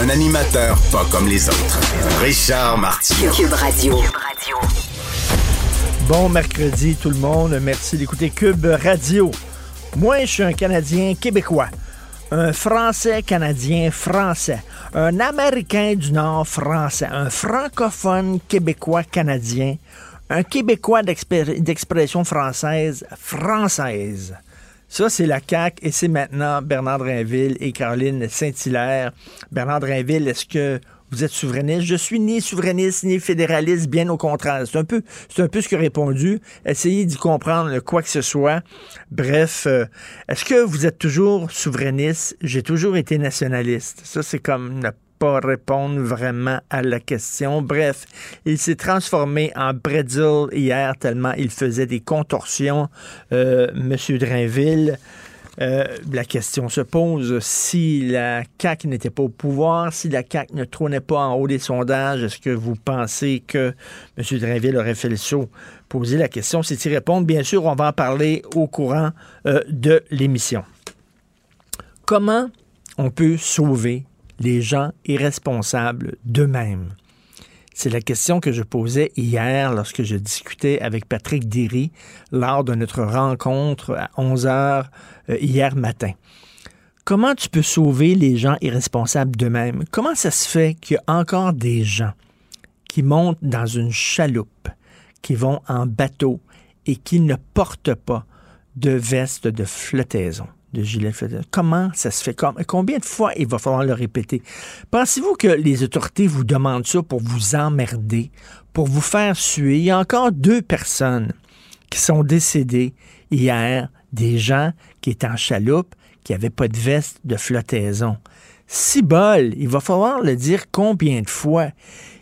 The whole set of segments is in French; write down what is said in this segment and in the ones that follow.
Un animateur pas comme les autres. Richard Martineau. Cube Radio. Bon mercredi tout le monde, merci d'écouter Cube Radio. Moi, je suis un Canadien québécois, un Français canadien français, un Américain du Nord français, un francophone québécois canadien, un Québécois d'expression française française. Ça, c'est la CAQ et c'est maintenant Bernard Drinville et Caroline Saint-Hilaire. Bernard Drinville, est-ce que vous êtes souverainiste? Je suis ni souverainiste ni fédéraliste, bien au contraire. C'est un peu, c'est un peu ce que répondu. Essayez d'y comprendre quoi que ce soit. Bref, euh, est-ce que vous êtes toujours souverainiste? J'ai toujours été nationaliste. Ça, c'est comme pas répondre vraiment à la question. Bref, il s'est transformé en bretzel hier tellement il faisait des contorsions, euh, Monsieur Drainville. Euh, la question se pose si la CAQ n'était pas au pouvoir, si la CAQ ne trônait pas en haut des sondages, est-ce que vous pensez que M. Drainville aurait fait le saut? Poser la question, c'est y répondre. Bien sûr, on va en parler au courant euh, de l'émission. Comment on peut sauver les gens irresponsables d'eux-mêmes? C'est la question que je posais hier lorsque je discutais avec Patrick Derry lors de notre rencontre à 11 heures euh, hier matin. Comment tu peux sauver les gens irresponsables d'eux-mêmes? Comment ça se fait qu'il y a encore des gens qui montent dans une chaloupe, qui vont en bateau et qui ne portent pas de veste de flottaison? De de flottaison. Comment ça se fait? Com- Combien de fois il va falloir le répéter? Pensez-vous que les autorités vous demandent ça pour vous emmerder, pour vous faire suer? Il y a encore deux personnes qui sont décédées hier, des gens qui étaient en chaloupe, qui n'avaient pas de veste de flottaison. Si bol, il va falloir le dire combien de fois.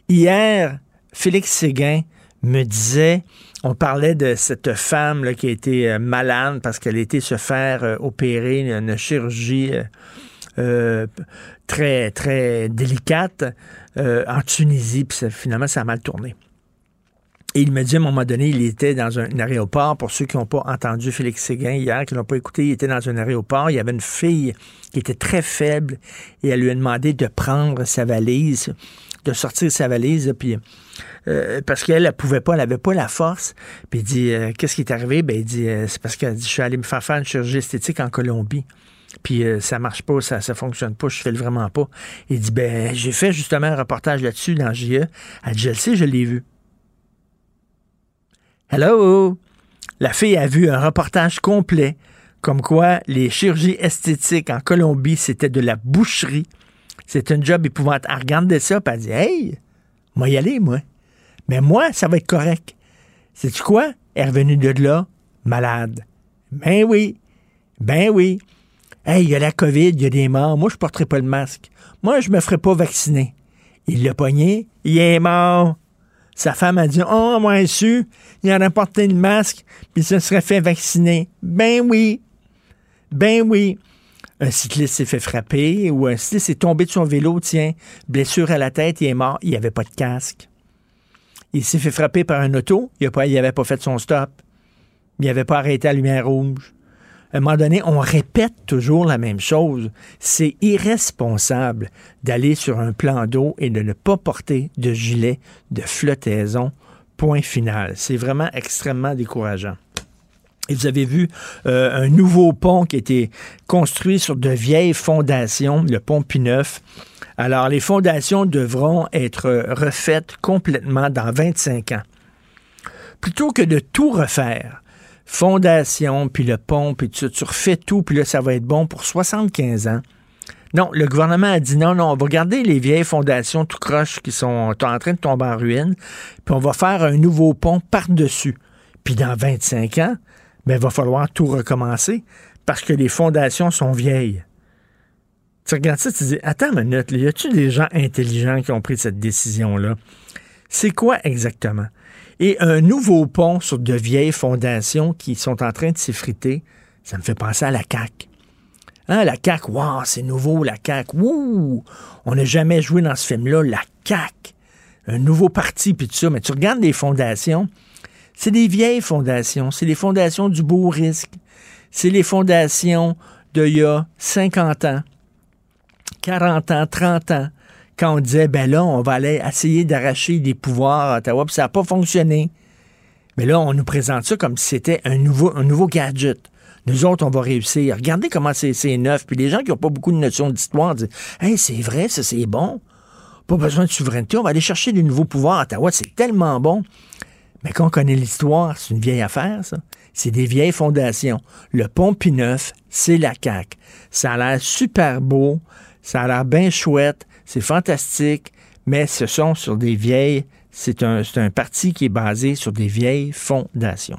Hier, Félix Séguin me disait, on parlait de cette femme qui a été euh, malade parce qu'elle a été se faire euh, opérer une chirurgie euh, très, très délicate en Tunisie, puis finalement, ça a mal tourné. Et il me dit à un moment donné, il était dans un, un aéroport. Pour ceux qui n'ont pas entendu Félix Séguin hier, qui n'ont pas écouté, il était dans un aéroport. Il y avait une fille qui était très faible et elle lui a demandé de prendre sa valise, de sortir sa valise. Puis euh, parce qu'elle ne pouvait pas, elle n'avait pas la force. Puis il dit euh, Qu'est-ce qui est arrivé? Ben, il dit euh, C'est parce qu'elle dit Je suis allé me faire faire une chirurgie esthétique en Colombie. Puis ça marche pas, ça, ça fonctionne pas, je fais le vraiment pas. Il dit Ben, j'ai fait justement un reportage là-dessus dans JE. Elle dit je l'ai vu. Hello! La fille a vu un reportage complet comme quoi les chirurgies esthétiques en Colombie, c'était de la boucherie. C'est un job épouvantable. Elle regardait ça, puis elle dit Hey, moi y aller, moi. Mais moi, ça va être correct. Sais-tu quoi? Elle est revenue de là, malade. Ben oui. Ben oui. Hey, il y a la COVID, il y a des morts. Moi, je porterai pas le masque. Moi, je me ferai pas vacciner. Il l'a pogné, il est mort. Sa femme a dit Oh, moi, su, il aurait porté le masque, puis il se serait fait vacciner. Ben oui. Ben oui. Un cycliste s'est fait frapper ou un cycliste est tombé de son vélo, tiens, blessure à la tête, il est mort, il n'y avait pas de casque. Il s'est fait frapper par un auto, il n'avait pas fait son stop. Il n'avait pas arrêté à la lumière rouge. À un moment donné, on répète toujours la même chose. C'est irresponsable d'aller sur un plan d'eau et de ne pas porter de gilet de flottaison. Point final. C'est vraiment extrêmement décourageant. Et vous avez vu euh, un nouveau pont qui a été construit sur de vieilles fondations, le pont Pineuf. Alors, les fondations devront être refaites complètement dans 25 ans. Plutôt que de tout refaire, fondation, puis le pont, puis tu, tu refais tout, puis là, ça va être bon pour 75 ans. Non, le gouvernement a dit non, non, on va garder les vieilles fondations tout croches qui sont en train de tomber en ruine, puis on va faire un nouveau pont par-dessus. Puis dans 25 ans, ben, il va falloir tout recommencer parce que les fondations sont vieilles. tu regardes ça, tu dis, attends une minute, y a-tu des gens intelligents qui ont pris cette décision-là? C'est quoi exactement? Et un nouveau pont sur de vieilles fondations qui sont en train de s'effriter, ça me fait penser à la CAQ. Hein, la CAQ, wow, c'est nouveau, la CAQ, wouh! On n'a jamais joué dans ce film-là, la CAQ. Un nouveau parti, puis tout ça. Mais tu regardes les fondations, c'est des vieilles fondations. C'est les fondations du beau risque. C'est les fondations d'il y a 50 ans, 40 ans, 30 ans quand on disait, ben là, on va aller essayer d'arracher des pouvoirs à Ottawa, puis ça n'a pas fonctionné. Mais là, on nous présente ça comme si c'était un nouveau, un nouveau gadget. Nous autres, on va réussir. Regardez comment c'est neuf. Puis les gens qui n'ont pas beaucoup de notions d'histoire disent, hey, c'est vrai, ça, c'est bon. Pas besoin de souveraineté. On va aller chercher des nouveaux pouvoirs à Ottawa. C'est tellement bon. Mais quand on connaît l'histoire, c'est une vieille affaire, ça. C'est des vieilles fondations. Le pont Pineuf, c'est la CAQ. Ça a l'air super beau. Ça a l'air bien chouette c'est fantastique, mais ce sont sur des vieilles, c'est un parti qui est basé sur des vieilles fondations.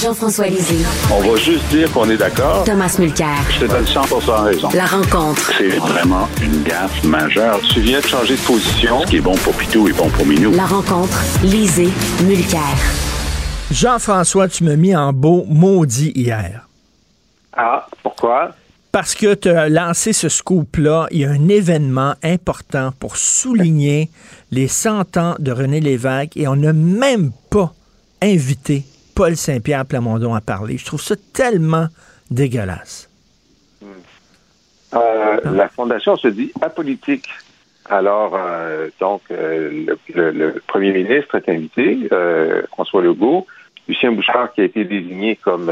Jean-François Lisée. On va juste dire qu'on est d'accord. Thomas Mulcair. Je te donne 100 raison. La rencontre. C'est vraiment une gaffe majeure. Tu viens de changer de position. Ce qui est bon pour Pitou est bon pour Minou. La rencontre. Lisée. Mulcair. Jean-François, tu m'as mis en beau maudit hier. Ah, pourquoi? Parce que tu as lancé ce scoop-là, il y a un événement important pour souligner les 100 ans de René Lévesque et on n'a même pas invité Paul Saint-Pierre Plamondon à parler. Je trouve ça tellement dégueulasse. Euh, la Fondation se dit apolitique. Alors, euh, donc, euh, le, premier ministre est invité, François Legault, Lucien Bouchard qui a été désigné comme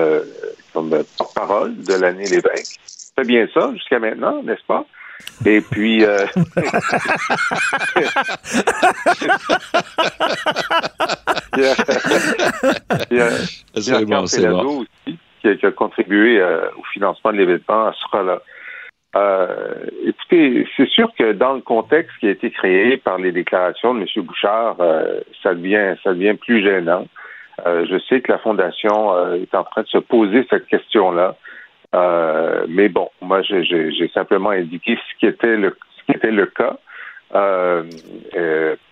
comme porte-parole de l'année l'évêque. C'est bien ça jusqu'à maintenant, n'est-ce pas? Et puis, euh... il y a, il y a, il y a bon, aussi qui a, qui a contribué euh, au financement de l'événement ce là euh, écoutez, c'est sûr que dans le contexte qui a été créé par les déclarations de M. Bouchard, euh, ça devient ça devient plus gênant. Euh, je sais que la Fondation euh, est en train de se poser cette question-là. Euh, mais bon, moi, j'ai simplement indiqué ce qui était le, ce qui était le cas. Euh,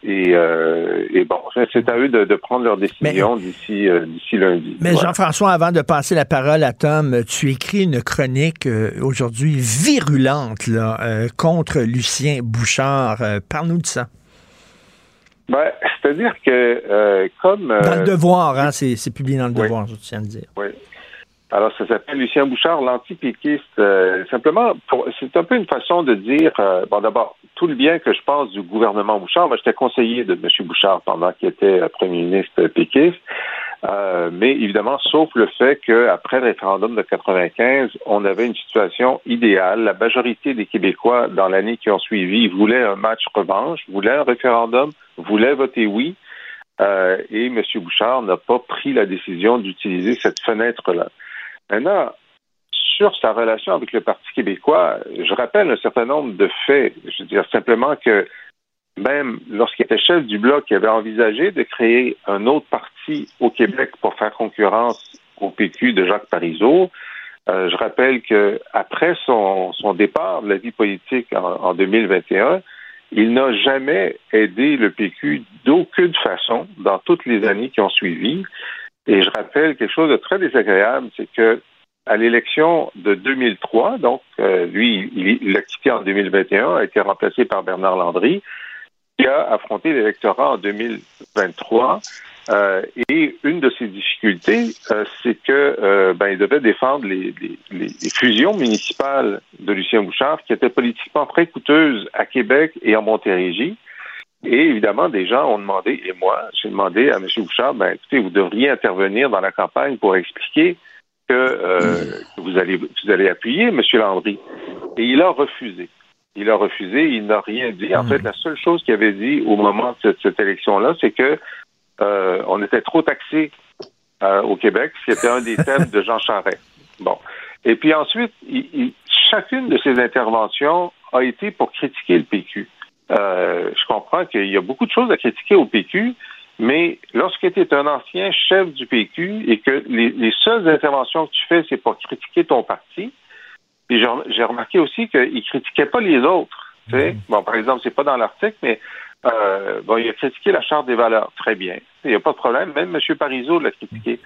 et, euh, et, bon, c'est à eux de, de prendre leur décision d'ici lundi. Mais Jean-François, avant de passer la parole à Tom, tu écris une chronique aujourd'hui virulente là, contre Lucien Bouchard. Parle-nous de ça. Ben, c'est-à-dire que comme... Dans le devoir, hein, c'est publié dans le devoir, je tiens à le dire. Oui. Alors, ça s'appelle Lucien Bouchard, l'anti-péquiste. Euh, simplement, c'est un peu une façon de dire, bon, d'abord, tout le bien que je pense du gouvernement Bouchard, moi, j'étais conseiller de M. Bouchard pendant qu'il était premier ministre péquiste. Euh, mais évidemment, sauf le fait qu'après le référendum de 95, on avait une situation idéale. La majorité des Québécois, dans l'année qui ont suivi, voulaient un match revanche, voulaient un référendum, voulaient voter oui. Euh, et M. Bouchard n'a pas pris la décision d'utiliser cette fenêtre-là. Maintenant, sur sa relation avec le Parti québécois, je rappelle un certain nombre de faits. Je veux dire simplement que même lorsqu'il était chef du bloc, il avait envisagé de créer un autre parti au Québec pour faire concurrence au PQ de Jacques Parizeau. Euh, je rappelle que après son, départ de la vie politique en, en 2021, il n'a jamais aidé le PQ d'aucune façon dans toutes les années qui ont suivi. Et je rappelle quelque chose de très désagréable, c'est que à l'élection de 2003, donc euh, lui, il l'a quitté en 2021, a été remplacé par Bernard Landry qui a affronté l'électorat en 2023. Euh, et une de ses difficultés, euh, c'est que euh, ben, il devait défendre les, les, les, fusions municipales de Lucien Bouchard, qui étaient politiquement très coûteuses à Québec et en Montérégie. Et évidemment, des gens ont demandé, et moi, j'ai demandé à M. Bouchard, ben, écoutez, vous devriez intervenir dans la campagne pour expliquer que, euh, que vous allez vous allez appuyer M. Landry. Et il a refusé il a refusé, il n'a rien dit. En hmm. fait, la seule chose qu'il avait dit au moment de cette, élection-là, c'est que euh, on était trop taxé euh, au Québec, c'était un des thèmes de Jean Charest. Bon. Et puis ensuite, chacune de ses interventions a été pour critiquer le PQ. Euh, je comprends qu'il y a beaucoup de choses à critiquer au PQ, Mais lorsque tu es un ancien chef du PQ et que les, seules interventions que tu fais, c'est pour critiquer ton parti, puis j'ai remarqué aussi qu'il critiquait pas les autres. Tu sais? Mhm. Bon, par exemple, c'est pas dans l'article, mais euh, bon, il a critiqué la Charte des valeurs. Très bien. Il n'y a pas de problème. Même M. Parizeau l'a critiqué.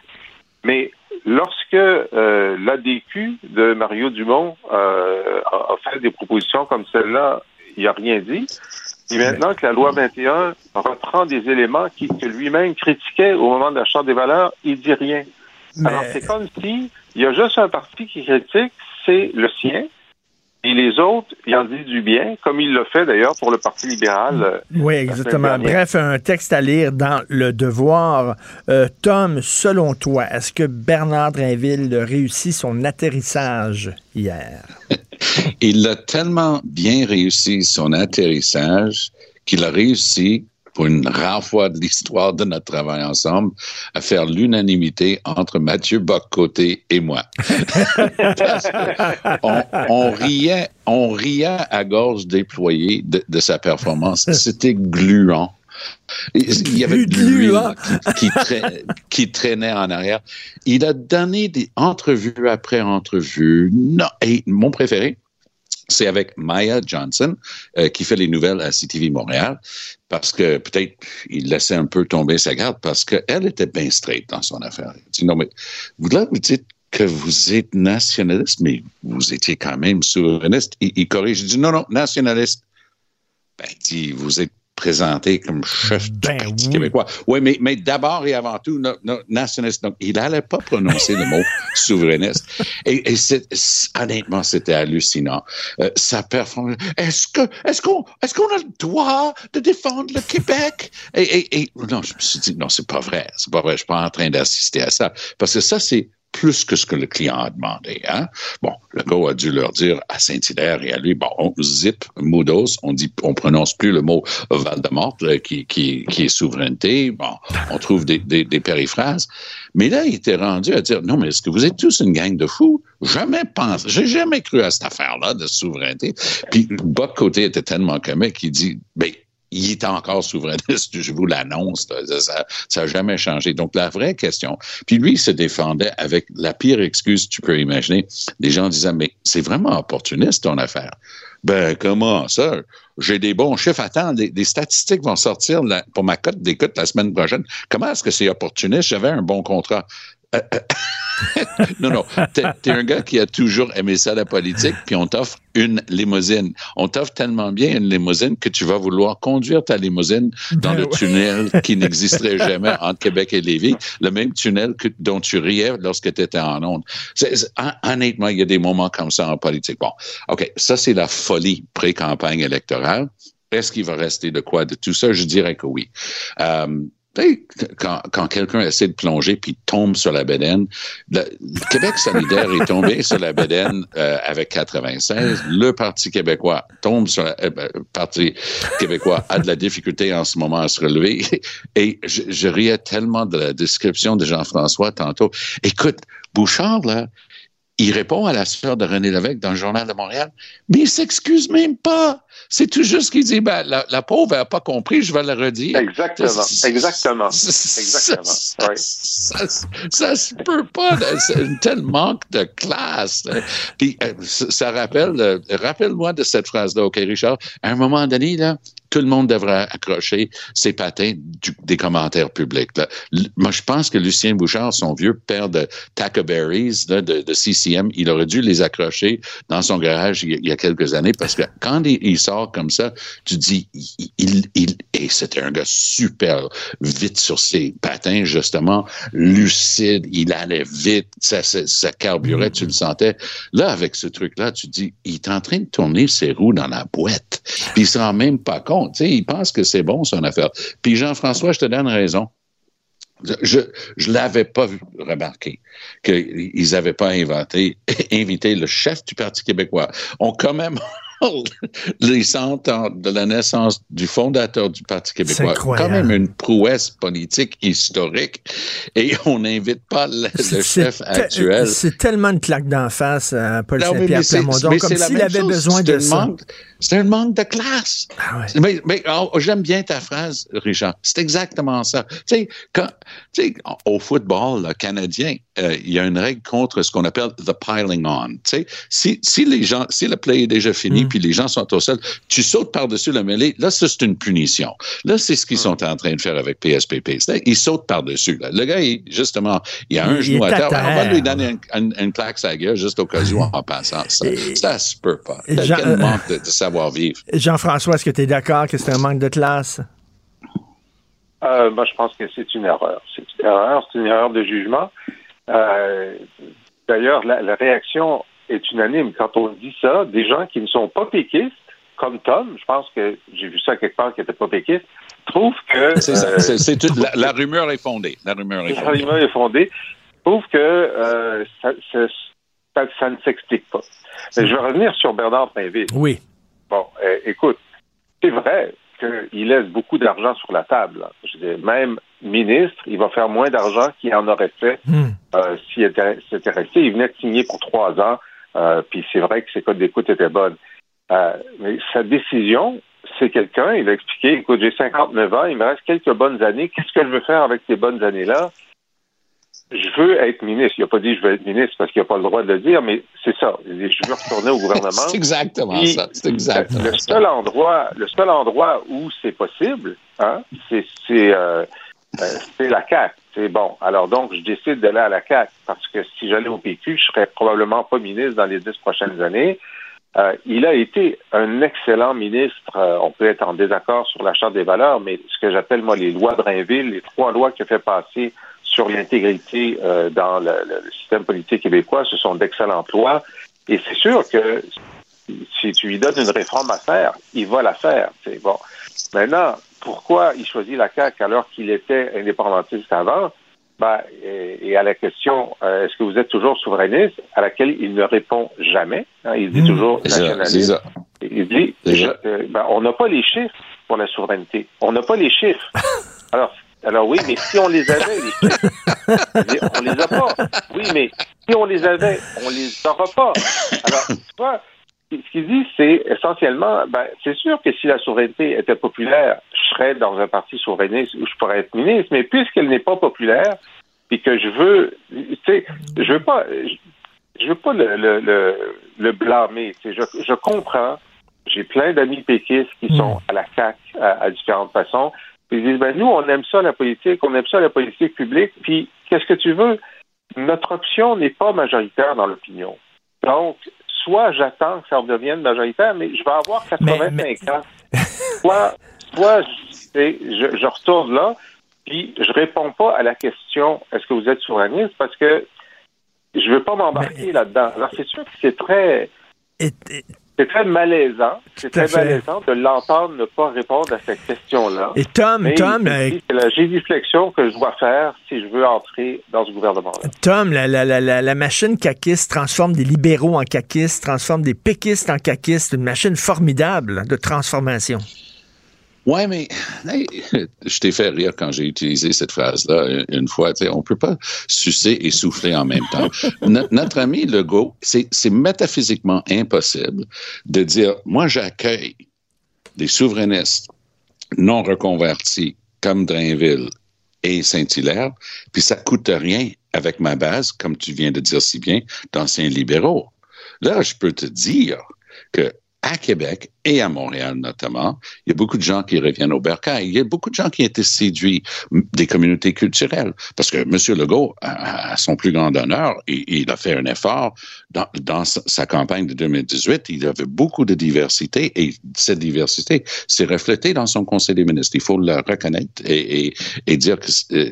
Mais lorsque euh, l'ADQ de Mario Dumont euh, a, fait des propositions comme celle-là, il n'a rien dit. Et maintenant que la loi 21 reprend des éléments qui, que lui-même critiquait au moment de la Charte des valeurs, il dit rien. Alors c'est comme si il y a juste un parti qui critique, c'est le sien, et les autres, il en dit du bien, comme il l'a fait d'ailleurs pour le Parti libéral. Euh, oui, exactement. Bref, un texte à lire dans Le Devoir. Euh, Tom, selon toi, est-ce que Bernard Drinville réussit son atterrissage hier? il a tellement bien réussi son atterrissage qu'il a réussi pour une rare fois de l'histoire de notre travail ensemble, à faire l'unanimité entre Mathieu Boccoté et moi. on, riait, on riait à gorge déployée de, sa performance. C'était gluant. Il y avait de l'huile qui, qui, traînait en arrière. Il a donné des entrevues après entrevues. Non, et mon préféré, c'est avec Maya Johnson, euh, qui fait les nouvelles à CTV Montréal, parce que peut-être il laissait un peu tomber sa garde, parce qu'elle était bien straight dans son affaire. Il dit, non, mais vous, là, vous dites que vous êtes nationaliste, mais vous étiez quand même souverainiste. Il, il corrige, il dit, non, non, nationaliste. Ben, il dit, vous êtes présenté comme chef du ben Parti québécois. Oui, mais, mais d'abord et avant tout, nationaliste. Donc, il n'allait pas prononcer le mot souverainiste. Et, et honnêtement, c'était hallucinant. Euh, sa performance. Est-ce que, est-ce qu'on, est-ce qu'on a le droit de défendre le Québec? Et, et, non, je me suis dit, non, c'est pas vrai. C'est pas vrai. Je suis pas en train d'assister à ça. Parce que ça, c'est plus que ce que le client a demandé. Hein? Bon, le gars a dû leur dire à Saint-Hilaire et à lui, bon, on zip Moodos, on dit, on prononce plus le mot Val-de-Mort qui, qui, qui est souveraineté. Bon, on trouve des, des, périphrases. Mais là, il était rendu à dire, non, mais est-ce que vous êtes tous une gang de fous? Jamais pensé, j'ai jamais cru à cette affaire-là de souveraineté. Puis, Bob Côté était tellement comique qu'il dit, ben, il est encore souverainiste, je vous l'annonce, ça n'a jamais changé. Donc, la vraie question, puis lui, il se défendait avec la pire excuse que tu peux imaginer. Des gens disaient, mais c'est vraiment opportuniste ton affaire. Ben, comment ça? J'ai des bons chiffres. Attends, des, statistiques vont sortir pour ma cote d'écoute la semaine prochaine. Comment est-ce que c'est opportuniste? J'avais un bon contrat. Non, non. T'es es un gars qui a toujours aimé ça, la politique, puis on t'offre une limousine. On t'offre tellement bien une limousine que tu vas vouloir conduire ta limousine dans ben le tunnel qui n'existerait jamais entre Québec et Lévis, le même tunnel que, dont tu riais lorsque tu étais en onde. honnêtement, il y a des moments comme ça en politique. Bon, OK, ça, c'est la folie pré-campagne électorale. Est-ce qu'il va rester de quoi de tout ça? Je dirais que oui. Euh, quand, quelqu'un essaie de plonger puis tombe sur la bédaine, le, Québec solidaire est tombé sur la bédaine euh, avec 96. Le Parti québécois tombe sur la, euh, ben, Parti québécois a de la difficulté en ce moment à se relever. Et je, je riais tellement de la description de Jean-François tantôt. Écoute, Bouchard, là, il répond à la sœur de René Lévesque dans le Journal de Montréal, mais il s'excuse même pas. C'est tout juste qu'il dit, ben, la, pauvre n'a pas compris, je vais la redire. Exactement, exactement, exactement. Ça, se peut pas, c'est un tel manque de classe. Puis, euh, ça rappelle, euh, rappelle-moi de cette phrase-là, OK, Richard, à un moment donné, là, tout le monde devrait accrocher ses patins des commentaires publics. Moi, je pense que Lucien Bouchard, son vieux père de Tackleberries, de, CCM, il aurait dû les accrocher dans son garage il, y a quelques années parce que quand il, sort comme ça, tu dis, il, il, c'était un gars super vite sur ses patins, justement, lucide, il allait vite, ça, ça, carburait, tu le sentais. Là, avec ce truc-là, tu dis, il est en train de tourner ses roues dans la boîte, puis il se rend même pas compte il pense que c'est bon, son affaire. Puis Jean-François, je te donne raison. Je ne l'avais pas vu remarquer qu'ils n'avaient pas inventé, invité le chef du Parti québécois. On quand même les cent ans de la naissance du fondateur du Parti québécois. Quand même une prouesse politique historique. Et on n'invite pas le, chef actuel. C'est tellement une claque d'en face à Paul Saint-Pierre Plamondon, comme s'il avait besoin de ça. C'est un manque de classe. Ah mais, mais oh, j'aime bien ta phrase, Richard. C'est exactement ça. Tu sais, quand, au football canadien, euh, il y a une règle contre ce qu'on appelle the piling on. Tu sais, si, si les gens, si le play est déjà fini, mm. puis les gens sont au sol, tu sautes par-dessus le mêlée. Là, ça, c'est une punition. Là, c'est ce qu'ils sont en train de faire avec PSPP. Ils sautent par-dessus. Le gars, justement, il a un genou à terre. On va lui donner une, claque à la gueule juste au cas où en passant. Ça, ça se peut pas. Quel manque de, savoir-vivre. Jean-François, est-ce que tu es d'accord que c'est un manque de classe? Euh, moi, je pense que c'est une erreur. C'est une erreur, c'est une erreur de jugement. Euh, d'ailleurs, la, réaction est unanime. Quand on dit ça, des gens qui ne sont pas péquistes, comme Tom, je pense que j'ai vu ça quelque part qui n'était pas péquiste, trouvent que... C'est euh, la, la, rumeur est fondée. La rumeur est fondée. La rumeur est fondée. Trouve que ça, ça, ne s'explique pas. Mais je vais revenir sur Bernard Pinville. Oui. Bon, écoute, c'est vrai, qu'il laisse beaucoup d'argent sur la table. Je même ministre, il va faire moins d'argent qu'il en aurait fait hmm. euh, s'il était, resté. Il venait de signer pour trois ans, euh, puis c'est vrai que ses codes d'écoute étaient bonnes. Euh, mais sa décision, c'est quelqu'un, il a expliqué, écoute, j'ai 59 ans, il me reste quelques bonnes années, qu'est-ce que je veux faire avec ces bonnes années-là? Je veux être ministre. Il n'a pas dit je veux être ministre parce qu'il n'a pas le droit de le dire, mais c'est ça. Je veux retourner au gouvernement. c'est exactement ça. C'est exactement le seul endroit, le seul endroit où c'est possible, hein, c'est euh, euh, c'est la CAC. C'est bon. Alors donc, je décide d'aller à la CAC parce que si j'allais au PQ, je serais probablement pas ministre dans les dix prochaines années. Euh, il a été un excellent ministre. on peut être en désaccord sur la charte des valeurs, mais ce que j'appelle moi les lois de Rainville, les trois lois qu'il a fait passer sur l'intégrité euh, dans le, système politique québécois. Ce sont d'excellents lois. Et c'est sûr que si tu lui donnes une réforme à faire, il va la faire. C'est bon. Maintenant, pourquoi il choisit la CAQ alors qu'il était indépendantiste avant? Ben, et, à la question, euh, est-ce que vous êtes toujours souverainiste, à laquelle il ne répond jamais. Hein, il dit mmh. toujours nationaliste. Il dit, euh, ben, on n'a pas les chiffres pour la souveraineté. On n'a pas les chiffres. Alors, alors oui, mais si on les avait, les on les a pas. Oui, mais si on les avait, on les aura pas. Alors, tu vois, ce qu'il dit, c'est essentiellement, ben, c'est sûr que si la souveraineté était populaire, je serais dans un parti souverainiste où je pourrais être ministre, mais puisqu'elle n'est pas populaire, puis que je veux, tu sais, je veux pas, je veux pas le, le, le, blâmer. Je, je comprends. J'ai plein d'amis péquistes qui sont hmm. à la CAC à différentes façons. Ils disent, ben, nous, on aime ça, la politique, on aime ça, la politique publique, puis qu'est-ce que tu veux? Notre option n'est pas majoritaire dans l'opinion. Donc, soit j'attends que ça redevienne majoritaire, mais je vais avoir 85 ans. soit, soit je, je, retourne là, puis je réponds pas à la question est-ce que vous êtes souverainiste? Parce que je veux pas m'embarquer là-dedans. Alors, c'est sûr que c'est très. C'est très malaisant. C'est très malaisant de l'entendre ne pas répondre à cette question-là. Et Tom, Tom, c'est la géniflexion que je dois faire si je veux entrer dans ce gouvernement-là. Tom, la, la, la, la, machine caquiste transforme des libéraux en caquistes, transforme des péquistes en caquistes. Une machine formidable de transformation. Ouais, mais je t'ai fait rire quand j'ai utilisé cette phrase-là une fois. On ne peut pas sucer et souffler en même temps. notre, ami Legault, c'est métaphysiquement impossible de dire moi, j'accueille des souverainistes non reconvertis comme Drainville et Saint-Hilaire, puis ça coûte rien avec ma base, comme tu viens de dire si bien, d'anciens libéraux. Là, je peux te dire que à Québec et à Montréal notamment, il y a beaucoup de gens qui reviennent au bercail. Il y a beaucoup de gens qui ont été séduits des communautés culturelles. Parce que M. Legault, à, son plus grand honneur, il, a fait un effort dans, sa campagne de 2018. Il avait beaucoup de diversité et cette diversité s'est reflétée dans son conseil des ministres. Il faut le reconnaître et dire euh,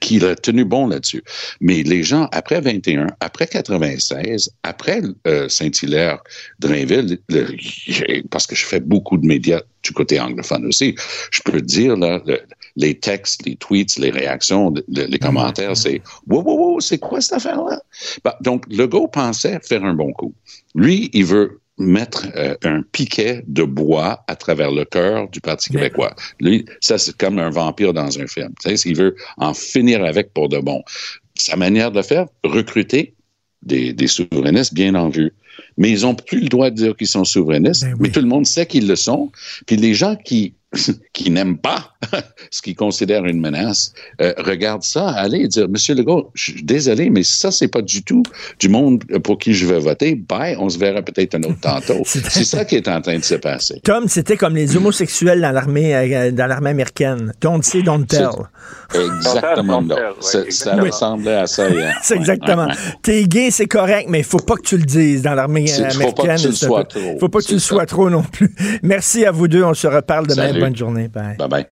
qu'il a tenu bon là-dessus. Mais les gens, après 21, après 96, après euh, Saint-Hilaire, Drainville, parce que je fais beaucoup de médias du côté anglophone aussi, je peux dire, là, les textes, les tweets, les réactions, les commentaires, c'est wow, wow, wow, c'est quoi cette affaire-là? Bah, donc, Legault pensait faire un bon coup. Lui, il veut mettre euh, un piquet de bois à travers le cœur du Parti québécois. Lui, ça, c'est comme un vampire dans un film. Tu sais, il veut en finir avec pour de bon. Sa manière de faire, recruter des, des souverainistes bien en vue. Mais ils n'ont plus le droit de dire qu'ils sont souverainistes, Ben oui. mais tout le monde sait qu'ils le sont. Puis les gens qui qui n'aiment pas ce qu'ils considèrent une menace, euh, regardent ça, allez dire, Monsieur Legault, je suis désolé, mais ça, c'est pas du tout du monde pour qui je vais voter. Bye, on se verra peut-être un autre tantôt. C'est- c'est ça qui est en train de se passer. Tom, c'était comme les homosexuels dans l'armée euh, dans l'armée américaine. Don't say, don't tell. Exactement. Don't tell, là. ouais, Ça, ressemblait à ça hier. C'est Ouais, exactement. ouais. T'es gay, c'est correct, mais il faut pas que tu le dises dans l'armée C'est- euh, faut pas que américaine. tu le C'est sois trop. Faut pas que tu C'est le sois trop non plus. Merci à vous deux. On se reparle demain. Salut. Bonne journée. Bye. Bye bye.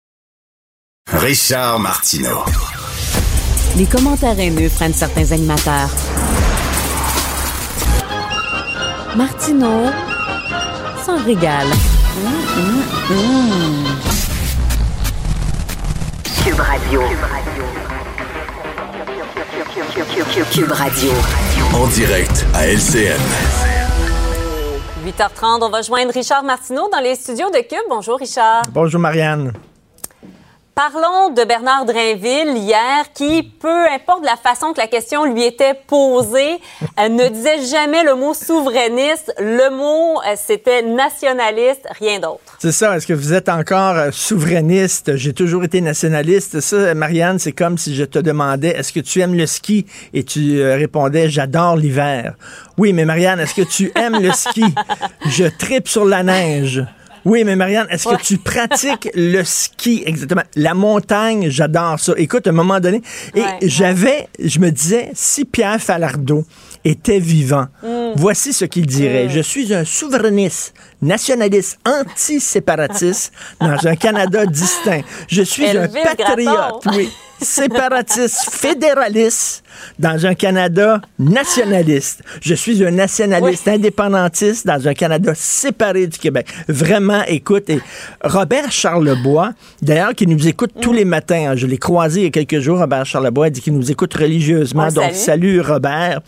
Richard Martineau. Les commentaires haineux prennent certains animateurs. Martineau s'en régale. Cube Radio. Cube Radio. En direct à LCN. 8h30, on va joindre Richard Martineau dans les studios de Cube. Bonjour Richard. Bonjour, Marianne. Parlons de Bernard Drainville hier, qui, peu importe la façon que la question lui était posée, euh, ne disait jamais le mot souverainiste. Le mot, euh, c'était nationaliste, rien d'autre. C'est ça. Est-ce que vous êtes encore euh, souverainiste? J'ai toujours été nationaliste. Ça, Marianne, c'est comme si je te demandais est-ce que tu aimes le ski? Et tu euh, répondais j'adore l'hiver. Oui, mais Marianne, est-ce que tu aimes le ski? Je tripe sur la neige. Oui, mais Marianne, est-ce que tu pratiques le ski? Exactement? La montagne, j'adore ça. Écoute, à un moment donné, et Ouais, ouais. j'avais, je me disais, si Pierre Falardeau était vivant, Mm. voici ce qu'il dirait. Je suis un souverainiste, nationaliste, anti-séparatiste dans un Canada distinct. Je suis un patriote, oui, séparatiste, fédéraliste dans un Canada nationaliste. Je suis un nationaliste indépendantiste dans un Canada séparé du Québec. Vraiment, écoute, et Robert Charlebois, d'ailleurs, qui nous écoute tous les matins, hein, je l'ai croisé il y a quelques jours, Robert Charlebois, il dit qu'il nous écoute religieusement. Donc, salue. salut Robert.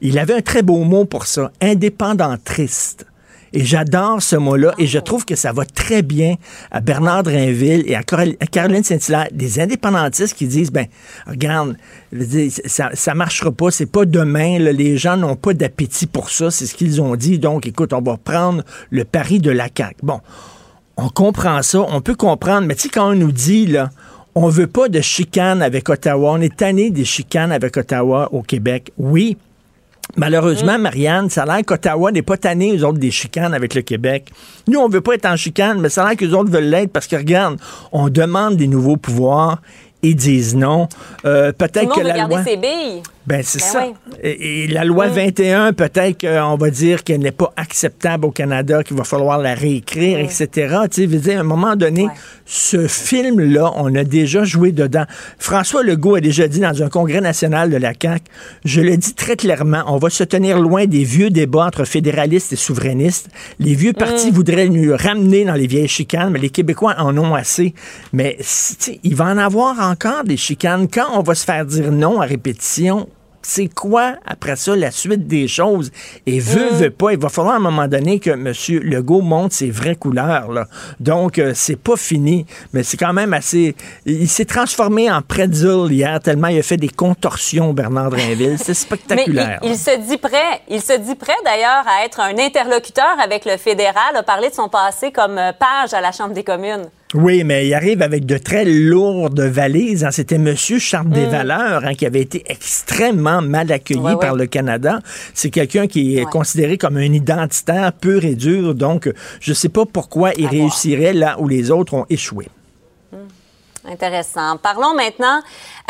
Il avait un très beau mot pour ça, indépendantriste. Et j'adore ce mot-là et je trouve que ça va très bien à Bernard Drainville et à Caroline Saint-Hilaire, des indépendantistes qui disent, ben, regarde, ça, ça marchera pas, c'est pas demain, les gens n'ont pas d'appétit pour ça, c'est ce qu'ils ont dit. Donc, écoute, on va prendre le pari de la CAQ. Bon, on comprend ça, on peut comprendre, mais tu sais, quand on nous dit, là, on veut pas de chicane avec Ottawa, on est tanné des chicanes avec Ottawa au Québec. Oui, Malheureusement, Marianne, ça a l'air qu'Ottawa n'est pas tanné, eux autres, des chicanes avec le Québec. Nous, on veut pas être en chicane, mais ça a l'air qu'eux autres veulent l'être parce que, regarde, on demande des nouveaux pouvoirs, ils disent non. Euh, peut-être que veut la garder loi... ses billes. Ben, c'est Ben ça. oui. Et, et la loi 21, peut-être qu'on va dire qu'elle n'est pas acceptable au Canada, qu'il va falloir la réécrire, etc. Tu sais, à un moment donné, ce film-là, on a déjà joué dedans. François Legault a déjà dit dans un congrès national de la CAQ, je le dis très clairement, on va se tenir loin des vieux débats entre fédéralistes et souverainistes. Les vieux partis voudraient nous ramener dans les vieilles chicanes, mais les Québécois en ont assez. Mais si- tu sais, il va en avoir encore des chicanes. Quand on va se faire dire non à répétition, c'est quoi, après ça, la suite des choses? Et veut, veut pas, il va falloir à un moment donné que M. Legault montre ses vraies couleurs. Là. Donc, euh, c'est pas fini, mais c'est quand même assez... Il s'est transformé en pretzel hier, tellement il a fait des contorsions, Bernard Drainville. C'est Mais spectaculaire. il, il se dit prêt. Il se dit prêt d'ailleurs à être un interlocuteur avec le fédéral, a parlé de son passé comme euh, page à la Chambre des communes. Oui, mais il arrive avec de très lourdes valises. hein. C'était M. Charles Mm. Desvaleurs hein, qui avait été extrêmement mal accueilli Ouais, ouais. par le Canada. C'est quelqu'un qui est Ouais. considéré comme un identitaire pur et dur. Donc, je ne sais pas pourquoi il À voir. réussirait là où les autres ont échoué. Intéressant. Parlons maintenant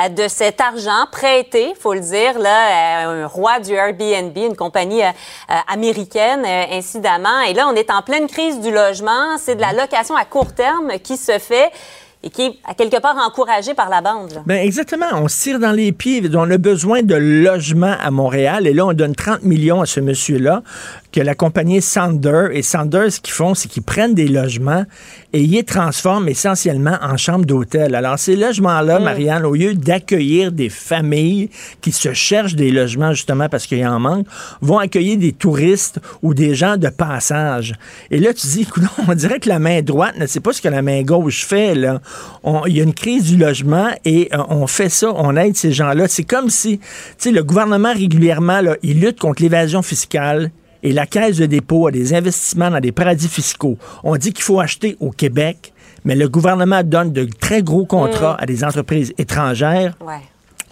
euh, de cet argent prêté, faut le dire, là, à un roi du Airbnb, une compagnie euh, euh, américaine, incidemment. Et là, on est en pleine crise du logement. C'est de la location à court terme qui se fait et qui est à quelque part encouragée par la bande. Ben exactement, on se tire dans les pieds. On a besoin de logements à Montréal et là, on donne 30 millions à ce monsieur-là. Que la compagnie Sander et Sander, ce qu'ils font, c'est qu'ils prennent des logements et ils les transforment essentiellement en chambres d'hôtel. Alors, ces logements-là, Mm. Marianne, au lieu d'accueillir des familles qui se cherchent des logements justement parce qu'il y en manque, vont accueillir des touristes ou des gens de passage. Et là, tu dis, écoute, on dirait que la main droite ne sait pas ce que la main gauche fait. Là. Il y a une crise du logement et euh, on fait ça, on aide ces gens-là. C'est comme si, tu sais, le gouvernement régulièrement, là, il lutte contre l'évasion fiscale. Et la Caisse de dépôt a des investissements dans des paradis fiscaux. On dit qu'il faut acheter au Québec, mais le gouvernement donne de très gros contrats à des entreprises étrangères. Ouais.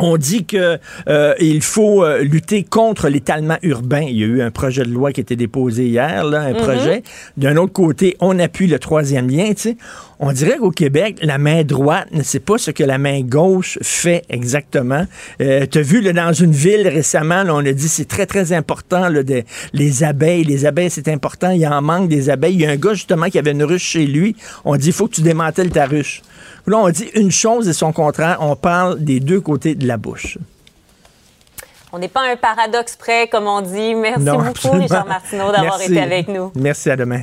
On dit que euh, il faut euh, lutter contre l'étalement urbain. Il y a eu un projet de loi qui a été déposé hier, là, un projet. D'un autre côté, on appuie le troisième lien. Tu sais. On dirait qu'au Québec, la main droite ne sait pas ce que la main gauche fait exactement. Euh, tu as vu là, dans une ville récemment, là, on a dit c'est très, très important là, de- les abeilles. Les abeilles, c'est important. Il y en manque des abeilles. Il y a un gars justement qui avait une ruche chez lui. On dit il faut que tu démantèles ta ruche. Là, on dit une chose et son contraire. On parle des deux côtés de la bouche. On n'est pas un paradoxe près, comme on dit. Merci Non, beaucoup, absolument. Richard Martineau, d'avoir été avec nous. Merci, à demain.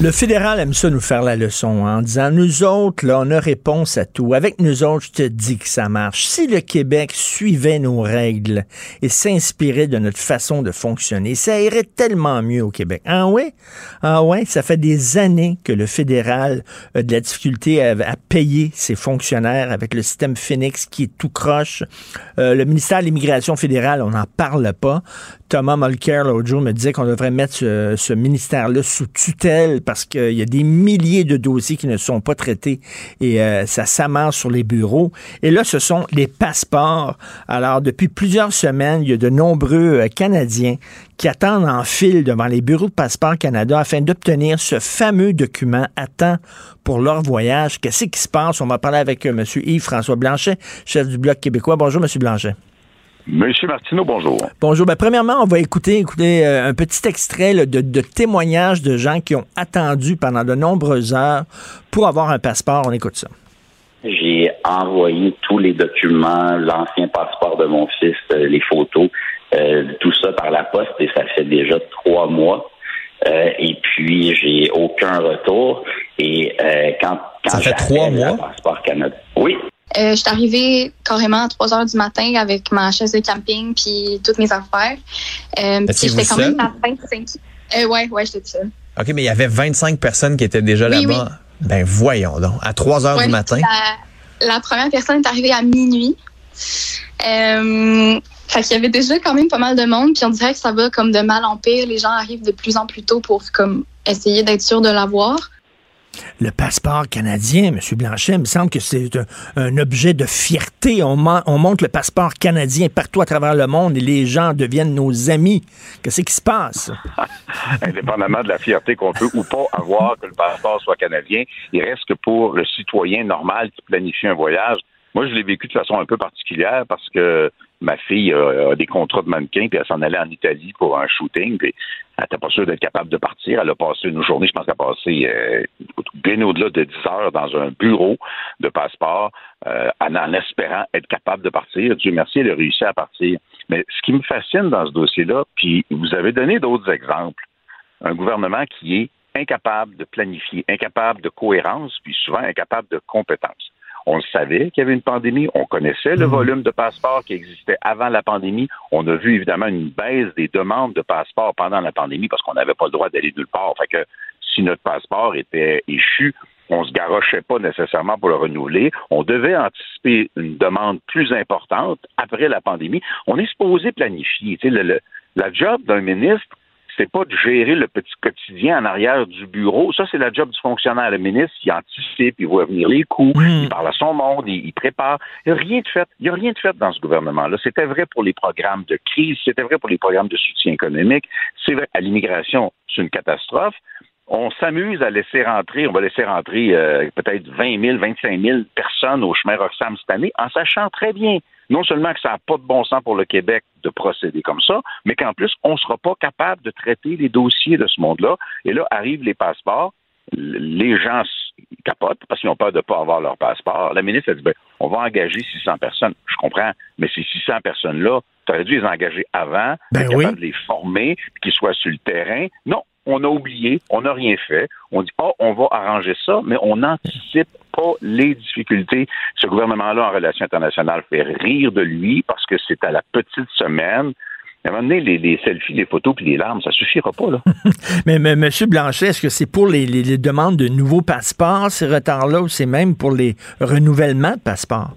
Le fédéral aime ça nous faire la leçon hein, en disant nous autres, là, on a réponse à tout. Avec nous autres, je te dis que ça marche. Si le Québec suivait nos règles et s'inspirait de notre façon de fonctionner, ça irait tellement mieux au Québec. Ah ouais? Ah ouais? Ça fait des années que le fédéral a de la difficulté à, payer ses fonctionnaires avec le système Phoenix qui est tout croche. Euh, le ministère de l'Immigration fédérale, on n'en parle pas. Thomas Mulcair, l'autre jour, me disait qu'on devrait mettre ce, ce ministère-là sous tutelle parce qu'il y a des milliers de dossiers qui ne sont pas traités et euh, ça s'amasse sur les bureaux. Et là, ce sont les passeports. Alors, depuis plusieurs semaines, il y a de nombreux euh, Canadiens qui attendent en file devant les bureaux de Passeport Canada afin d'obtenir ce fameux document à temps pour leur voyage. Qu'est-ce qui se passe? On va parler avec euh, M. Yves-François Blanchet, chef du Bloc québécois. Bonjour, M. Blanchet. Monsieur Martineau, bonjour. Bonjour. Ben, premièrement, on va écouter, écouter euh, un petit extrait là, de, de témoignages de gens qui ont attendu pendant de nombreuses heures pour avoir un passeport. On écoute ça. J'ai envoyé tous les documents, l'ancien passeport de mon fils, euh, les photos, euh, tout ça par la poste et ça fait déjà trois mois. Euh, et puis j'ai aucun retour. Et euh, quand, quand Ça fait trois mois? Passeport Canada. Oui. Euh, je suis arrivée carrément à 3 heures du matin avec ma chaise de camping puis toutes mes affaires. Euh, j'étais quand même à 25. Euh, ouais, ouais, j'étais seule. OK, mais il y avait 25 personnes qui étaient déjà Oui, là-bas. Ben voyons donc, à 3 heures Ouais, du matin? La, la première personne est arrivée à minuit. Euh, fait qu'il y avait déjà quand même pas mal de monde, puis on dirait que ça va comme de mal en pire. Les gens arrivent de plus en plus tôt pour comme essayer d'être sûr de l'avoir. Le passeport canadien, M. Blanchet, il me semble que c'est un, objet de fierté. On, on montre le passeport canadien partout à travers le monde et les gens deviennent nos amis. Qu'est-ce qui se passe? Indépendamment de la fierté qu'on peut ou pas avoir que le passeport soit canadien, il reste que pour le citoyen normal qui planifie un voyage, moi, je l'ai vécu de façon un peu particulière parce que ma fille a, des contrats de mannequin, puis elle s'en allait en Italie pour un shooting, puis elle n'était pas sûre d'être capable de partir. Elle a passé une journée, je pense qu'elle a passé euh, bien au-delà de 10 heures dans un bureau de passeport euh, en espérant être capable de partir. Dieu merci, elle a réussi à partir. Mais ce qui me fascine dans ce dossier-là, puis vous avez donné d'autres exemples, un gouvernement qui est incapable de planifier, incapable de cohérence, puis souvent incapable de compétence. On le savait qu'il y avait une pandémie, on connaissait le volume de passeports qui existait avant la pandémie. On a vu évidemment une baisse des demandes de passeports pendant la pandémie parce qu'on n'avait pas le droit d'aller nulle part. Fait que si notre passeport était échu, on se garochait pas nécessairement pour le renouveler. On devait anticiper une demande plus importante après la pandémie. On est supposé planifier. Tu sais, le- le- la job d'un ministre, c'est pas de gérer le petit quotidien en arrière du bureau. Ça, c'est la job du fonctionnaire. Le ministre, il anticipe, il voit venir les coups, il parle à son monde, il, il prépare. Il n'y a rien de fait. Il y a rien de fait dans ce gouvernement-là. C'était vrai pour les programmes de crise, c'était vrai pour les programmes de soutien économique, c'est vrai à l'immigration, c'est une catastrophe. On s'amuse à laisser rentrer, on va laisser rentrer euh, peut-être 20 000, 25 000 personnes au chemin Roxham cette année, en sachant très bien, non seulement que ça n'a pas de bon sens pour le Québec de procéder comme ça, mais qu'en plus, on ne sera pas capable de traiter les dossiers de ce monde-là. Et là, arrivent les passeports, les gens capotent parce qu'ils ont peur de ne pas avoir leur passeport. La ministre a dit, ben, on va engager 600 personnes. Je comprends, mais ces 600 personnes-là, tu aurais dû les engager avant, ben de les former, qu'ils soient sur le terrain. Non, on a oublié, on n'a rien fait. On dit, oh, on va arranger ça, mais on n'anticipe pas les difficultés. Ce gouvernement-là, en relations internationales, fait rire de lui parce que c'est à la petite semaine. À un moment donné, les, selfies, les photos puis les larmes, ça suffira pas, là. mais, mais M. Blanchet, est-ce que c'est pour les, les, demandes de nouveaux passeports, ces retards-là, ou c'est même pour les renouvellements de passeports?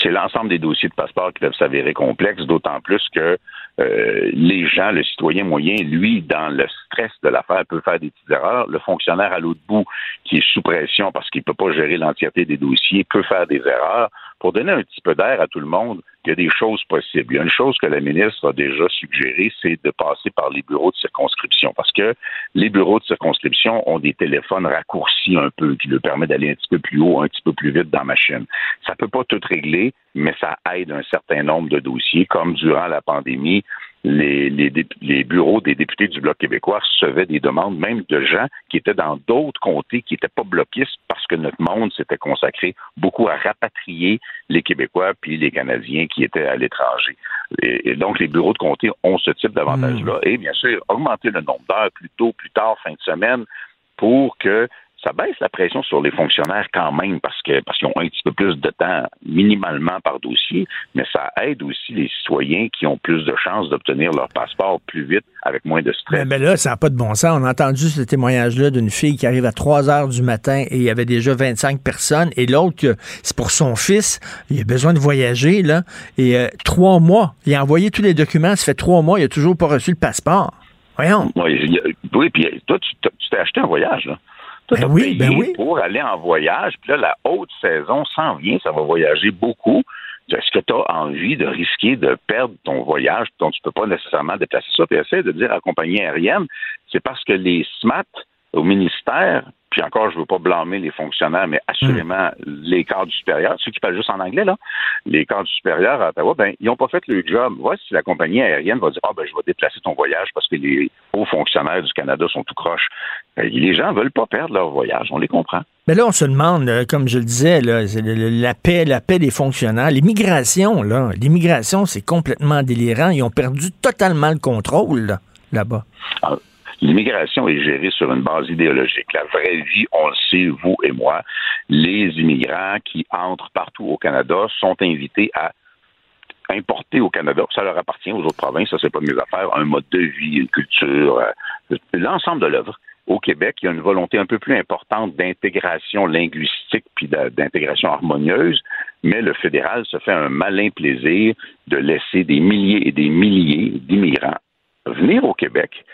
C'est l'ensemble des dossiers de passeports qui peuvent s'avérer complexes, d'autant plus que euh, les gens, le citoyen moyen, lui, dans le stress de l'affaire, peut faire des petites erreurs. Le fonctionnaire à l'autre bout, qui est sous pression parce qu'il ne peut pas gérer l'entièreté des dossiers, peut faire des erreurs. Pour donner un petit peu d'air à tout le monde, il y a des choses possibles. Il y a une chose que la ministre a déjà suggérée, c'est de passer par les bureaux de circonscription, parce que les bureaux de circonscription ont des téléphones raccourcis un peu, qui leur permettent d'aller un petit peu plus haut, un petit peu plus vite dans ma chaîne. Ça peut pas tout régler, mais ça aide un certain nombre de dossiers, comme durant la pandémie, les, les, bureaux des députés du Bloc québécois recevaient des demandes même de gens qui étaient dans d'autres comtés qui n'étaient pas bloquistes parce que notre monde s'était consacré beaucoup à rapatrier les Québécois puis les Canadiens qui étaient à l'étranger. Et, donc, les bureaux de comté ont ce type d'avantage-là. Hmm. Et bien sûr, augmenter le nombre d'heures plus tôt, plus tard, fin de semaine, pour que ça baisse la pression sur les fonctionnaires quand même parce que parce qu'ils ont un petit peu plus de temps minimalement par dossier, mais ça aide aussi les citoyens qui ont plus de chances d'obtenir leur passeport plus vite avec moins de stress. Mais, là, ça n'a pas de bon sens. On a entendu ce témoignage-là d'une fille qui arrive à 3 heures du matin et il y avait déjà 25 personnes et l'autre, c'est pour son fils, il a besoin de voyager là et euh, trois mois, il a envoyé tous les documents, ça fait trois mois, il a toujours pas reçu le passeport. Voyons. Oui, puis toi, tu t'es acheté un voyage, là. Ben oui, ben oui. pour aller en voyage. Puis là, la haute saison s'en vient, ça va voyager beaucoup. Est-ce que tu as envie de risquer de perdre ton voyage dont tu ne peux pas nécessairement déplacer ça? Puis essaie de dire à la compagnie aérienne, c'est parce que les SMAT au ministère puis encore, je ne veux pas blâmer les fonctionnaires, mais assurément, les cadres supérieurs, ceux qui parlent juste en anglais, là, les cadres supérieurs à Ottawa, ben, ils n'ont pas fait le job. Si la compagnie aérienne va dire, ah, ben, je vais déplacer ton voyage parce que les hauts fonctionnaires du Canada sont tout croches. Ben, les gens ne veulent pas perdre leur voyage, on les comprend. Mais là, on se demande, comme je le disais, là, la paix, la paix des fonctionnaires, l'immigration, là, l'immigration, c'est complètement délirant. Ils ont perdu totalement le contrôle, là-bas. Ah, L'immigration est gérée sur une base idéologique. La vraie vie, on le sait, vous et moi, les immigrants qui entrent partout au Canada sont invités à importer au Canada, ça leur appartient aux autres provinces, ça c'est pas mes affaires, un mode de vie, une culture, euh, l'ensemble de l'œuvre. Au Québec, il y a une volonté un peu plus importante d'intégration linguistique puis d'intégration harmonieuse, mais le fédéral se fait un malin plaisir de laisser des milliers et des milliers d'immigrants venir au Québec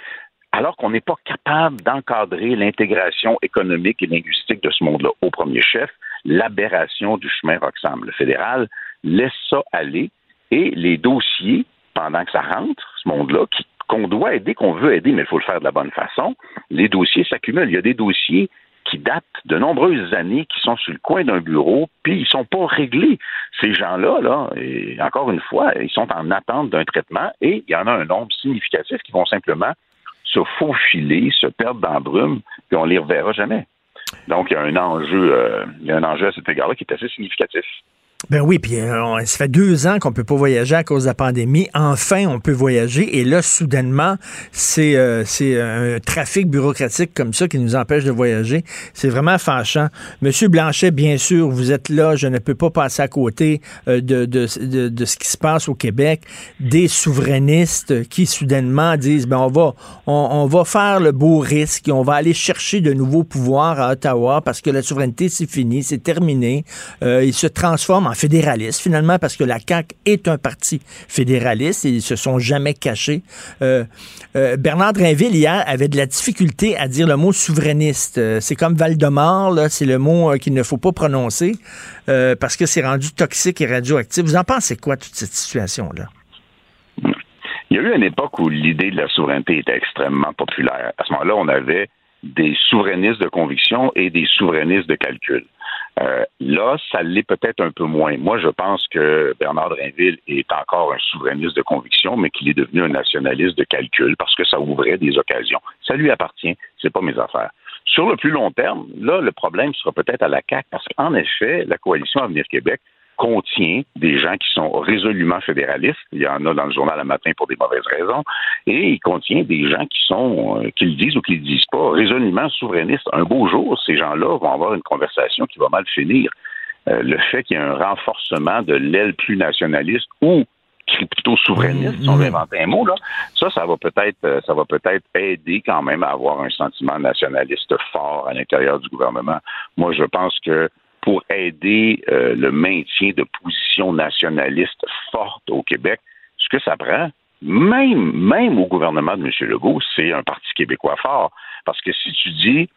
alors qu'on n'est pas capable d'encadrer l'intégration économique et linguistique de ce monde-là. Au premier chef, l'aberration du chemin Roxham. Le fédéral laisse ça aller et les dossiers, pendant que ça rentre, ce monde-là, qu'on doit aider, qu'on veut aider, mais il faut le faire de la bonne façon, les dossiers s'accumulent. Il y a des dossiers qui datent de nombreuses années, qui sont sur le coin d'un bureau, puis ils sont pas réglés. Ces gens-là, encore une fois, ils sont en attente d'un traitement et il y en a un nombre significatif qui vont simplement se faufiler, se perdre dans la brume, puis on les reverra jamais. Donc, il y a un enjeu, euh, il y a un enjeu à cet égard-là qui est assez significatif. Ben oui, puis euh, ça fait deux ans qu'on peut pas voyager à cause de la pandémie. Enfin, on peut voyager. Et là, soudainement, c'est euh, c'est un trafic bureaucratique comme ça qui nous empêche de voyager. C'est vraiment fâchant. Monsieur Blanchet, bien sûr, vous êtes là. Je ne peux pas passer à côté euh, de, de, de, ce qui se passe au Québec. Des souverainistes qui soudainement disent, ben on va on, on va faire le beau risque on va aller chercher de nouveaux pouvoirs à Ottawa parce que la souveraineté, c'est fini, c'est terminé. ils se transforment en fédéraliste, finalement, parce que la CAQ est un parti fédéraliste et ils se sont jamais cachés. Euh, euh, Bernard Drinville, hier, avait de la difficulté à dire le mot souverainiste. Euh, c'est comme Val-de-Mort, c'est le mot qu'il ne faut pas prononcer parce que c'est rendu toxique et radioactif. Vous en pensez quoi, toute cette situation-là? Il y a eu une époque où l'idée de la souveraineté était extrêmement populaire. À ce moment-là, on avait des souverainistes de conviction et des souverainistes de calcul. Euh, là, ça l'est peut-être un peu moins. Moi, je pense que Bernard Drinville est encore un souverainiste de conviction, mais qu'il est devenu un nationaliste de calcul parce que ça ouvrait des occasions. Ça lui appartient, c'est pas mes affaires. Sur le plus long terme, là, le problème sera peut-être à la CAQ parce qu'en effet, la coalition Avenir Québec contient des gens qui sont résolument fédéralistes. Il y en a dans le journal le matin pour des mauvaises raisons. Et il contient des gens qui sont, euh, qui le disent ou qui le disent pas, résolument souverainistes. Un beau jour, ces gens-là vont avoir une conversation qui va mal finir. Euh, le fait qu'il y ait un renforcement de l'aile plus nationaliste ou plutôt souverainiste, si on veut inventer un mot, là, ça, ça va peut-être euh, ça va peut-être aider quand même à avoir un sentiment nationaliste fort à l'intérieur du gouvernement. Moi, je pense que pour aider euh, le maintien de positions nationalistes fortes au Québec, ce que ça prend, même, même au gouvernement de M. Legault, c'est un Parti québécois fort. Parce que si tu dis,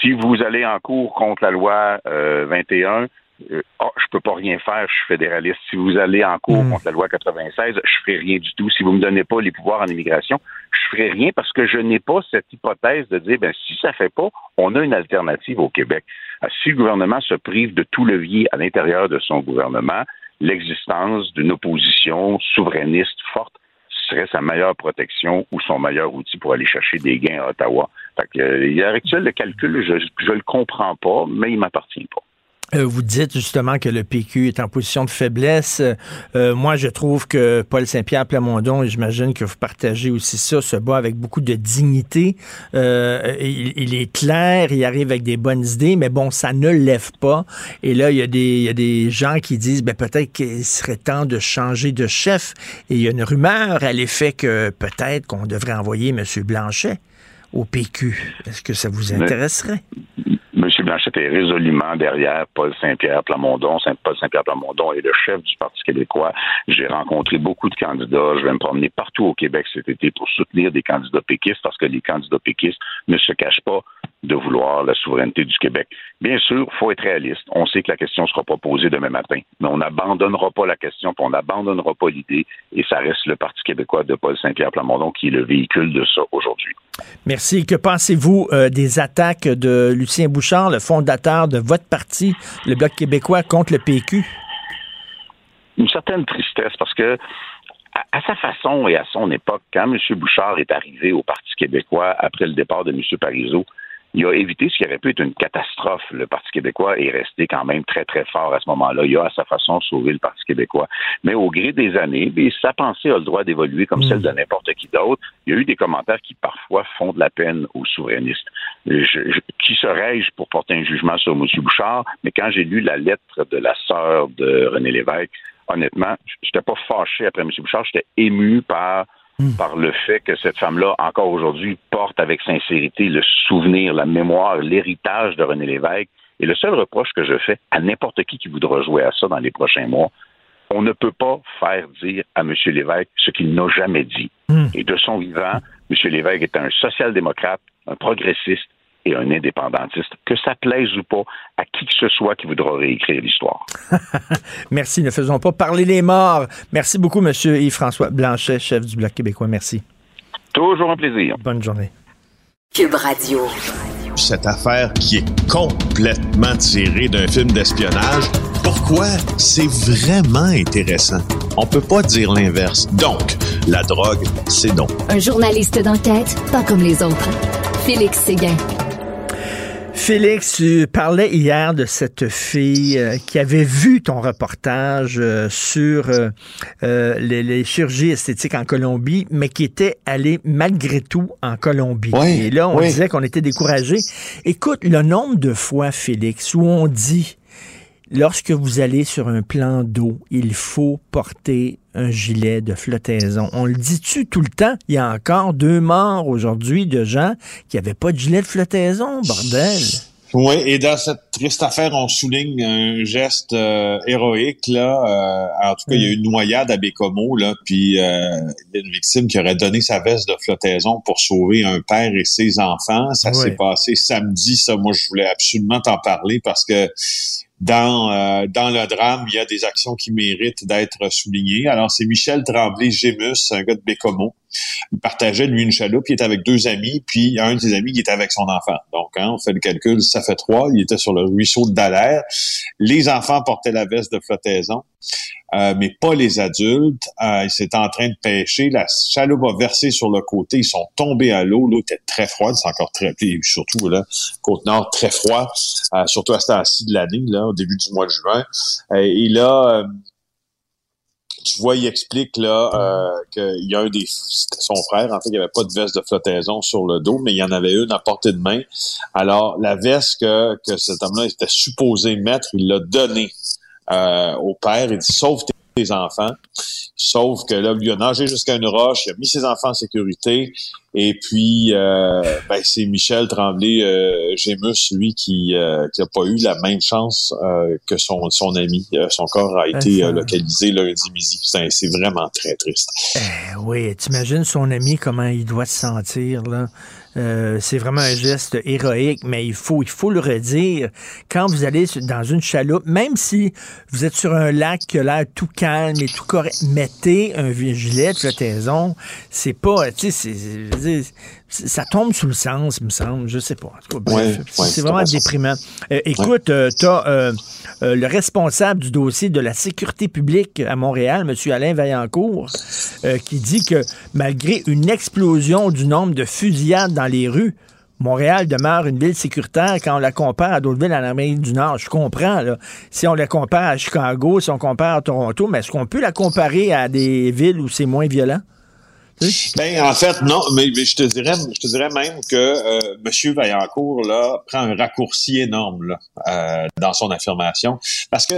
si vous allez en cours contre la loi 21, euh, oh, je peux pas rien faire, je suis fédéraliste. Si vous allez en cours hmm. contre la loi 96, je ferai rien du tout. Si vous me donnez pas les pouvoirs en immigration, je ferai rien parce que je n'ai pas cette hypothèse de dire, ben, si ça fait pas, on a une alternative au Québec. Si le gouvernement se prive de tout levier à l'intérieur de son gouvernement, l'existence d'une opposition souverainiste forte serait sa meilleure protection ou son meilleur outil pour aller chercher des gains à Ottawa. Fait que, euh, actuel, le calcul, je ne le comprends pas, mais il m'appartient pas. Euh, vous dites justement que le PQ est en position de faiblesse. Euh, moi, je trouve que Paul Saint-Pierre Plamondon, et j'imagine que vous partagez aussi ça, se bat avec beaucoup de dignité. Euh, il, est clair, il arrive avec des bonnes idées, mais bon, ça ne lève pas. Et là, il y a des, il y a des gens qui disent, ben, peut-être qu'il serait temps de changer de chef. Et il y a une rumeur à l'effet que peut-être qu'on devrait envoyer M. Blanchet au PQ. Est-ce que ça vous intéresserait? M. Blanchette est résolument derrière Paul Saint-Pierre Plamondon. Paul Saint-Pierre Plamondon est le chef du Parti québécois. J'ai rencontré beaucoup de candidats. Je vais me promener partout au Québec cet été pour soutenir des candidats péquistes parce que les candidats péquistes ne se cachent pas de vouloir la souveraineté du Québec. Bien sûr, il faut être réaliste. On sait que la question ne sera pas posée demain matin, mais on n'abandonnera pas la question, puis on n'abandonnera pas l'idée, et ça reste le Parti québécois de Paul Saint-Pierre Plamondon qui est le véhicule de ça aujourd'hui. Merci. Que pensez-vous euh, des attaques de Lucien Bouchard, le fondateur de votre parti, le Bloc québécois, contre le PQ? Une certaine tristesse parce que à, sa façon et à son époque, quand M. Bouchard est arrivé au Parti québécois après le départ de M. Parizeau, il a évité ce qui aurait pu être une catastrophe. Le Parti québécois est resté quand même très, très fort à ce moment-là. Il a, à sa façon, sauvé le Parti québécois. Mais au gré des années, sa pensée a le droit d'évoluer comme celle de mm. n'importe qui d'autre. Il y a eu des commentaires qui, parfois, font de la peine aux souverainistes. qui serais-je pour porter un jugement sur M. Bouchard? Mais quand j'ai lu la lettre de la sœur de René Lévesque, honnêtement, je n'étais pas fâché après M. Bouchard, j'étais ému par Hmm. par le fait que cette femme-là, encore aujourd'hui, porte avec sincérité le souvenir, la mémoire, l'héritage de René Lévesque. Et le seul reproche que je fais à n'importe qui qui voudra jouer à ça dans les prochains mois, on ne peut pas faire dire à M. Lévesque ce qu'il n'a jamais dit. Hmm. Et de son vivant, M. Lévesque est un social-démocrate, un progressiste, et un indépendantiste, que ça plaise ou pas à qui que ce soit qui voudra réécrire l'histoire. Merci. Ne faisons pas parler les morts. Merci beaucoup, M. Yves-François Blanchet, chef du Bloc québécois. Merci. Toujours un plaisir. Bonne journée. Cube Radio. Cette affaire qui est complètement tirée d'un film d'espionnage, pourquoi c'est vraiment intéressant? On peut pas dire l'inverse. Donc, la drogue, c'est donc. Un journaliste d'enquête, pas comme les autres. Félix Séguin. Félix, tu parlais hier de cette fille euh, qui avait vu ton reportage euh, sur euh, les, chirurgies esthétiques en Colombie, mais qui était allée malgré tout en Colombie. Et là, on disait qu'on était découragé. Écoute, le nombre de fois, Félix, où on dit lorsque vous allez sur un plan d'eau, il faut porter un gilet de flottaison. On le dit-tu tout le temps? Il y a encore deux morts aujourd'hui de gens qui n'avaient pas de gilet de flottaison, bordel. Oui, et dans cette triste affaire, on souligne un geste euh, héroïque là. Euh, en tout cas, il y a eu une noyade à Bécomo là, puis euh, il y a une victime qui aurait donné sa veste de flottaison pour sauver un père et ses enfants. Ça s'est passé samedi. Ça, moi, je voulais absolument t'en parler parce que dans, euh, dans le drame, il y a des actions qui méritent d'être soulignées. Alors, c'est Michel Tremblay-Gémus, un gars de Bécomo, Il partageait, lui, une chaloupe, il était avec deux amis, puis il un de ses amis qui était avec son enfant. Donc, hein, on fait le calcul, ça fait trois. Il était sur le ruisseau de Dallaire. Les enfants portaient la veste de flottaison. Euh, mais pas les adultes. Euh, ils en train de pêcher. La chaloupe a versé sur le côté. Ils sont tombés à l'eau. L'eau était très froide. C'est encore très... Surtout, là, Côte-Nord, très froid. Euh, surtout à ce temps-ci de l'année, là, au début du mois de juin. et là tu vois, il explique là euh, qu'il y a un des son frère, en fait, il n'y avait pas de veste de flottaison sur le dos, mais il y en avait une à portée de main. Alors, la veste que, que cet homme-là était supposé mettre, il l'a donnée euh, au père. Il dit sauve tes enfants. Sauf que là, il a nagé jusqu'à une roche, il a mis ses enfants en sécurité, et puis euh, ben, c'est Michel Tremblay euh, Gémus, lui, qui euh, qui a pas eu la même chance euh, que son son ami. son corps a été localisé lundi midi. C'est vraiment très triste. Eh, oui, t'imagines son ami comment il doit se sentir là. Euh, c'est vraiment un geste héroïque, mais il faut, il faut le redire. Quand vous allez dans une chaloupe, même si vous êtes sur un lac qui a l'air tout calme et tout correct, mettez un gilet de flottaison. C'est pas, tu sais, ça tombe sous le sens, me semble. Je sais pas. c'est vraiment déprimant. Euh, écoute, euh, tu as le responsable du dossier de la sécurité publique à Montréal, M. Alain Vaillancourt, qui dit que malgré une explosion du nombre de fusillades dans les rues, Montréal demeure une ville sécuritaire quand on la compare à d'autres villes en Amérique du Nord. Je comprends. Là. Si on la compare à Chicago, si on compare à Toronto, mais est-ce qu'on peut la comparer à des villes où c'est moins violent? Ben, en fait, non, mais, je te dirais, je te dirais même que euh, M. Vaillancourt là, prend un raccourci énorme là, euh, dans son affirmation. Parce que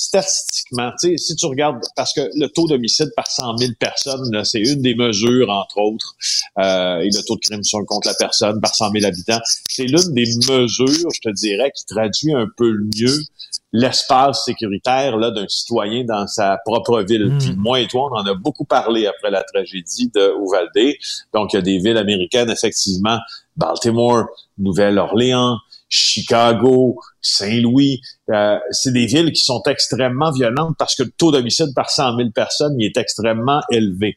statistiquement, si tu regardes, parce que le taux d'homicide par 100 000 personnes, c'est une des mesures, entre autres, euh, et le taux de crime sur contre la personne par 100 000 habitants, c'est l'une des mesures, je te dirais, qui traduit un peu mieux l'espace sécuritaire là d'un citoyen dans sa propre ville. Hmm. Puis moi et toi, on en a beaucoup parlé après la tragédie de Uvalde. Donc, il y a des villes américaines, effectivement, Baltimore, Nouvelle-Orléans, Chicago, Saint-Louis, euh, c'est des villes qui sont extrêmement violentes parce que le taux d'homicide par 100 000 personnes il est extrêmement élevé.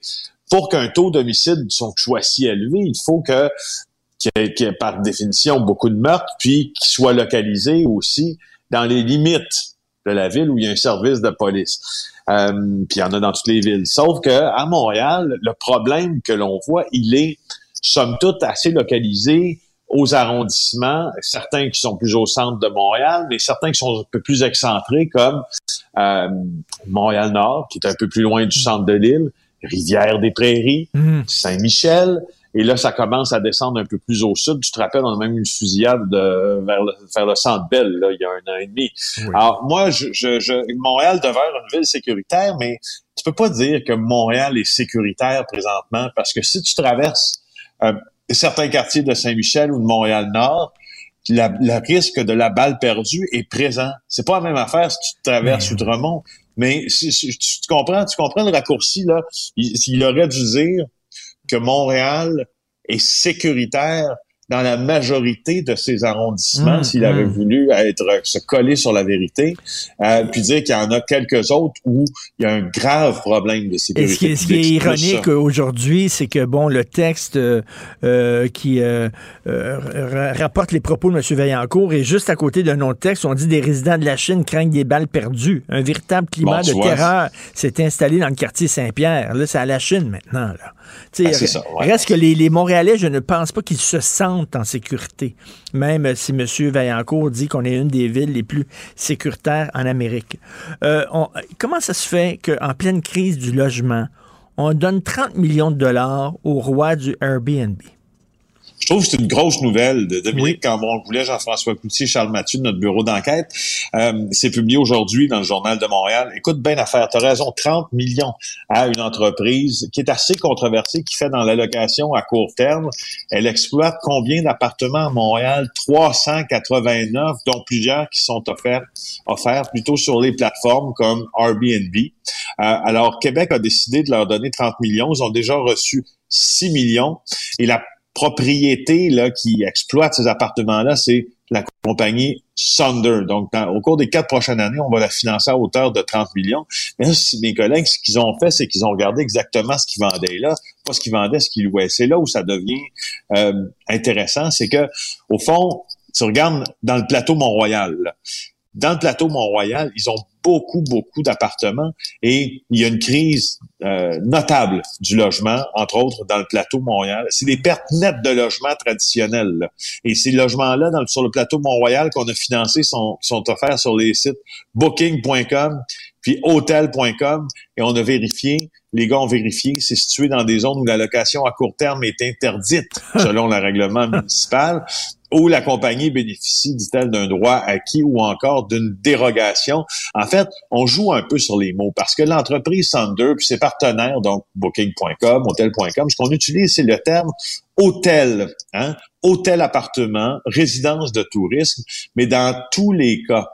Pour qu'un taux d'homicide soit si élevé, il faut que qu'il y, ait, par définition beaucoup de meurtres, puis qu'ils soient localisés aussi dans les limites de la ville où il y a un service de police. Euh, puis il y en a dans toutes les villes. Sauf que à Montréal, le problème que l'on voit, il est somme toute assez localisé aux arrondissements, certains qui sont plus au centre de Montréal, mais certains qui sont un peu plus excentrés, comme euh, Montréal-Nord, qui est un peu plus loin du centre de l'île, Rivière-des-Prairies, mmh. Saint-Michel, et là, ça commence à descendre un peu plus au sud. Tu te rappelles, on a même une fusillade vers, le, le centre Bell, là, il y a un an et demi. Alors, moi, je, je, Montréal demeure une ville sécuritaire, mais tu peux pas dire que Montréal est sécuritaire présentement, parce que si tu traverses euh, certains quartiers de Saint-Michel ou de Montréal-Nord, le risque de la balle perdue est présent. C'est pas la même affaire si tu traverses Outremont. Mais si, tu comprends, tu comprends le raccourci, là. Il, il aurait dû dire que Montréal est sécuritaire dans la majorité de ces arrondissements, mmh, s'il avait mmh. voulu être se coller sur la vérité, euh, puis dire qu'il y en a quelques autres où il y a un grave problème de sécurité. Et ce qui, est ironique aujourd'hui, c'est que bon, le texte euh, euh qui euh, euh, rapporte les propos de M. Vaillancourt est juste à côté d'un autre texte. On dit des résidents de la Chine craignent des balles perdues. Un véritable climat de terreur s'est installé dans le quartier Saint-Pierre. Là, c'est à la Chine maintenant. Là. Ah, reste que les, les Montréalais, je ne pense pas qu'ils se sentent en sécurité. Même si M. Vaillancourt dit qu'on est une des villes les plus sécuritaires en Amérique. Euh, comment ça se fait qu'en pleine crise du logement, on donne 30 millions de dollars au roi du Airbnb? Je trouve que c'est une grosse nouvelle de Dominique Cambron-Goulet, Jean-François Coutier, Charles Mathieu de notre bureau d'enquête. Euh, c'est publié aujourd'hui dans le Journal de Montréal. Écoute bien l'affaire, tu as raison, 30 millions à une entreprise qui est assez controversée, qui fait dans l'allocation à court terme. Elle exploite combien d'appartements à Montréal? 389, dont plusieurs qui sont offerts, offerts plutôt sur les plateformes comme Airbnb. Euh, alors, Québec a décidé de leur donner 30 millions. Ils ont déjà reçu 6 millions. Et la propriété là, qui exploite ces appartements-là, c'est la compagnie Sunder. Donc, au cours des quatre prochaines années, on va la financer à hauteur de 30 millions. Mais là, mes collègues, ce qu'ils ont fait, c'est qu'ils ont regardé exactement ce qu'ils vendaient là, pas ce qu'ils vendaient, ce qu'ils louaient. C'est là où ça devient euh, intéressant, c'est que, au fond, tu regardes dans le plateau Mont-Royal, dans le plateau Mont-Royal, ils ont beaucoup, beaucoup d'appartements et il y a une crise euh, notable du logement, entre autres dans le plateau Montréal. C'est des pertes nettes de logements traditionnels. Et ces logements-là, sur le plateau Mont-Royal qu'on a financés, sont, sont offerts sur les sites booking.com puis hotel.com et on a vérifié, les gars ont vérifié, c'est situé dans des zones où la location à court terme est interdite selon le règlement municipal où la compagnie bénéficie, dit-elle, d'un droit acquis ou encore d'une dérogation. En fait, on joue un peu sur les mots parce que l'entreprise Sander puis ses partenaires, donc Booking.com, Hotel.com, ce qu'on utilise, c'est le terme hôtel, hein? hôtel appartement, résidence de tourisme, mais dans tous les cas,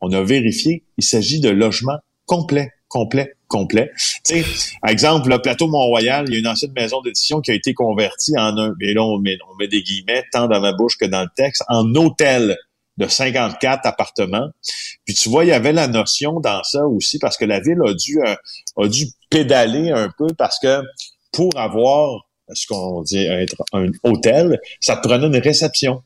on a vérifié, il s'agit de logements complets complet, complet. Tu par exemple, le plateau Mont-Royal, il y a une ancienne maison d'édition qui a été convertie en un, et là, on met, on des guillemets, tant dans ma bouche que dans le texte, en hôtel de 54 appartements. Puis tu vois, il y avait la notion dans ça aussi, parce que la ville a dû, euh, a dû pédaler un peu, parce que pour avoir ce qu'on dit être un hôtel, ça te prenait une réception.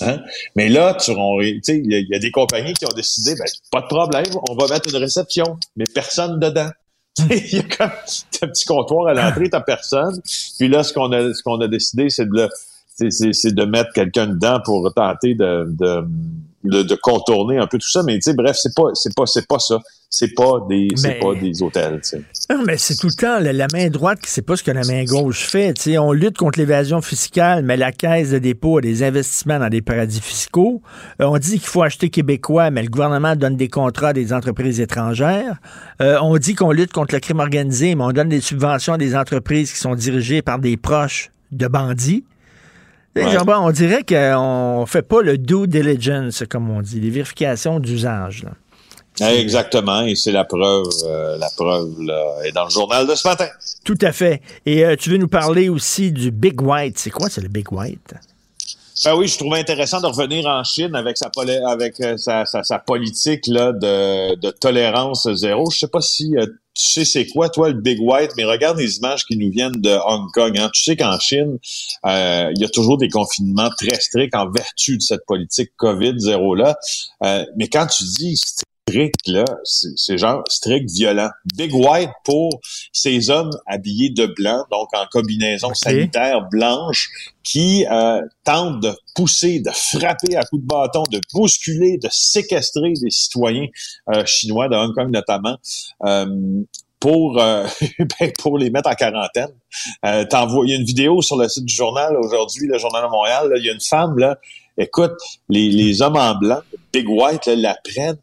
Hein? Mais là, tu il y, a des compagnies qui ont décidé, ben, pas de problème, on va mettre une réception, mais personne dedans. Il y a comme un petit comptoir à l'entrée, t'as personne. Puis là, ce qu'on a, ce qu'on a décidé, c'est de, c'est, de mettre quelqu'un dedans pour tenter de, de, de, contourner un peu tout ça. Mais tu sais, bref, c'est pas, c'est pas, c'est pas ça. C'est pas des, c'est pas des hôtels. Non, mais c'est tout le temps la, main droite qui sait pas ce que la main gauche fait. sais, on lutte contre l'évasion fiscale, mais la caisse de dépôt a des investissements dans des paradis fiscaux. Euh, on dit qu'il faut acheter québécois, mais le gouvernement donne des contrats à des entreprises étrangères. Euh, on dit qu'on lutte contre le crime organisé, mais on donne des subventions à des entreprises qui sont dirigées par des proches de bandits. on dirait qu'on fait pas le due diligence, comme on dit, les vérifications d'usage. Exactement, et c'est la preuve, euh, la preuve là, est dans le journal de ce matin. Tout à fait. Et euh, tu veux nous parler aussi du Big White. C'est quoi, c'est le Big White? Ben oui, je trouvais intéressant de revenir en Chine avec sa avec euh, sa, sa, politique là de, de, tolérance zéro. Je sais pas si tu sais c'est quoi, toi, le Big White, mais regarde les images qui nous viennent de Hong Kong. Hein. Tu sais qu'en Chine, euh, il y a toujours des confinements très stricts en vertu de cette politique COVID-0-là. Euh, mais quand tu dis strict, là, c'est genre strict violent. Big White pour ces hommes habillés de blanc, donc en combinaison sanitaire blanche, qui euh, tentent de pousser, de frapper à coups de bâton, de bousculer, de séquestrer des citoyens euh, chinois de Hong Kong notamment. Euh, pour euh, ben, pour les mettre en quarantaine. Euh, il y a une vidéo sur le site du journal aujourd'hui, le journal de Montréal. Il y a une femme là. Écoute, les, les hommes en blanc, Big White, là, la prennent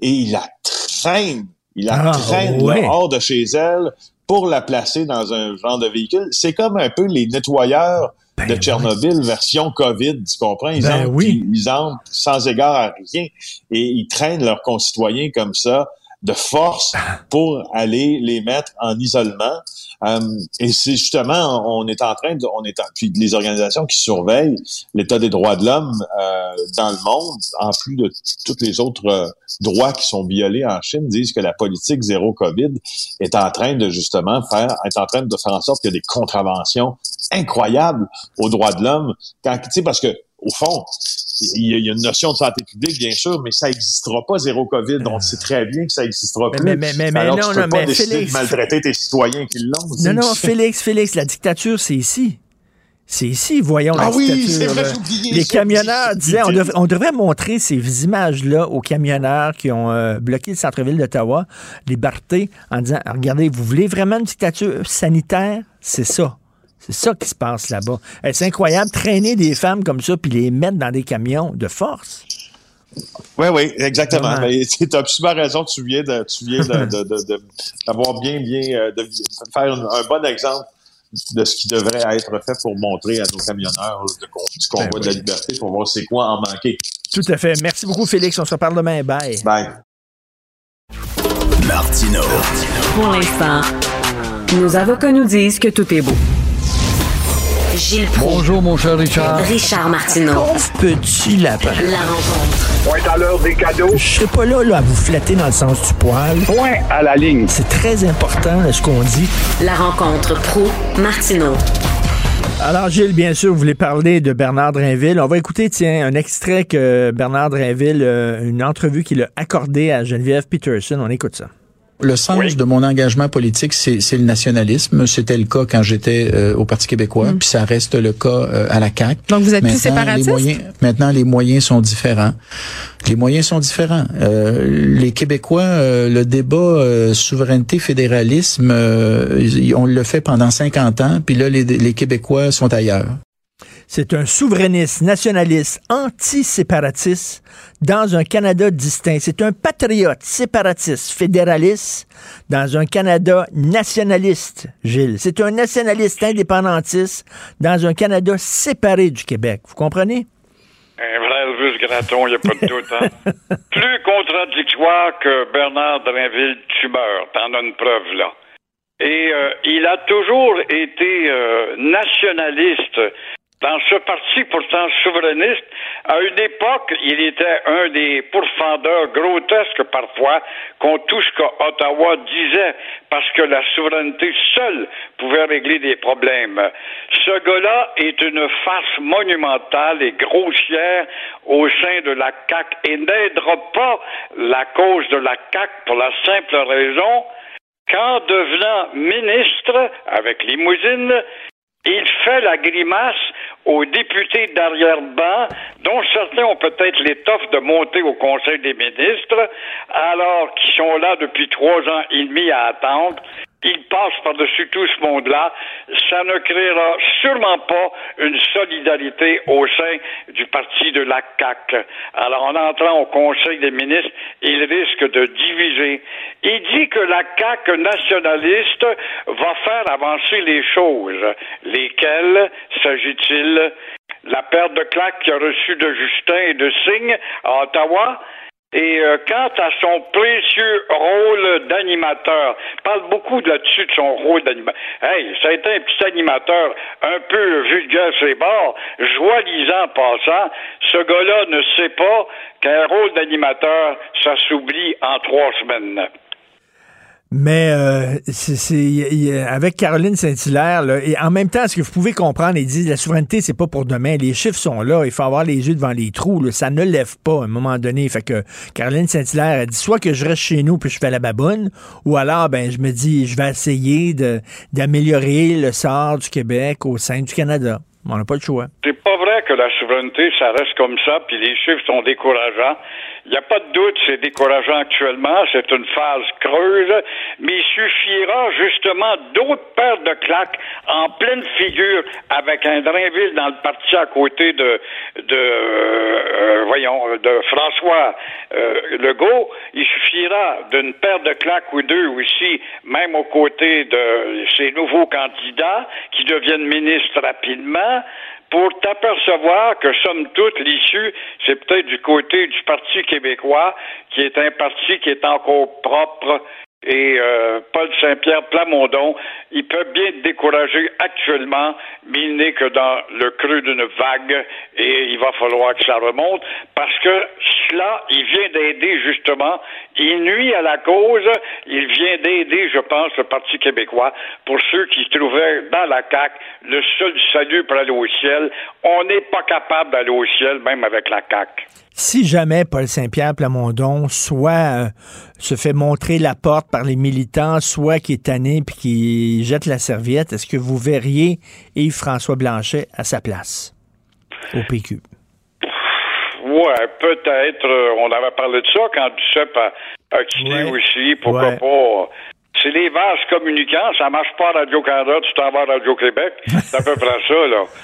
et il la traîne. Il la ah, traîne hors de chez elle pour la placer dans un genre de véhicule. C'est comme un peu les nettoyeurs ben de Tchernobyl version COVID, tu comprends? Ils, ben ils entrent sans égard à rien et ils traînent leurs concitoyens comme ça de force pour aller les mettre en isolement. Euh, et c'est justement, on est en train de, on est puis les organisations qui surveillent l'état des droits de l'homme euh, dans le monde, en plus de tous les autres euh, droits qui sont violés en Chine, disent que la politique zéro Covid est en train de justement faire, est en train de faire en sorte qu'il y a des contraventions incroyables aux droits de l'homme. Quand, tu sais, parce que au fond, il y a une notion de santé publique, bien sûr, mais ça n'existera pas zéro COVID. On sait très bien que ça n'existera plus. Mais, mais, mais, mais Alors, non, tu peux non, pas mais décider Félix, de maltraiter tes citoyens qui l'ont. Non, non, Félix, Félix, la dictature, c'est ici. C'est ici, voyons ah la oui, dictature. c'est vrai, oublié Les camionneurs disaient, on, oublié. dev- on devrait montrer ces images-là aux camionneurs qui ont euh, bloqué le centre-ville d'Ottawa, Liberté, en disant, regardez, vous voulez vraiment une dictature sanitaire? C'est ça. C'est ça qui se passe là-bas. C'est incroyable, traîner des femmes comme ça puis les mettre dans des camions de force. Oui, oui, exactement. Tu as super raison. Tu viens de, tu viens de, de- de- de- d'avoir bien, bien, euh, de faire un, un bon exemple de ce qui devrait être fait pour montrer à nos camionneurs de, du convoi Ben de la liberté pour voir c'est quoi en manquer. Tout à fait. Merci beaucoup, Félix. On se reparle demain. Bye. Bye. Martino. Pour l'instant, nos avocats nous disent que tout est beau. Gilles Proulx. Bonjour, mon cher Richard. Richard Martineau. Pauvre petit lapin. La rencontre. Point à l'heure des cadeaux. Je serai pas là, là à vous flatter dans le sens du poil. Point à la ligne. C'est très important là, ce qu'on dit. La rencontre pro martineau Alors, Gilles, bien sûr, vous voulez parler de Bernard Drinville. On va écouter, tiens, un extrait que Bernard Drinville, euh, une entrevue qu'il a accordée à Geneviève Peterson. On écoute ça. Le sens de mon engagement politique, c'est le nationalisme. C'était le cas quand j'étais euh, au Parti québécois, puis ça reste le cas euh, à la CAQ. Donc vous êtes plus séparatiste? les moyens, maintenant, les moyens sont différents. Les moyens sont différents. Euh, les Québécois, euh, le débat euh, souveraineté-fédéralisme, euh, on le fait pendant 50 ans, puis là, les, les Québécois sont ailleurs. C'est un souverainiste, nationaliste, anti-séparatiste dans un Canada distinct. C'est un patriote, séparatiste, fédéraliste dans un Canada nationaliste, Gilles. C'est un nationaliste indépendantiste dans un Canada séparé du Québec. Vous comprenez? Un vrai Elvis Gratton, il n'y a pas de doute. Hein? Plus contradictoire que Bernard Drinville tumeur. T'en as une preuve, là. Et euh, il a toujours été euh, nationaliste dans ce parti pourtant souverainiste. À une époque, il était un des pourfendeurs grotesques parfois contre tout ce qu'Ottawa disait, parce que la souveraineté seule pouvait régler des problèmes. Ce gars-là est une farce monumentale et grossière au sein de la CAQ et n'aidera pas la cause de la CAQ pour la simple raison qu'en devenant ministre avec limousine, il fait la grimace aux députés d'arrière-ban, dont certains ont peut-être l'étoffe de monter au Conseil des ministres, alors qu'ils sont là depuis trois ans et demi à attendre. Ils passent par-dessus tout ce monde-là. Ça ne créera sûrement pas une solidarité au sein du parti de la CAQ. Alors, en entrant au Conseil des ministres, il risque de diviser. Il dit que la CAQ nationaliste va faire avancer les choses. Lesquelles s'agit-il? La paire de claques qu'il a reçue de Justin et de Signe à Ottawa, et euh, quant à son précieux rôle d'animateur, parle beaucoup là-dessus de son rôle d'animateur. Hey, ça a été un petit animateur un peu vulgaire sur les bords, joie-lisant en passant. Ce gars-là ne sait pas qu'un rôle d'animateur, ça s'oublie en trois semaines. Mais euh, c'est avec Caroline Saint-Hilaire, et en même temps, ce que vous pouvez comprendre, il dit la souveraineté, c'est pas pour demain. Les chiffres sont là, il faut avoir les yeux devant les trous. là. Ça ne lève pas à un moment donné. Fait que Caroline Saint-Hilaire a dit soit que je reste chez nous puis je fais la baboune, ou alors ben je me dis je vais essayer d'améliorer le sort du Québec au sein du Canada. On n'a pas le choix. C'est pas vrai que la souveraineté, ça reste comme ça, puis les chiffres sont décourageants. Il n'y a pas de doute, c'est décourageant actuellement, c'est une phase creuse, mais il suffira justement d'autres paires de claques en pleine figure avec un Drainville dans le parti à côté de, de euh, voyons, de François euh, Legault. Il suffira d'une paire de claques ou deux aussi, même aux côtés de ces nouveaux candidats qui deviennent ministres rapidement pour t'apercevoir que, somme toute, l'issue, c'est peut-être du côté du Parti québécois, qui est un parti qui est encore propre. Et euh, Paul Saint-Pierre Plamondon, il peut bien être découragé actuellement, mais il n'est que dans le creux d'une vague et il va falloir que ça remonte parce que cela, il vient d'aider justement, il nuit à la cause, il vient d'aider, je pense, le Parti québécois pour ceux qui trouvaient dans la CAQ le seul salut pour aller au ciel. On n'est pas capable d'aller au ciel, même avec la CAQ. Si jamais Paul Saint-Pierre Plamondon soit euh, se fait montrer la porte par les militants, soit qui est tanné puis qui jette la serviette, est-ce que vous verriez Yves-François Blanchet à sa place au PQ? Ouais, peut-être. euh, on avait parlé de ça quand Duceppe a, a quitté aussi. Pourquoi Ouais. pas? C'est les vases communicants, ça marche pas à Radio-Canada, tu t'en vas à Radio-Québec. C'est à peu près ça, là.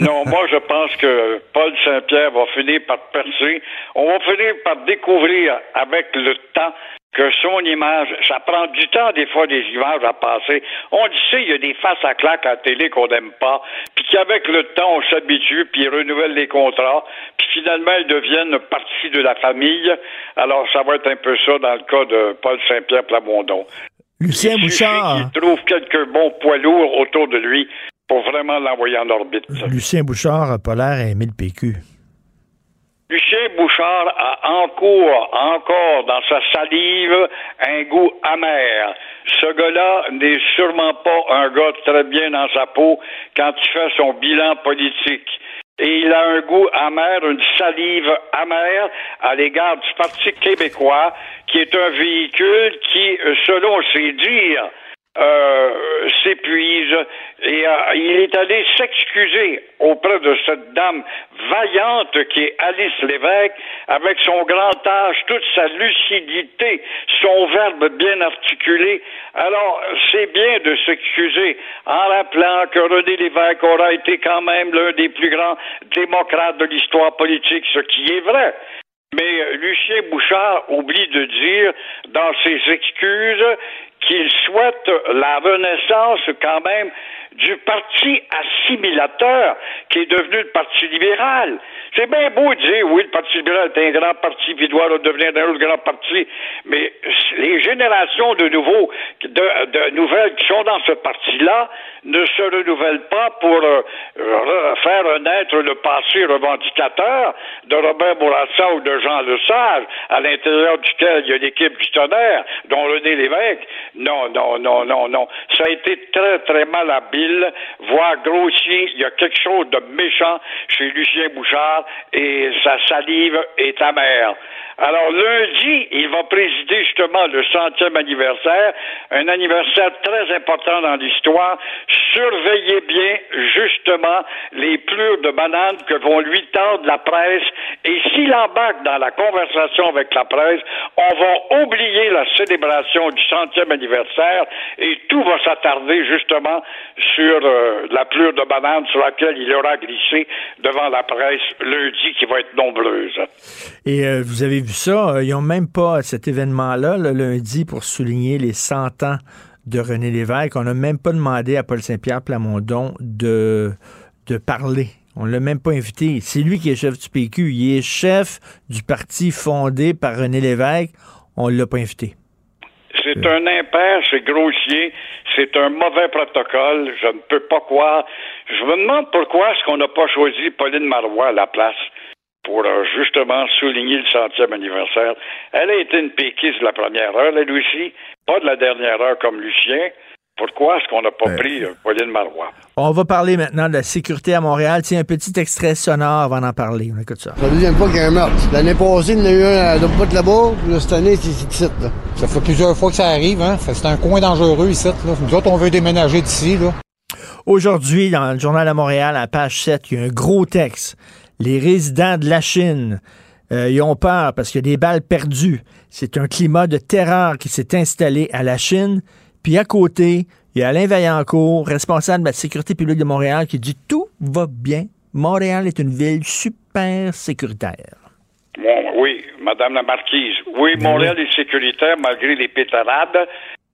Non, moi, je pense que Paul Saint-Pierre va finir par percer. On va finir par découvrir avec le temps que son image, ça prend du temps des fois des images à passer. On le sait, il y a des faces à claque à la télé qu'on n'aime pas, puis qu'avec le temps on s'habitue, puis ils renouvellent les contrats, puis finalement ils deviennent partie de la famille. Alors ça va être un peu ça dans le cas de Paul Saint-Pierre Plamondon. Lucien Il Bouchard. qu'il trouve quelques bons poids lourds autour de lui pour vraiment l'envoyer en orbite. Lucien Bouchard a pas l'air à aimer le PQ. Lucien Bouchard a encore, encore dans sa salive un goût amer. Ce gars-là n'est sûrement pas un gars très bien dans sa peau quand il fait son bilan politique. Et il a un goût amer, une salive amère à l'égard du Parti québécois, qui est un véhicule qui, selon ses dires, euh, s'épuise et euh, il est allé s'excuser auprès de cette dame vaillante qui est Alice Lévesque avec son grand âge, toute sa lucidité, son verbe bien articulé. Alors, c'est bien de s'excuser en rappelant que René Lévesque aura été quand même l'un des plus grands démocrates de l'histoire politique, ce qui est vrai. Mais Lucien Bouchard oublie de dire dans ses excuses qu'il souhaite la renaissance quand même du parti assimilateur qui est devenu le Parti libéral. C'est bien beau de dire, oui, le Parti libéral est un grand parti, puis doit devenir un autre grand parti, mais les générations de nouveaux, de, nouvelles qui sont dans ce parti-là ne se renouvellent pas pour euh, faire naître le passé revendicateur de Robert Bourassa ou de Jean Lesage, à l'intérieur duquel il y a l'équipe du tonnerre, dont René Lévesque. Non, non, non, non, non. Ça a été très, très mal habile, voire grossier. Il y a quelque chose de méchant chez Lucien Bouchard et sa salive est amère. Alors lundi, il va présider justement le centième anniversaire, un anniversaire très important dans l'histoire. Surveillez bien justement les plures de bananes que vont lui tendre la presse. Et s'il embarque dans la conversation avec la presse, on va oublier la célébration du centième anniversaire et tout va s'attarder justement sur euh, la plure de bananes sur laquelle il aura glissé devant la presse lundi qui va être nombreuse. Et euh, vous avez vu ça, euh, ils n'ont même pas cet événement-là, le lundi, pour souligner les 100 ans de René Lévesque. On n'a même pas demandé à Paul Saint-Pierre Plamondon de, de parler. On ne l'a même pas invité. C'est lui qui est chef du PQ. Il est chef du parti fondé par René Lévesque. On ne l'a pas invité. C'est un impair, c'est grossier, c'est un mauvais protocole. Je ne peux pas croire. Je me demande pourquoi est-ce qu'on n'a pas choisi Pauline Marois à la place pour euh, justement souligner le centième anniversaire. Elle a été une péquiste de la première heure, elle aussi, pas de la dernière heure comme Lucien. Pourquoi est-ce qu'on n'a pas pris euh, Pauline Marois? On va parler maintenant de la sécurité à Montréal. Tiens, un petit extrait sonore avant d'en parler. On écoute ça. C'est la deuxième fois qu'il y a un meurtre. L'année passée, il y en a eu un à là-bas. Là, cette année, c'est ici. Là. Ça fait plusieurs fois que ça arrive. Hein? C'est un coin dangereux ici. Là. Nous autres, on veut déménager d'ici. Aujourd'hui, dans le journal à Montréal, à page 7, il y a un gros texte les résidents de la Chine, euh, ils ont peur parce qu'il y a des balles perdues. C'est un climat de terreur qui s'est installé à la Chine. Puis à côté, il y a Alain Vaillancourt, responsable de la sécurité publique de Montréal, qui dit tout va bien. Montréal est une ville super sécuritaire. oui, Madame la Marquise. Oui, ben Montréal est sécuritaire malgré les pétarades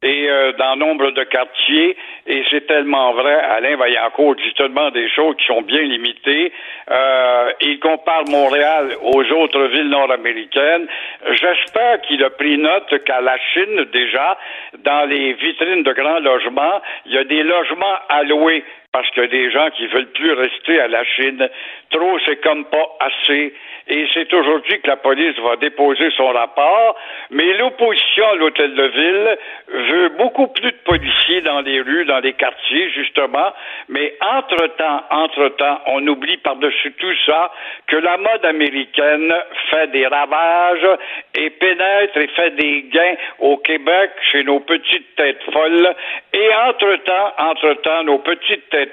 et euh, dans nombre de quartiers. Et c'est tellement vrai. Alain Vaillancourt dit tellement des choses qui sont bien limitées. Euh, il compare Montréal aux autres villes nord-américaines. J'espère qu'il a pris note qu'à la Chine, déjà, dans les vitrines de grands logements, il y a des logements alloués parce a des gens qui veulent plus rester à la Chine. Trop, c'est comme pas assez. Et c'est aujourd'hui que la police va déposer son rapport. Mais l'opposition à l'hôtel de ville veut beaucoup plus de policiers dans les rues, dans les quartiers, justement. Mais entre-temps, entre-temps, on oublie par-dessus tout ça que la mode américaine fait des ravages et pénètre et fait des gains au Québec chez nos petites têtes folles. Et entre-temps, entre-temps, nos petites têtes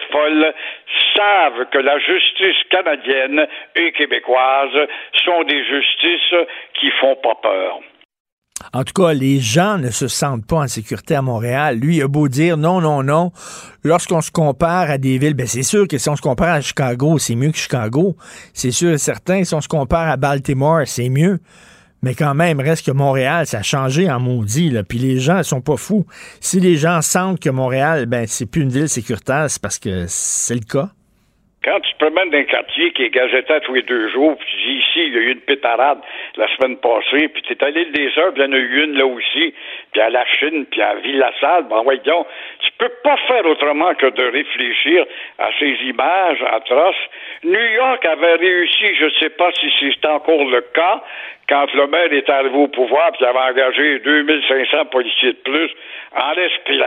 savent que la justice canadienne et québécoise sont des justices qui font pas peur. En tout cas, les gens ne se sentent pas en sécurité à Montréal. Lui, il a beau dire non, non, non. Lorsqu'on se compare à des villes, ben c'est sûr que si on se compare à Chicago, c'est mieux que Chicago. C'est sûr et certain. Si on se compare à Baltimore, c'est mieux. Mais quand même, reste que Montréal, ça a changé en maudit. Là. Puis les gens ne sont pas fous. Si les gens sentent que Montréal, ben c'est plus une ville sécuritaire, c'est parce que c'est le cas. Quand tu te promènes dans un quartier qui est gazetté tous les deux jours, puis tu dis ici, il y a eu une pétarade la semaine passée, puis tu es allé le désert, puis il y en a eu une là aussi, puis à la Chine, puis à Ville-la-Salle, ben voyons, tu peux pas faire autrement que de réfléchir à ces images atroces. New York avait réussi, je sais pas si c'est encore le cas, quand le maire est arrivé au pouvoir, puis il avait engagé 2500 policiers de plus, en laisse, puis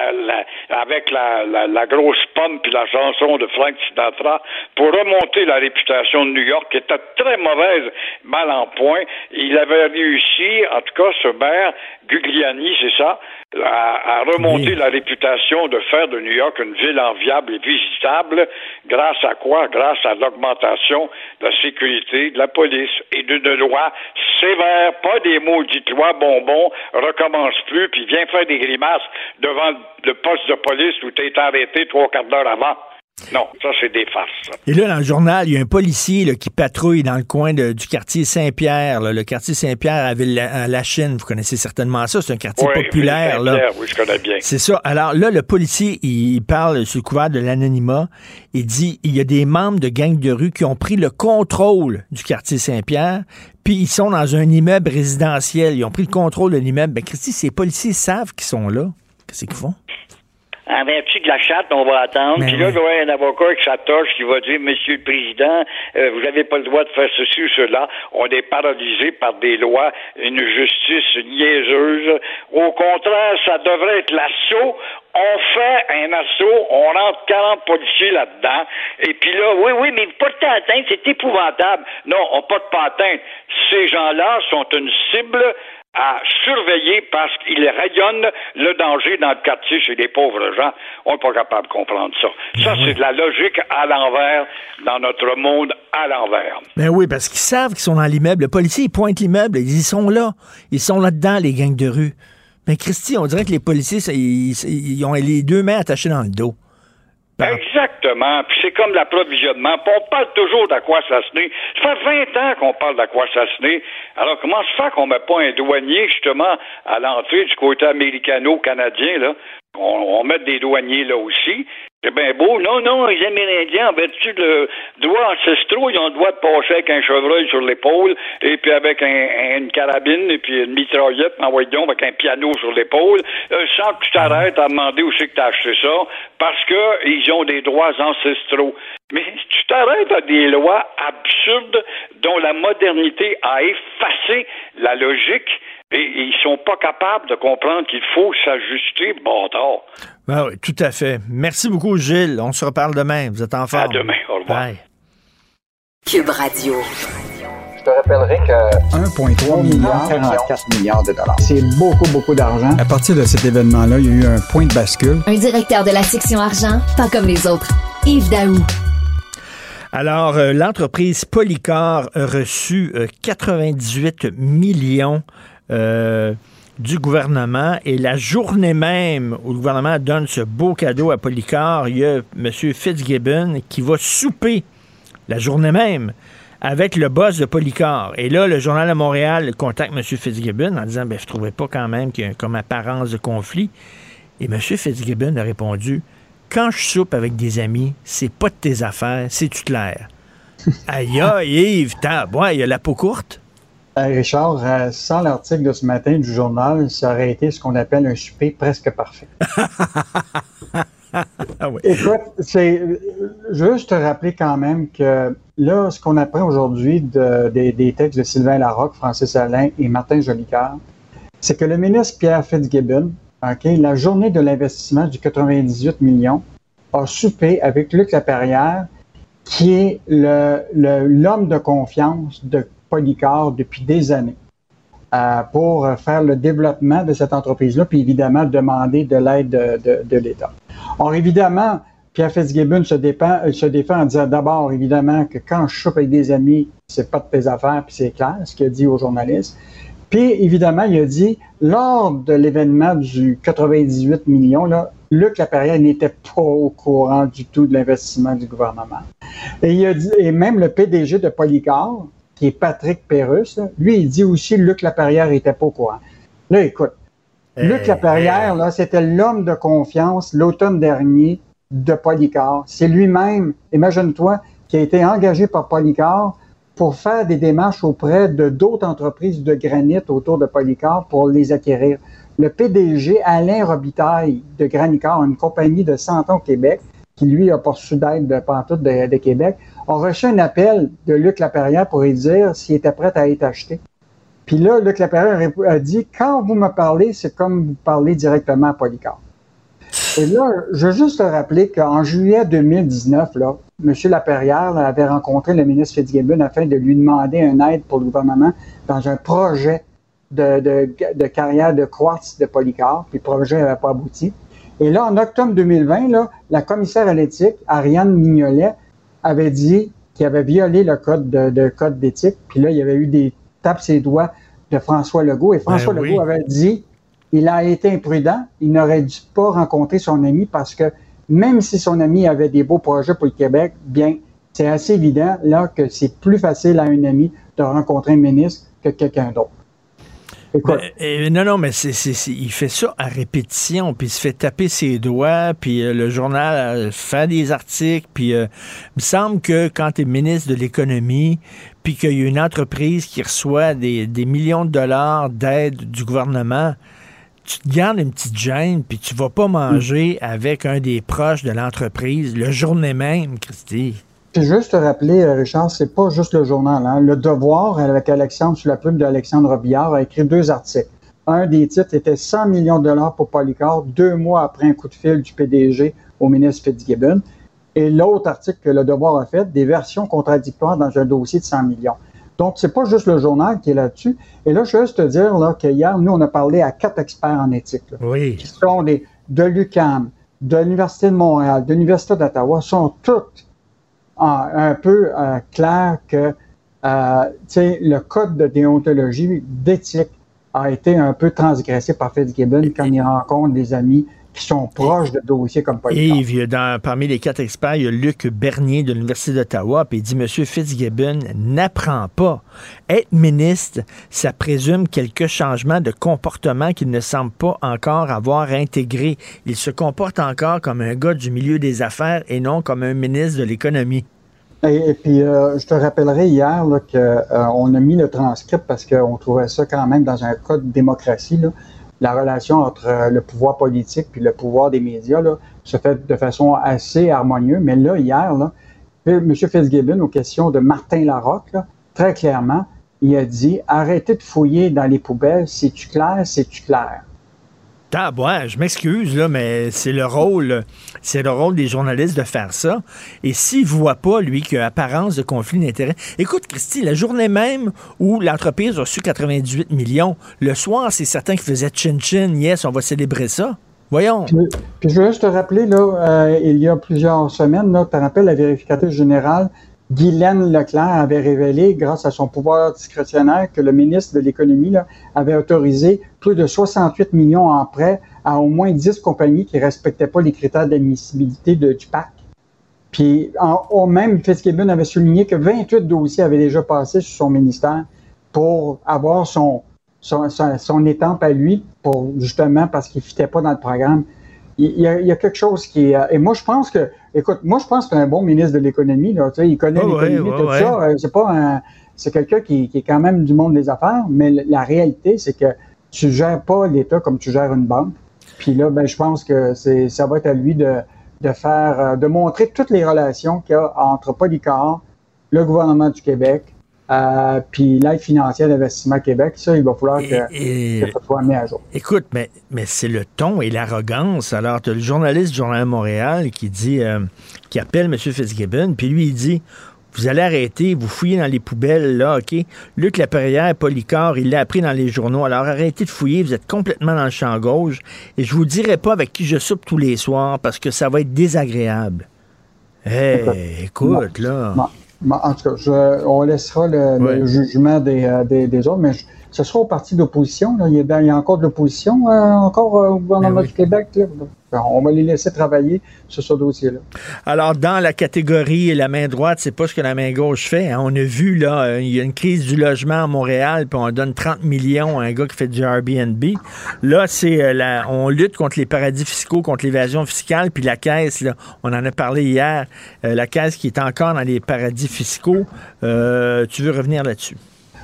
avec la, grosse pomme, puis la chanson de Frank Sinatra, pour remonter la réputation de New York, qui était très mauvaise, mal en point. Il avait réussi, en tout cas, ce maire, Gugliani, c'est ça, à, à remonter Oui. la réputation de faire de New York une ville enviable et visitable, grâce à quoi? Grâce à l'augmentation de la sécurité de la police et d'une loi sévère, pas des maudites lois bonbons, recommence plus, puis viens faire des grimaces devant le poste de police où tu été arrêté trois quarts d'heure avant. Non, ça, c'est des farces. Et là, dans le journal, il y a un policier là, qui patrouille dans le coin de- du quartier Saint-Pierre. Le quartier Saint-Pierre à, Ville- à La Chine, vous connaissez certainement ça, c'est un quartier Oui, populaire. là. Oui, je connais bien. C'est ça. Alors là, le policier, il parle sous le couvert de l'anonymat. Il dit il y a des membres de gangs de rue qui ont pris le contrôle du quartier Saint-Pierre, puis ils sont dans un immeuble résidentiel. Ils ont pris le contrôle de l'immeuble. Ben, Christy, ces policiers savent qu'ils sont là. Qu'est-ce qu'ils font? En vertu de la charte, on va attendre. Ben Puis là, il va y avoir un avocat avec sa torche qui va dire, Monsieur le Président, euh, vous n'avez pas le droit de faire ceci ou cela. On est paralysé par des lois, une justice niaiseuse. Au contraire, ça devrait être l'assaut. On fait un assaut, on rentre 40 policiers là-dedans. Et puis là, oui, oui, mais pas de atteinte, c'est épouvantable. Non, on porte pas atteinte. Ces gens-là sont une cible à surveiller parce qu'ils rayonnent le danger dans le quartier chez les pauvres gens. On n'est pas capable de comprendre ça. Ça, c'est de la logique à l'envers dans notre monde à l'envers. Ben oui, parce qu'ils savent qu'ils sont dans l'immeuble. Le policier, il pointe l'immeuble. Ils sont là. Ils sont là-dedans, les gangs de rue. Ben, Christy, on dirait que les policiers, ça, ils, ils ont les deux mains attachées dans le dos. Exactement. Puis c'est comme l'approvisionnement. On parle toujours d'aquassassiné. Ça fait 20 ans qu'on parle d'aquassassiné. Alors comment se fait qu'on met pas un douanier justement à l'entrée du côté américano-canadien là? On, on met des douaniers là aussi. C'est bien beau. Non, non, les Amérindiens, en vertu de droits ancestraux, ils ont le droit de passer avec un chevreuil sur l'épaule, et puis avec un, un- une carabine, et puis une mitraillette, envoyé donc avec un piano sur l'épaule, euh, sans que tu t'arrêtes à demander où c'est que tu as acheté ça, parce que ils ont des droits ancestraux. Mais tu t'arrêtes à des lois absurdes dont la modernité a effacé la logique, et, et ils sont pas capables de comprendre qu'il faut s'ajuster, bâtard. Ben oui, tout à fait. Merci beaucoup, Gilles. On se reparle demain. Vous êtes en forme. À demain. Au revoir. Bye. Cube Radio. Je te rappellerai que 1,3 milliard, 44 milliards de dollars. C'est beaucoup, beaucoup d'argent. À partir de cet événement-là, il y a eu un point de bascule. Un directeur de la section argent, pas comme les autres. Yves Daou. Alors, euh, l'entreprise Polycar a reçu euh, 98 millions euh, du gouvernement et la journée même où le gouvernement donne ce beau cadeau à Polycar, il y a M. Fitzgibbon qui va souper la journée même avec le boss de Polycar. Et là, le journal de Montréal contacte M. Fitzgibbon en disant ben, Je trouvais pas quand même qu'il y a comme apparence de conflit. Et M. Fitzgibbon a répondu Quand je soupe avec des amis, c'est pas de tes affaires, c'est tout clair. Aïe, aïe, Yves, t'as, ouais, il y a la peau courte. Euh, Richard, euh, sans l'article de ce matin du journal, ça aurait été ce qu'on appelle un souper presque parfait. Ah oui. Écoute, c'est juste te rappeler quand même que là, ce qu'on apprend aujourd'hui de- des- des textes de Sylvain Larocque, Francis Alain et Martin Jolicoeur, c'est que le ministre Pierre Fitzgibbon, OK, la journée de l'investissement du 98 millions, a soupé avec Luc Laperrière, qui est le- le- l'homme de confiance de Depuis des années, euh, pour faire le développement de cette entreprise-là, puis évidemment demander de l'aide de, l'État. Or, évidemment, Pierre Fitzgibbon se, euh, se défend en disant d'abord, évidemment, que quand je chope avec des amis, c'est pas de tes affaires, puis c'est clair, ce qu'il a dit aux journalistes. Puis, évidemment, il a dit, lors de l'événement du 98 millions, là, Luc Laperrière n'était pas au courant du tout de l'investissement du gouvernement. Et, il a dit, et même le PDG de Polycar, qui est Patrick là, lui, il dit aussi Luc Laperrière n'était pas au courant. Là, écoute, Luc Laperrière, là, c'était l'homme de confiance l'automne dernier de Polycar. C'est lui-même, imagine-toi, qui a été engagé par Polycar pour faire des démarches auprès de d'autres entreprises de granit autour de Polycar pour les acquérir. Le PDG Alain Robitaille de Granicar, une compagnie de 100 ans au Québec, qui lui a poursu d'aide de pantoute de, de, Québec, a reçu un appel de Luc Laperrière pour lui dire s'il était prêt à être acheté. Puis là, Luc Laperrière a dit, quand vous me parlez, c'est comme vous parlez directement à Polycar. Et là, je veux juste te rappeler qu'en juillet 2019, là, M. Laperrière avait rencontré le ministre Fitzgibbon afin de lui demander une aide pour le gouvernement dans un projet de, carrière de quartz de Polycar, puis le projet n'avait pas abouti. Et là, en octobre 2020, là, la commissaire à l'éthique, Ariane Mignolet, avait dit qu'il avait violé le code de, de code d'éthique. Puis là, il y avait eu des tapes ses doigts de François Legault. Et François Ben Legault oui. avait dit il a été imprudent, il n'aurait dû pas rencontrer son ami parce que même si son ami avait des beaux projets pour le Québec, bien, c'est assez évident là que c'est plus facile à un ami de rencontrer un ministre que quelqu'un d'autre. Ben, euh, non, non, mais c'est, il fait ça à répétition, puis il se fait taper ses doigts, puis euh, le journal euh, fait des articles, puis euh, il me semble que quand tu es ministre de l'économie, puis qu'il y a une entreprise qui reçoit des, des millions de dollars d'aide du gouvernement, tu te gardes une petite gêne, puis tu vas pas manger avec un des proches de l'entreprise le journée même, Christy. Puis juste te rappeler, euh, Richard, c'est pas juste le journal. Hein. Le Devoir, avec Alexandre, sous la plume d'Alexandre Robillard, a écrit deux articles. Un des titres était 100 millions de dollars pour Polycar, deux mois après un coup de fil du PDG au ministre Fitzgibbon. Et l'autre article que le Devoir a fait, des versions contradictoires dans un dossier de 100 millions. Donc, c'est pas juste le journal qui est là-dessus. Et là, je veux juste te dire là, que hier, nous, on a parlé à quatre experts en éthique. là, Oui. qui sont des, de l'UQAM, de l'Université de Montréal, de l'Université d'Ottawa, sont toutes un peu euh, claires que euh, le code de déontologie, d'éthique, a été un peu transgressé par Fitzgibbon quand il rencontre des amis qui sont proches de dossiers comme Polycar. Yves, il y a dans- parmi les quatre experts, il y a Luc Bernier de l'Université d'Ottawa, puis il dit Monsieur Fitzgibbon n'apprend pas. Être ministre, ça présume quelques changements de comportement qu'il ne semble pas encore avoir intégré. Il se comporte encore comme un gars du milieu des affaires et non comme un ministre de l'économie. Et, et puis, euh, je te rappellerai hier qu'on a mis le transcript parce qu'on trouvait ça quand même dans un cas de démocratie. Là, la relation entre euh, le pouvoir politique puis le pouvoir des médias se fait de façon assez harmonieuse. Mais là, hier, là, M. Fitzgibbon, aux questions de Martin Larocque, très clairement, il a dit arrêtez de fouiller dans les poubelles, c'est-tu clair, c'est-tu clair? Ouais, je m'excuse, mais c'est le rôle, c'est le rôle des journalistes de faire ça. Et s'il voit pas, lui, qu'il y a apparence de conflit d'intérêts. Écoute, Christy, la journée même où l'entreprise a reçu 98 millions, le soir, c'est certain qu'il faisait chin-chin, yes, on va célébrer ça. Voyons. Puis, je veux juste te rappeler, là, euh, il y a plusieurs semaines, tu te rappelles, la vérificatrice générale, Guylaine Leclerc, avait révélé, grâce à son pouvoir discrétionnaire, que le ministre de l'Économie avait autorisé plus de 68 millions en prêts à au moins 10 compagnies qui ne respectaient pas les critères d'admissibilité du PAC. Puis, en, au même, Fitzgibbon avait souligné que 28 dossiers avaient déjà passé sur son ministère pour avoir son, son, son, étampe à lui, justement parce qu'il ne fitait pas dans le programme. Il, il y a, il y a quelque chose qui est. euh, Et moi, je pense que. Écoute, moi, je pense que c'est un bon ministre de l'économie. là, tu sais, Il connaît l'économie, ouais, tout ouais. ça. Euh, C'est pas un. C'est quelqu'un qui, qui est quand même du monde des affaires, mais la réalité, c'est que tu gères pas l'État comme tu gères une banque. Puis là, ben, je pense que c'est, ça va être à lui de, de faire, euh, de montrer toutes les relations qu'il y a entre Polycar, le gouvernement du Québec, euh, puis l'aide financière d'investissement Québec. Ça, il va falloir que, Et- que ça soit mis à jour. Écoute, mais, mais c'est le ton et l'arrogance. Alors, tu as le journaliste du Journal Montréal qui dit, euh, qui appelle M. Fitzgibbon, puis lui, il dit Vous allez arrêter, vous fouillez dans les poubelles, là, OK? Luc Laperrière, Polycar, il l'a appris dans les journaux. Alors, arrêtez de fouiller, vous êtes complètement dans le champ gauche. Et je vous dirai pas avec qui je soupe tous les soirs parce que ça va être désagréable. Hey, écoute, là. En tout cas, je- on laissera le, le Ouais. jugement des, euh, des, des autres, mais je- ce sera au parti d'opposition. Il, y a- ben, il y a encore de l'opposition, euh, encore euh, au gouvernement Ben oui. du Québec. là. On va les laisser travailler sur ce dossier-là. Alors, dans la catégorie la main droite, c'est pas ce que la main gauche fait. hein. On a vu, là, euh, il y a une crise du logement à Montréal, puis on donne 30 millions à un gars qui fait du Airbnb. Là, c'est la- on lutte contre les paradis fiscaux, contre l'évasion fiscale, puis la caisse, là, on en a parlé hier, euh, la caisse qui est encore dans les paradis fiscaux. Tu veux revenir là-dessus?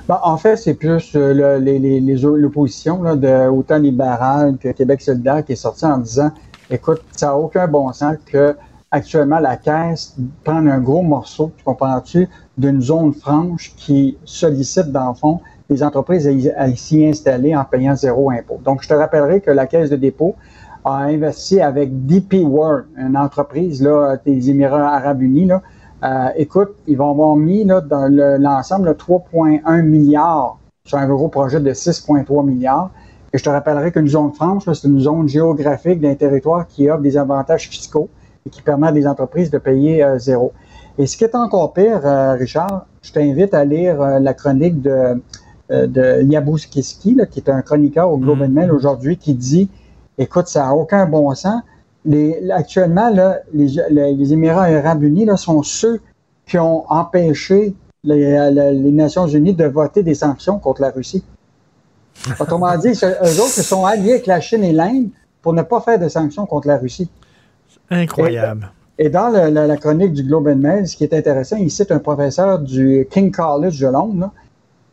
Ben, en fait, c'est plus euh, le- les- les- l'opposition de autant libérale que Québec solidaire qui est sorti en disant écoute, ça n'a aucun bon sens que actuellement la Caisse prenne un gros morceau, tu comprends-tu, d'une zone franche qui sollicite, dans le fond, les entreprises à, à s'y installer en payant zéro impôt. Donc, je te rappellerai que la Caisse de dépôt a investi avec DP World, une entreprise là, des Émirats arabes unis, là, euh, écoute, ils vont avoir mis là, dans le- l'ensemble là, 3,1 milliards sur un gros projet de 6,3 milliards. Et je te rappellerai qu'une zone franche, c'est une zone géographique d'un territoire qui offre des avantages fiscaux et qui permet à des entreprises de payer euh, zéro. Et ce qui est encore pire, euh, Richard, je t'invite à lire euh, la chronique de, de Yabous Kiski, là, qui est un chroniqueur au Globe and Mail aujourd'hui, qui dit Écoute, ça n'a aucun bon sens. Les, actuellement, là, les, Émirats arabes unis là, sont ceux qui ont empêché les, Nations unies de voter des sanctions contre la Russie. Autrement dit, eux autres se sont alliés avec la Chine et l'Inde pour ne pas faire de sanctions contre la Russie. Incroyable. Et dans le- la, la chronique du Globe and Mail, ce qui est intéressant, il cite un professeur du King College de Londres.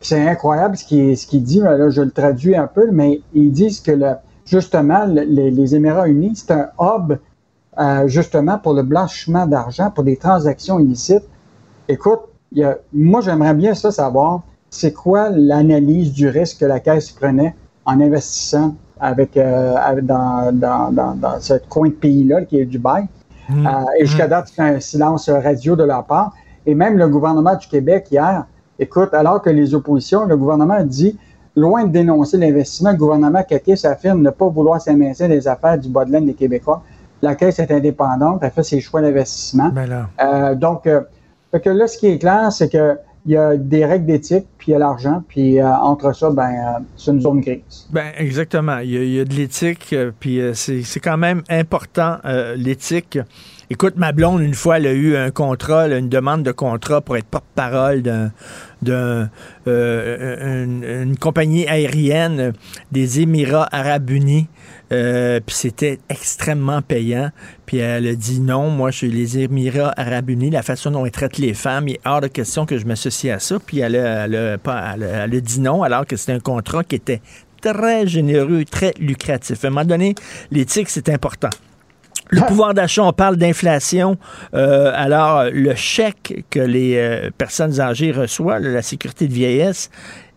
C'est incroyable ce qu'il ce dit, là, je le traduis un peu, mais ils disent que le- justement, le- les, les Émirats unis, c'est un hub euh, justement pour le blanchiment d'argent, pour des transactions illicites. Écoute, il y a- moi j'aimerais bien ça savoir, c'est quoi l'analyse du risque que la Caisse prenait en investissant avec, euh, dans, dans, dans, dans ce coin de pays-là, qui est Dubaï. Euh, et jusqu'à date, c'est un silence radio de leur part. Et même le gouvernement du Québec, hier, écoute, alors que les oppositions, le gouvernement a dit, loin de dénoncer l'investissement, le gouvernement caquiste affirme ne pas vouloir s'émincer des affaires du bas de laine des Québécois. La Caisse est indépendante, elle fait ses choix d'investissement. Ben. Euh, donc, euh, fait que là, ce qui est clair, c'est que il y a des règles d'éthique, puis il y a l'argent, puis euh, entre ça, ben, euh, c'est une zone grise. Ben exactement. Il y a, il y a de l'éthique, euh, puis c'est quand même important l'éthique. Écoute, ma blonde, une fois, elle a eu un contrat, une demande de contrat pour être porte-parole d'un euh, compagnie aérienne des Émirats arabes unis. Euh, puis c'était extrêmement payant. Puis elle a dit non, moi, chez les Émirats arabes unis, la façon dont ils traitent les femmes, il est hors de question que je m'associe à ça. Puis elle a- elle a dit non, alors que c'était un contrat qui était très généreux, très lucratif. À un moment donné, l'éthique, c'est important. Le pouvoir d'achat, on parle d'inflation. Euh, alors, le chèque que les euh, personnes âgées reçoivent, la sécurité de vieillesse,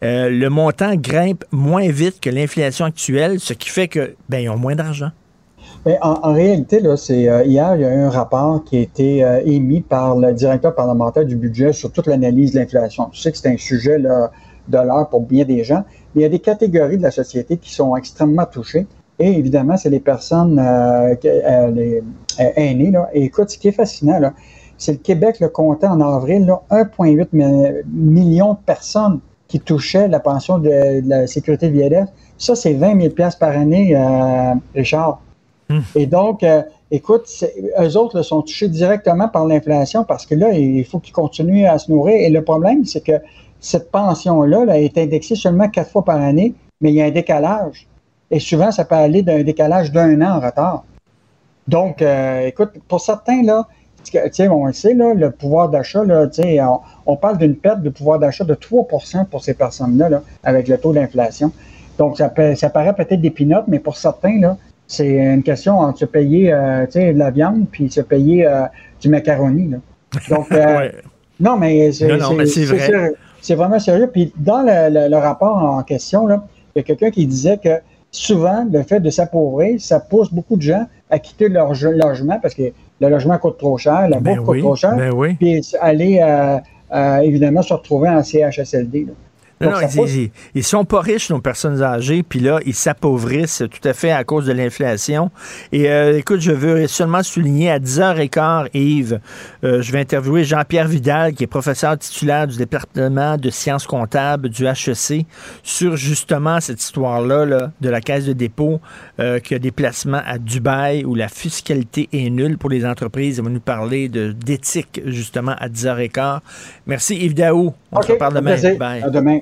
euh, le montant grimpe moins vite que l'inflation actuelle, ce qui fait que ben, ils ont moins d'argent. Mais en, en réalité, là, c'est euh, hier, il y a eu un rapport qui a été euh, émis par le directeur parlementaire du budget sur toute l'analyse de l'inflation. Tu sais que c'est un sujet là, de l'heure pour bien des gens. Mais il y a des catégories de la société qui sont extrêmement touchées. Et évidemment, c'est les personnes euh, euh, les, euh, aînées. Là. Et écoute, ce qui est fascinant, là, c'est le Québec le comptait en avril là, 1,8 mi- million de personnes qui touchaient la pension de, de la sécurité de vieillesse. Ça, c'est 20 000 piastres par année, euh, Richard. Et donc, euh, écoute, eux autres là, sont touchés directement par l'inflation parce que là, il faut qu'ils continuent à se nourrir. Et le problème, c'est que cette pension-là là, est indexée seulement quatre fois par année, mais il y a un décalage. Et souvent, ça peut aller d'un décalage d'un an en retard. Donc, euh, écoute, pour certains, là, on le sait, là, le pouvoir d'achat, on, on parle d'une perte de pouvoir d'achat de 3% pour ces personnes-là, là, avec le taux d'inflation. Donc, ça, peut- ça paraît peut-être des pinottes, mais pour certains, là, c'est une question entre se payer euh, de la viande puis se payer euh, du macaroni. Là. Donc, euh, non, mais c'est Non, non, mais c'est vrai. vraiment sérieux. Puis dans le, le- le rapport en question, il y a quelqu'un qui disait que souvent, le fait de s'appauvrir, ça pousse beaucoup de gens à quitter leur logement parce que le logement coûte trop cher, la bouffe coûte oui, trop cher, ben oui. puis aller euh, euh, évidemment se retrouver en CHSLD. là. Non, non, ils, ils- sont pas riches, nos personnes âgées, puis là, ils s'appauvrissent tout à fait à cause de l'inflation. Et euh, écoute, je veux seulement souligner à 10h15, Yves, euh, je vais interviewer Jean-Pierre Vidal, qui est professeur titulaire du département de sciences comptables du HEC, sur justement cette histoire-là là, de la caisse de dépôt, euh, qui a des placements à Dubaï où la fiscalité est nulle pour les entreprises. Il va nous parler de- d'éthique, justement, à 10h15. Merci, Yves Daou. On se reparle demain. Bye. À demain.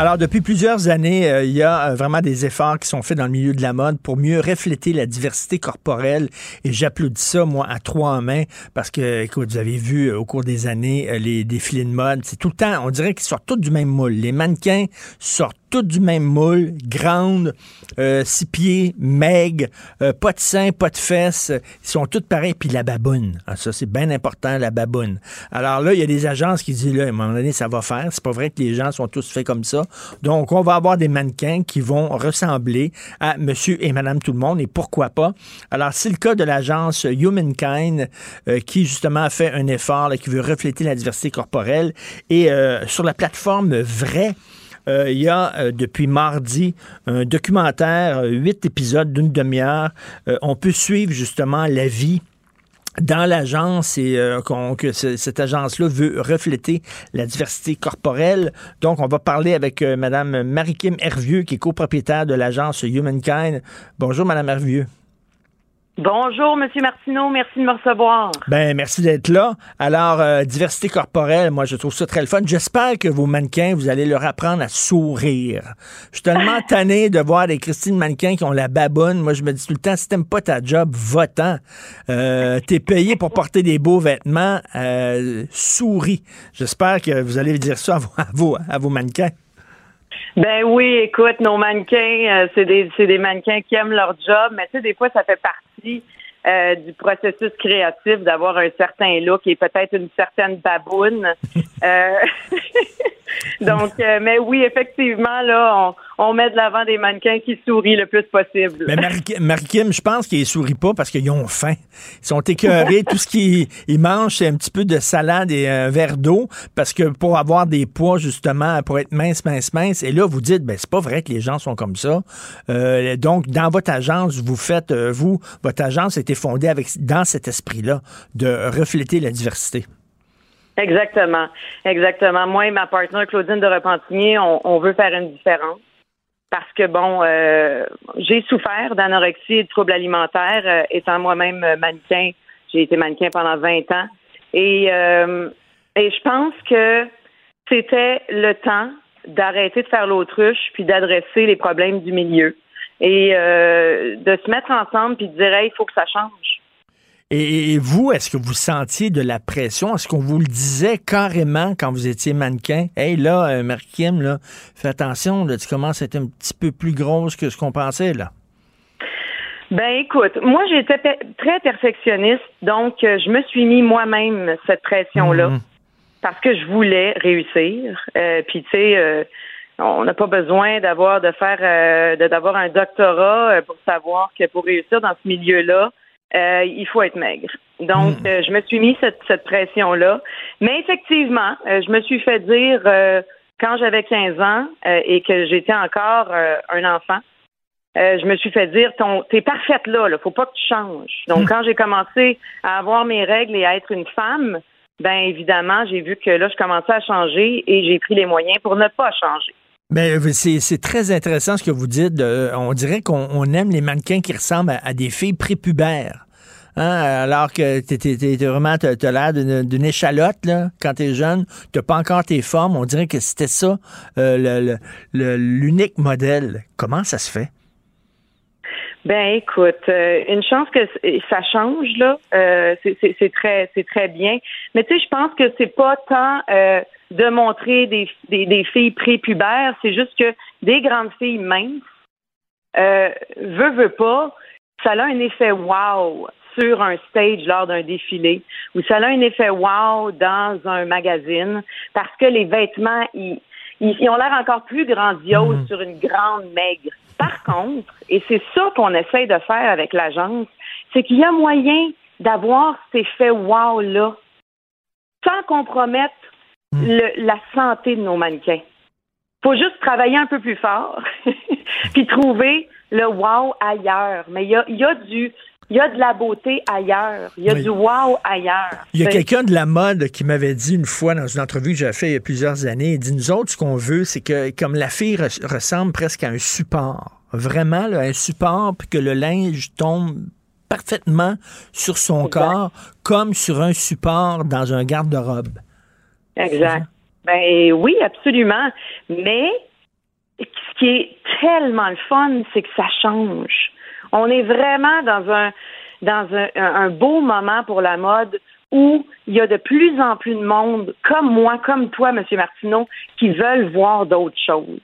Alors, depuis plusieurs années, euh, il y a euh, vraiment des efforts qui sont faits dans le milieu de la mode pour mieux refléter la diversité corporelle. Et j'applaudis ça, moi, à trois en main, parce que, écoute, vous avez vu euh, au cours des années les défilés de mode. C'est tout le temps, on dirait qu'ils sortent tous du même moule. Les mannequins sortent tous du même moule, grandes, six pieds, maigres, pas de seins, pas de fesses. Ils sont tous pareils. Puis la baboune. Ah, ça, c'est bien important, la baboune. Alors là, il y a des agences qui disent, là, à un moment donné, ça va faire. C'est pas vrai que les gens sont tous faits comme ça. Donc, on va avoir des mannequins qui vont ressembler à monsieur et madame tout le monde. Et pourquoi pas? Alors, c'est le cas de l'agence Humankind euh, qui, justement, a fait un effort là, qui veut refléter la diversité corporelle. Et euh, sur la plateforme Vrai, euh, il y a depuis mardi un documentaire, huit épisodes d'une demi-heure. On peut suivre justement la vie dans l'agence et euh, que ce- cette agence-là veut refléter la diversité corporelle. Donc, on va parler avec euh, Mme Marie-Kim Hervieux, qui est copropriétaire de l'agence Humankind. Bonjour, Mme Hervieux. Bonjour, Monsieur Martineau. Merci de me recevoir. Ben, merci d'être là. Alors, euh, diversité corporelle, moi, je trouve ça très le fun. J'espère que vos mannequins, vous allez leur apprendre à sourire. Je suis tellement tanné de voir des Christine mannequins qui ont la baboune. Moi, je me dis tout le temps, si t'aimes pas ta job, va-t'en. Euh, T'es payé pour porter des beaux vêtements. Euh, souris. J'espère que vous allez dire ça à vos, à vos, à vos mannequins. Ben oui, écoute, nos mannequins, euh, c'est des, c'est des mannequins qui aiment leur job, mais tu sais, des fois, ça fait partie euh, du processus créatif d'avoir un certain look et peut-être une certaine baboune. Euh, Donc, euh, mais oui, effectivement, là, on, on met de l'avant des mannequins qui sourient le plus possible. Mais Marie- Marie-Kim, je pense qu'ils sourient pas parce qu'ils ont faim. Ils sont écœurés. Tout ce qu'ils ils mangent, c'est un petit peu de salade et un verre d'eau parce que pour avoir des poids, justement, pour être mince, mince, mince. Et là, vous dites, ben, c'est pas vrai que les gens sont comme ça. Donc, dans votre agence, vous faites, vous, votre agence a été fondée avec, dans cet esprit-là de refléter la diversité. Exactement. Exactement. Moi et ma partenaire Claudine de Repentigny, on, veut faire une différence. Parce que, bon, euh, j'ai souffert d'anorexie et de troubles alimentaires. euh, étant moi-même euh, mannequin, j'ai été mannequin pendant 20 ans. Et, et je pense que c'était le temps d'arrêter de faire l'autruche puis d'adresser les problèmes du milieu. Et euh, de se mettre ensemble puis de dire, hey, il faut que ça change. Et, et vous, est-ce que vous sentiez de la pression? Est-ce qu'on vous le disait carrément quand vous étiez mannequin? Hey, là, euh, là, fais attention, là, tu commences à être un petit peu plus grosse que ce qu'on pensait, là. Ben écoute, moi j'étais pe- très perfectionniste, donc euh, je me suis mis moi-même cette pression-là parce que je voulais réussir. Euh, Puis tu sais, on n'a pas besoin d'avoir de faire euh, d'avoir un doctorat euh, pour savoir que pour réussir dans ce milieu-là, euh, il faut être maigre. Donc euh, je me suis mis cette, cette pression-là, mais effectivement, je me suis fait dire quand j'avais 15 ans et que j'étais encore un enfant. Je me suis fait dire ton t'es parfaite là, là, faut pas que tu changes. Donc quand j'ai commencé à avoir mes règles et à être une femme, ben évidemment, j'ai vu que là je commençais à changer et j'ai pris les moyens pour ne pas changer. Mais euh, c'est très intéressant ce que vous dites. Euh, on dirait qu'on on aime les mannequins qui ressemblent à, des filles prépubères. Hein, alors que t'es, vraiment, t'as, l'air d'une, échalote, là, quand t'es jeune. T'as pas encore tes formes. On dirait que c'était ça, euh, l'unique modèle. Comment ça se fait? Ben écoute, euh, une chance que ça change là, euh, c'est- très c'est très bien. Mais tu sais, je pense que c'est pas tant euh, de montrer des, des, des filles prépubères, c'est juste que des grandes filles minces, euh, veut veut pas, ça a un effet wow sur un stage lors d'un défilé, ou ça a un effet wow dans un magazine, parce que les vêtements ils ils, ils ont l'air encore plus grandioses sur une grande maigre. Par contre, et c'est ça qu'on essaye de faire avec l'agence, c'est qu'il y a moyen d'avoir ces faits wow-là sans compromettre le- la santé de nos mannequins. faut juste travailler un peu plus fort puis trouver le wow ailleurs. Mais il y a, il y a du... Il y a de la beauté ailleurs. Il y a Oui. du wow ailleurs. Il y a quelqu'un de la mode qui m'avait dit une fois dans une entrevue que j'ai fait il y a plusieurs années, il dit nous autres, ce qu'on veut, c'est que comme la fille res- ressemble presque à un support, vraiment là, un support, puis que le linge tombe parfaitement sur son corps, comme sur un support dans un garde-robe. Exact. Ben oui, absolument. Mais ce qui est tellement le fun, c'est que ça change. On est vraiment dans un dans un, beau moment pour la mode où il y a de plus en plus de monde, comme moi, comme toi, M. Martineau, qui veulent voir d'autres choses.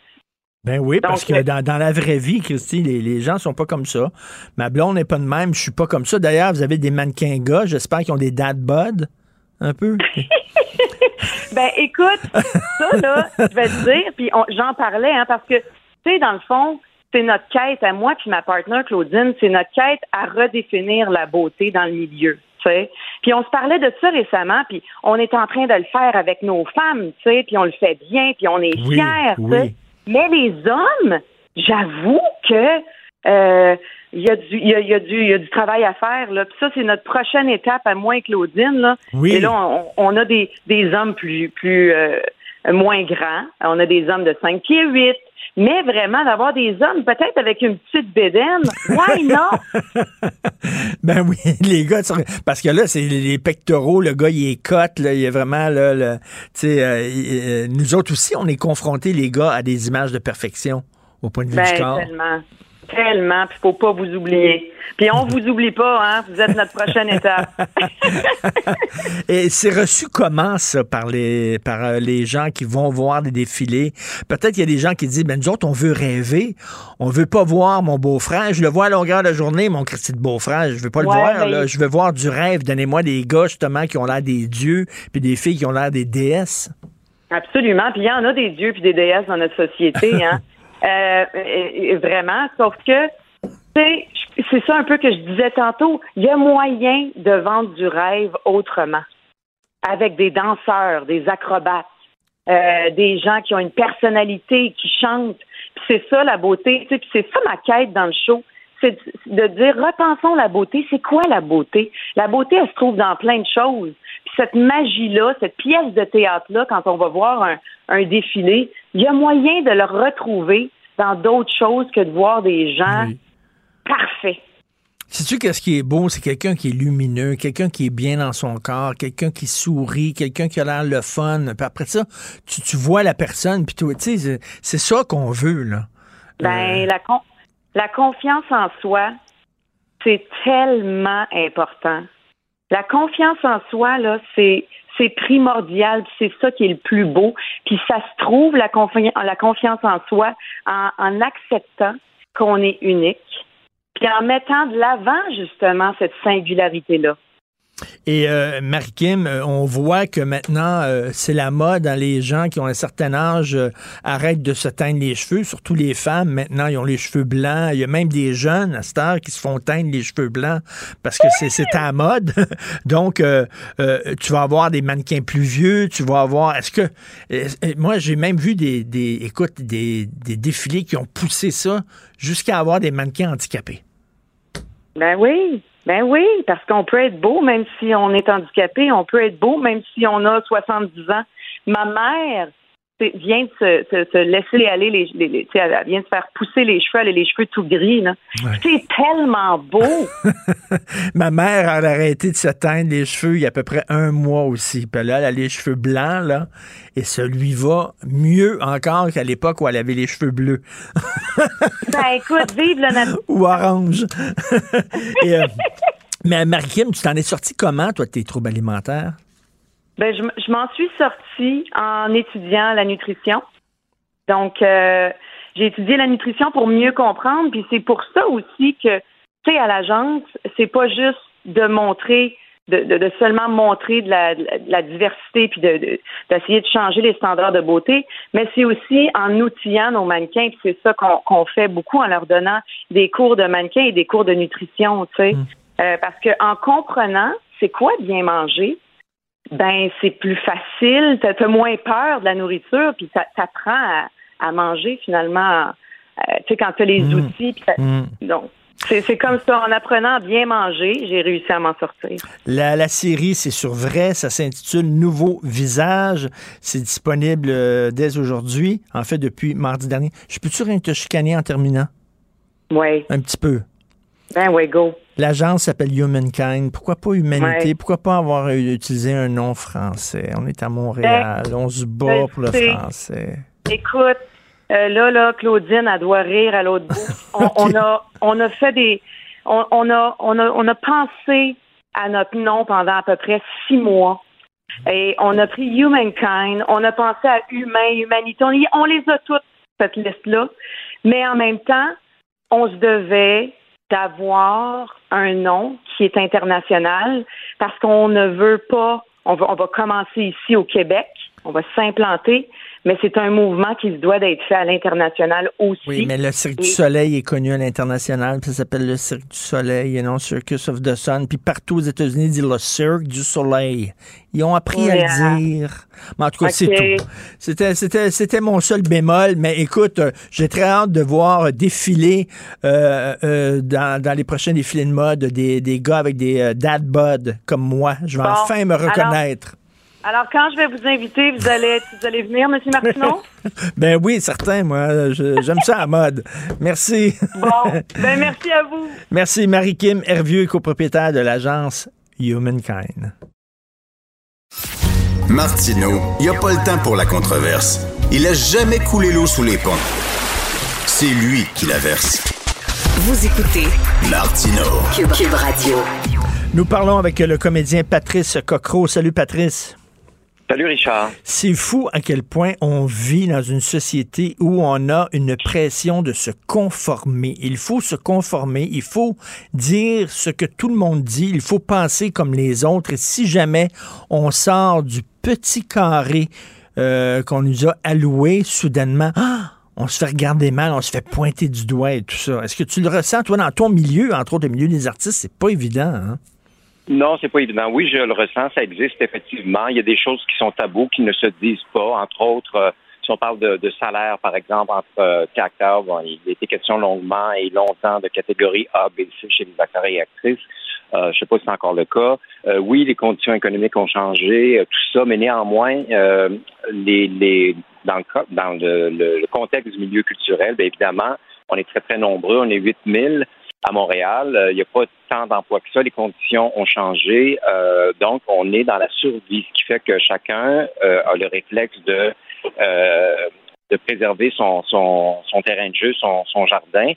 Ben oui, parce que dans, dans la vraie vie, Christy, les, les gens sont pas comme ça. Ma blonde n'est pas de même, je suis pas comme ça. D'ailleurs, vous avez des mannequins gars, j'espère qu'ils ont des dad bod, un peu. Ben écoute, ça là, je vais te dire, puis j'en parlais, hein, parce que, tu sais, dans le fond, c'est notre quête à moi puis ma partenaire Claudine, c'est notre quête à redéfinir la beauté dans le milieu. tu sais. Puis on se parlait de ça récemment, puis on est en train de le faire avec nos femmes, puis on le fait bien, puis on est Oui, fiers, oui. Mais les hommes, j'avoue que euh, il y a du y a, y a du il y a du travail à faire là. Puis ça c'est notre prochaine étape à moi et Claudine là. Oui. Et là on, on a des des hommes plus plus euh, moins grands, on a des hommes de 5 pieds 8, mais vraiment d'avoir des hommes peut-être avec une petite bédaine. Why not? Ben oui, les gars, parce que là, c'est les pectoraux, le gars, il est cote, là, il est vraiment, là, le- tu sais, euh, euh, nous autres aussi, on est confrontés, les gars, à des images de perfection au point de vue du Ben corps. tellement. Tellement, puis faut pas vous oublier. Puis on vous oublie pas, hein. Vous êtes notre prochaine étape. Et c'est reçu comment, ça, par les, par euh, les gens qui vont voir des défilés? Peut-être qu'il y a des gens qui disent, ben nous autres, on veut rêver. On veut pas voir mon beau-frère. Je le vois à longueur de journée, mon Christy de beau-frère. Je veux pas le Ouais, voir, ben, là. Je veux voir du rêve. Donnez-moi des gars, justement, qui ont l'air des dieux, puis des filles qui ont l'air des déesses. Absolument. Puis il y en a des dieux puis des déesses dans notre société, hein. Euh, vraiment. Sauf que, c'est ça un peu que je disais tantôt. Il y a moyen de vendre du rêve autrement. Avec des danseurs, des acrobates, euh, des gens qui ont une personnalité, qui chantent. Puis c'est ça la beauté. Puis c'est ça ma quête dans le show. C'est de de dire, repensons la beauté. C'est quoi la beauté? La beauté, elle se trouve dans plein de choses. Puis cette magie-là, cette pièce de théâtre-là, quand on va voir un, un défilé, il y a moyen de le retrouver dans d'autres choses que de voir des gens parfaits. Sais-tu qu'est-ce qui est beau? C'est quelqu'un qui est lumineux, quelqu'un qui est bien dans son corps, quelqu'un qui sourit, quelqu'un qui a l'air le fun. Puis après ça, tu, tu vois la personne, puis tu sais, c'est- c'est ça qu'on veut, là. Ben, la, con- la confiance en soi, c'est tellement important. La confiance en soi, là, c'est c'est primordial, c'est ça qui est le plus beau. Puis ça se trouve, la, la confiance en soi, en, en acceptant qu'on est unique, puis en mettant de l'avant, justement, cette singularité-là. Et euh, Marie-Kim, euh, on voit que maintenant, euh, c'est la mode. hein, les gens qui ont un certain âge euh, arrêtent de se teindre les cheveux, surtout les femmes. Maintenant, ils ont les cheveux blancs. Il y a même des jeunes à cette heure qui se font teindre les cheveux blancs parce que c'est à la mode. Donc, tu vas avoir des mannequins plus vieux. Tu vas avoir... Est-ce que... moi, j'ai même vu des, des écoute, des, des défilés qui ont poussé ça jusqu'à avoir des mannequins handicapés. Ben oui, ben oui, parce qu'on peut être beau même si on est handicapé, on peut être beau même si on a 70 ans. Ma mère vient de se, se- se laisser aller les, les- les- tu sais, elle vient de se faire pousser les cheveux, elle a les cheveux tout gris. C'est tellement beau. Ma mère elle a arrêté de se teindre les cheveux il y a à peu près un mois aussi. Puis là, elle a les cheveux blancs, là, et ça lui va mieux encore qu'à l'époque où elle avait les cheveux bleus ben écoute, vive le nat- ou orange. Et, euh, mais Marie-Kim, tu t'en es sorti comment, toi, de tes troubles alimentaires? Ben, je, je m'en suis sortie en étudiant la nutrition. Donc, euh, j'ai étudié la nutrition pour mieux comprendre, puis c'est pour ça aussi que, tu sais, à l'agence, c'est pas juste de montrer de, de, de seulement montrer de la, de la diversité puis de, d'essayer de, changer les standards de beauté, mais c'est aussi en outillant nos mannequins, puis c'est ça qu'on, fait beaucoup en leur donnant des cours de mannequins et des cours de nutrition, tu sais. Mm. Euh, parce que en comprenant c'est quoi bien manger, ben c'est plus facile, t'as, t'as moins peur de la nourriture, puis t'apprends à, à manger finalement, euh, tu sais, quand t'as les Mm. outils, Mm. donc c'est, c'est comme ça, en apprenant à bien manger, j'ai réussi à m'en sortir. La, la série, c'est sur vrai, ça s'intitule Nouveau visage. C'est disponible euh, dès aujourd'hui, en fait depuis mardi dernier. Je peux-tu rien te chicaner en terminant? Oui. Un petit peu. Ben ouais, go. L'agence s'appelle Humankind. Pourquoi pas Humanité? Ouais. Pourquoi pas avoir euh, utilisé un nom français? On est à Montréal, on se bat pour le français. Écoute, euh, là, là, Claudine, elle doit rire à l'autre bout. On, on a, on a fait des, on, on a, on a, on a pensé à notre nom pendant à peu près six mois. Et on a pris Humankind, on a pensé à Humain, Humanité. On, on les a toutes, cette liste-là. Mais en même temps, on se devait d'avoir un nom qui est international parce qu'on ne veut pas, on va, on va commencer ici au Québec, on va s'implanter, mais c'est un mouvement qui se doit d'être fait à l'international aussi. Oui, mais le Cirque du Soleil est connu à l'international, puis ça s'appelle le Cirque du Soleil et non Circus of the Sun. Puis partout aux États-Unis, ils disent le Cirque du Soleil. Ils ont appris à le dire. Mais en tout cas, c'est tout. C'était, c'était, c'était mon seul bémol, mais écoute, euh, j'ai très hâte de voir défiler euh, euh, dans, dans les prochains défilés de mode des, des gars avec des euh, dad bod comme moi. Je vais Bon, enfin me reconnaître. Alors, quand je vais vous inviter, vous allez, vous allez venir, M. Martineau? Ben oui, certain, moi. je- j'aime ça à la mode. Merci. Bon, ben merci à vous. Merci, Marie-Kim Hervieux, copropriétaire de l'agence Humankind. Martineau, il n'y a pas le temps pour la controverse. Il a jamais coulé l'eau sous les ponts. C'est lui qui la verse. Vous écoutez Martineau. Cube, Cube Radio. Nous parlons avec le comédien Patrice Cocro. Salut, Patrice. Salut Richard. C'est fou à quel point on vit dans une société où on a une pression de se conformer. Il faut se conformer, il faut dire ce que tout le monde dit, il faut penser comme les autres. Et si jamais on sort du petit carré euh, qu'on nous a alloué, soudainement, ah, on se fait regarder mal, on se fait pointer du doigt et tout ça. Est-ce que tu le ressens, toi, dans ton milieu, entre autres le milieu des artistes, c'est pas évident, hein? Non, c'est pas évident. Oui, je le ressens, ça existe effectivement. Il y a des choses qui sont tabous, qui ne se disent pas. Entre autres, euh, si on parle de, salaire, par exemple, entre euh, acteurs, bon, il a été question longuement et longtemps de catégorie A, B, C chez les acteurs et actrices. Euh, je sais pas si c'est encore le cas. Euh, oui, les conditions économiques ont changé, euh, tout ça, mais néanmoins, euh, les, les, dans, le, dans le, le- le contexte du milieu culturel, bien évidemment, on est très, très nombreux. On est 8000 à Montréal. Euh, Il n'y a pas tant d'emplois que ça. Les conditions ont changé. Euh, donc, on est dans la survie, ce qui fait que chacun euh, a le réflexe de, euh, de préserver son, son, son terrain de jeu, son, son jardin.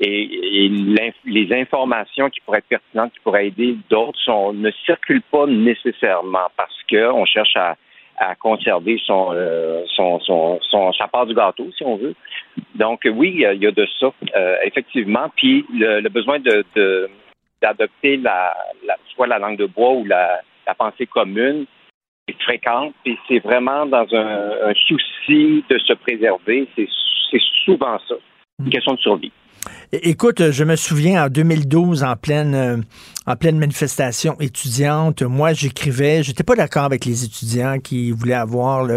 Et, et les informations qui pourraient être pertinentes, qui pourraient aider d'autres, ne circulent pas nécessairement parce qu'on cherche à, à conserver son, euh, son, son, son, sa part du gâteau, si on veut. Donc oui, il y a- de ça, euh, effectivement. Puis le, le besoin de, de- d'adopter la, la, soit la langue de bois ou la, la pensée commune est fréquente. Puis c'est vraiment dans un, un souci de se préserver. C'est, c'est souvent ça, une question de survie. Écoute, je me souviens en 2012, en pleine, euh, en pleine manifestation étudiante, moi j'écrivais, j'étais pas d'accord avec les étudiants qui voulaient avoir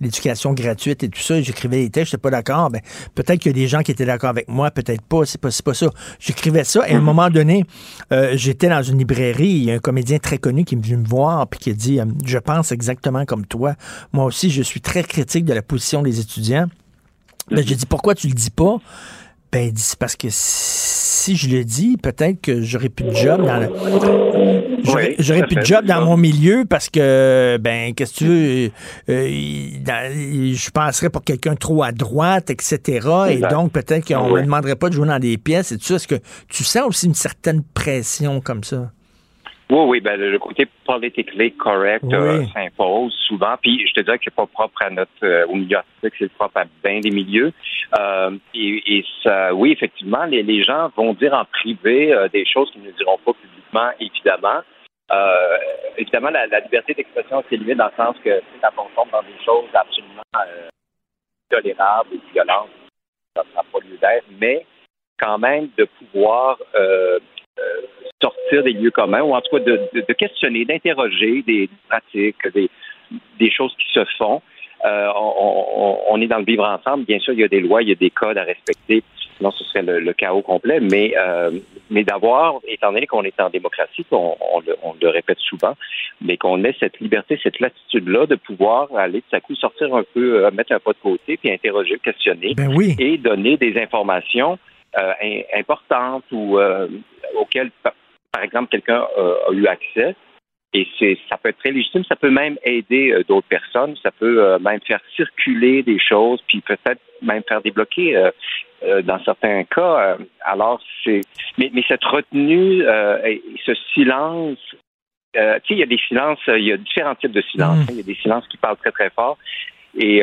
l'éducation gratuite et tout ça. J'écrivais des textes, j'étais pas d'accord. Ben, peut-être qu'il y a des gens qui étaient d'accord avec moi, peut-être pas. C'est pas, pas ça. J'écrivais ça et à un moment donné, euh, j'étais dans une librairie. Il y a un comédien très connu qui est venu me voir puis qui a dit, euh, je pense exactement comme toi. Moi aussi, je suis très critique de la position des étudiants. Ben, j'ai dit, pourquoi tu le dis pas? Ben, c'est parce que si je le dis, peut-être que j'aurais plus de job dans le... J'aurais Oui, plus de job dans mon milieu parce que, ben, qu'est-ce que tu veux, euh, dans- il- je passerais pour quelqu'un trop à droite, etc. Et donc, peut-être qu'on Oui. me demanderait pas de jouer dans des pièces et tout ça. Est-ce que tu sens aussi une certaine pression comme ça? Oui, oui, ben, le côté politically correct euh, Oui. s'impose souvent. Puis je te dirais que c'est pas propre à notre euh, au milieu artistique, c'est propre à bien des milieux. Euh, et, et ça, oui, effectivement, les, les gens vont dire en privé euh, des choses qu'ils ne diront pas publiquement, évidemment. Euh, évidemment, la, liberté d'expression c'est limite dans le sens que quand on tombe dans des choses absolument euh, tolérables ou violentes, ça n'a pas lieu d'être, mais quand même de pouvoir euh, euh, sortir des lieux communs ou en tout cas de, de, questionner, d'interroger des pratiques, des, des choses qui se font. Euh, on, on, est dans le vivre ensemble. Bien sûr, il y a des lois, il y a des codes à respecter sinon ce serait le, chaos complet. Mais, euh, mais d'avoir, étant donné qu'on est en démocratie, on, on, le, répète souvent, mais qu'on ait cette liberté, cette latitude-là de pouvoir aller tout à coup sortir un peu, euh, mettre un pas de côté, puis interroger, questionner ben oui. et donner des informations euh, importantes ou auxquelles, par exemple, quelqu'un a eu accès. Et c'est, ça peut être très légitime, ça peut même aider d'autres personnes, ça peut même faire circuler des choses, puis peut-être même faire débloquer euh, dans certains cas. Euh, alors, c'est. Mais, mais, cette retenue, euh, ce silence, tu sais, il y a des silences, il y a différents types de silences. Mm. Il y a des silences qui parlent très, très fort. Et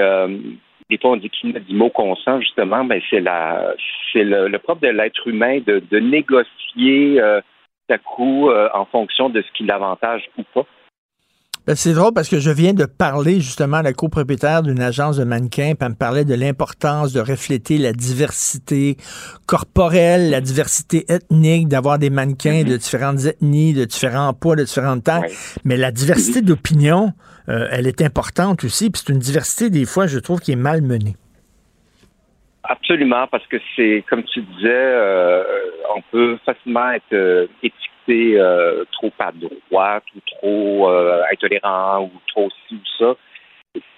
des fois, on dit qu'il y a des mots consents, justement, ben, c'est la c'est le, le, propre de l'être humain de, de négocier euh, à coup en fonction de ce qui l'avantage ou pas. Ben, c'est drôle parce que je viens de parler justement à la copropriétaire d'une agence de mannequins, puis elle me parlait de l'importance de refléter la diversité corporelle, la diversité ethnique, d'avoir des mannequins de différentes ethnies, de différents poids, de différentes tailles. Mais la diversité d'opinion, euh, elle est importante aussi, puis c'est une diversité des fois, je trouve, qui est mal menée. Absolument, parce que c'est, comme tu disais, euh, on peut facilement être euh, euh, trop à droite ou trop intolérant ou trop ci ou ça.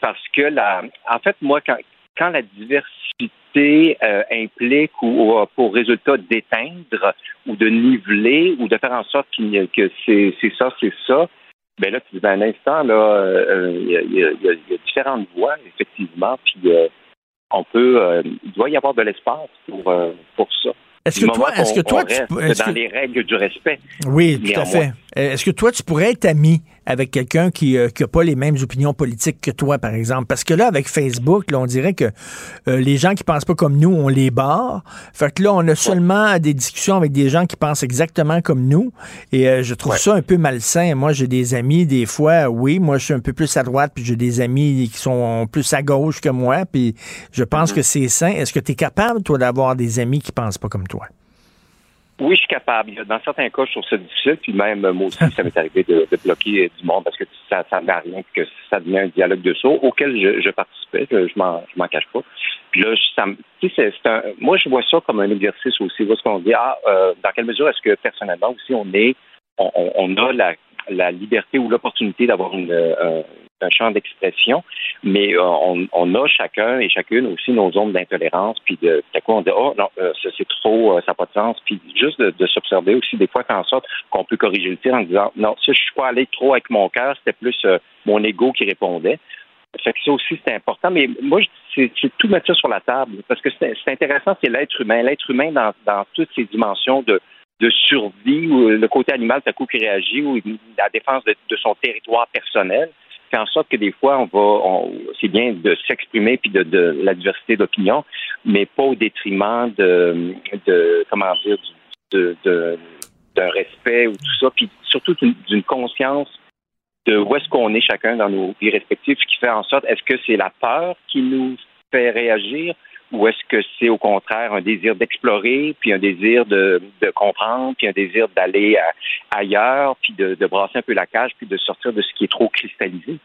Parce que la, en fait, moi, quand, quand la diversité implique ou, pour résultat d'éteindre ou de niveler ou de faire en sorte que c'est ça, c'est ça, ben là, tu dis, ben, un instant, là, il y, a, différentes voies, effectivement, puis on peut, il doit y avoir de l'espace pour, pour ça. Est-ce que, toi, est-ce que toi, tu, dans les règles du respect. Oui, tout à fait. Est-ce que toi, tu pourrais être ami? Avec quelqu'un qui n'a euh, pas les mêmes opinions politiques que toi, par exemple? Parce que là, avec Facebook, là, on dirait que euh, les gens qui pensent pas comme nous, on les barre. Fait que là, on a seulement des discussions avec des gens qui pensent exactement comme nous. Et euh, je trouve ça un peu malsain. Moi, j'ai des amis, des fois, oui, moi, je suis un peu plus à droite, puis j'ai des amis qui sont plus à gauche que moi, puis je pense mm-hmm. que c'est sain. Est-ce que tu es capable, toi, d'avoir des amis qui pensent pas comme toi? Oui, je suis capable. Dans certains cas, je trouve ça difficile. Puis même, moi aussi, ça m'est arrivé de, bloquer du monde parce que ça ça n'a rien, que ça devient un dialogue de saut auquel je, je participais. Je, je m'en cache pas. Puis là, ça, c'est un, moi, je vois ça comme un exercice aussi. Où est-ce qu'on dit, ah, euh, dans quelle mesure est-ce que personnellement aussi, on est, on, on a la, la liberté ou l'opportunité d'avoir une, euh, un champ d'expression, mais euh, on, a chacun et chacune aussi nos zones d'intolérance, puis de, de quoi on dit oh non, euh, ça c'est trop, euh, ça n'a pas de sens, puis juste de, s'observer aussi des fois en sorte qu'on peut corriger le tir en disant non, ça je suis pas allé trop avec mon cœur, c'était plus mon ego qui répondait. Fait que ça aussi, c'est important. Mais moi, c'est tout mettre ça sur la table. Parce que c'est intéressant, c'est l'être humain. L'être humain dans, toutes ses dimensions de, de survie, ou le côté animal, tout à coup, qui réagit, ou la défense de, de son territoire personnel fait en sorte que des fois, on va, c'est bien de s'exprimer puis de, la diversité d'opinion, mais pas au détriment de, de comment dire, de, d'un respect ou tout ça, puis surtout d'une conscience de où est-ce qu'on est chacun dans nos vies respectives, qui fait en sorte, est-ce que c'est la peur qui nous fait réagir ou est-ce que c'est au contraire un désir d'explorer, puis un désir de, comprendre, puis un désir d'aller ailleurs, puis de, brasser un peu la cage, puis de sortir de ce qui est trop cristallisé.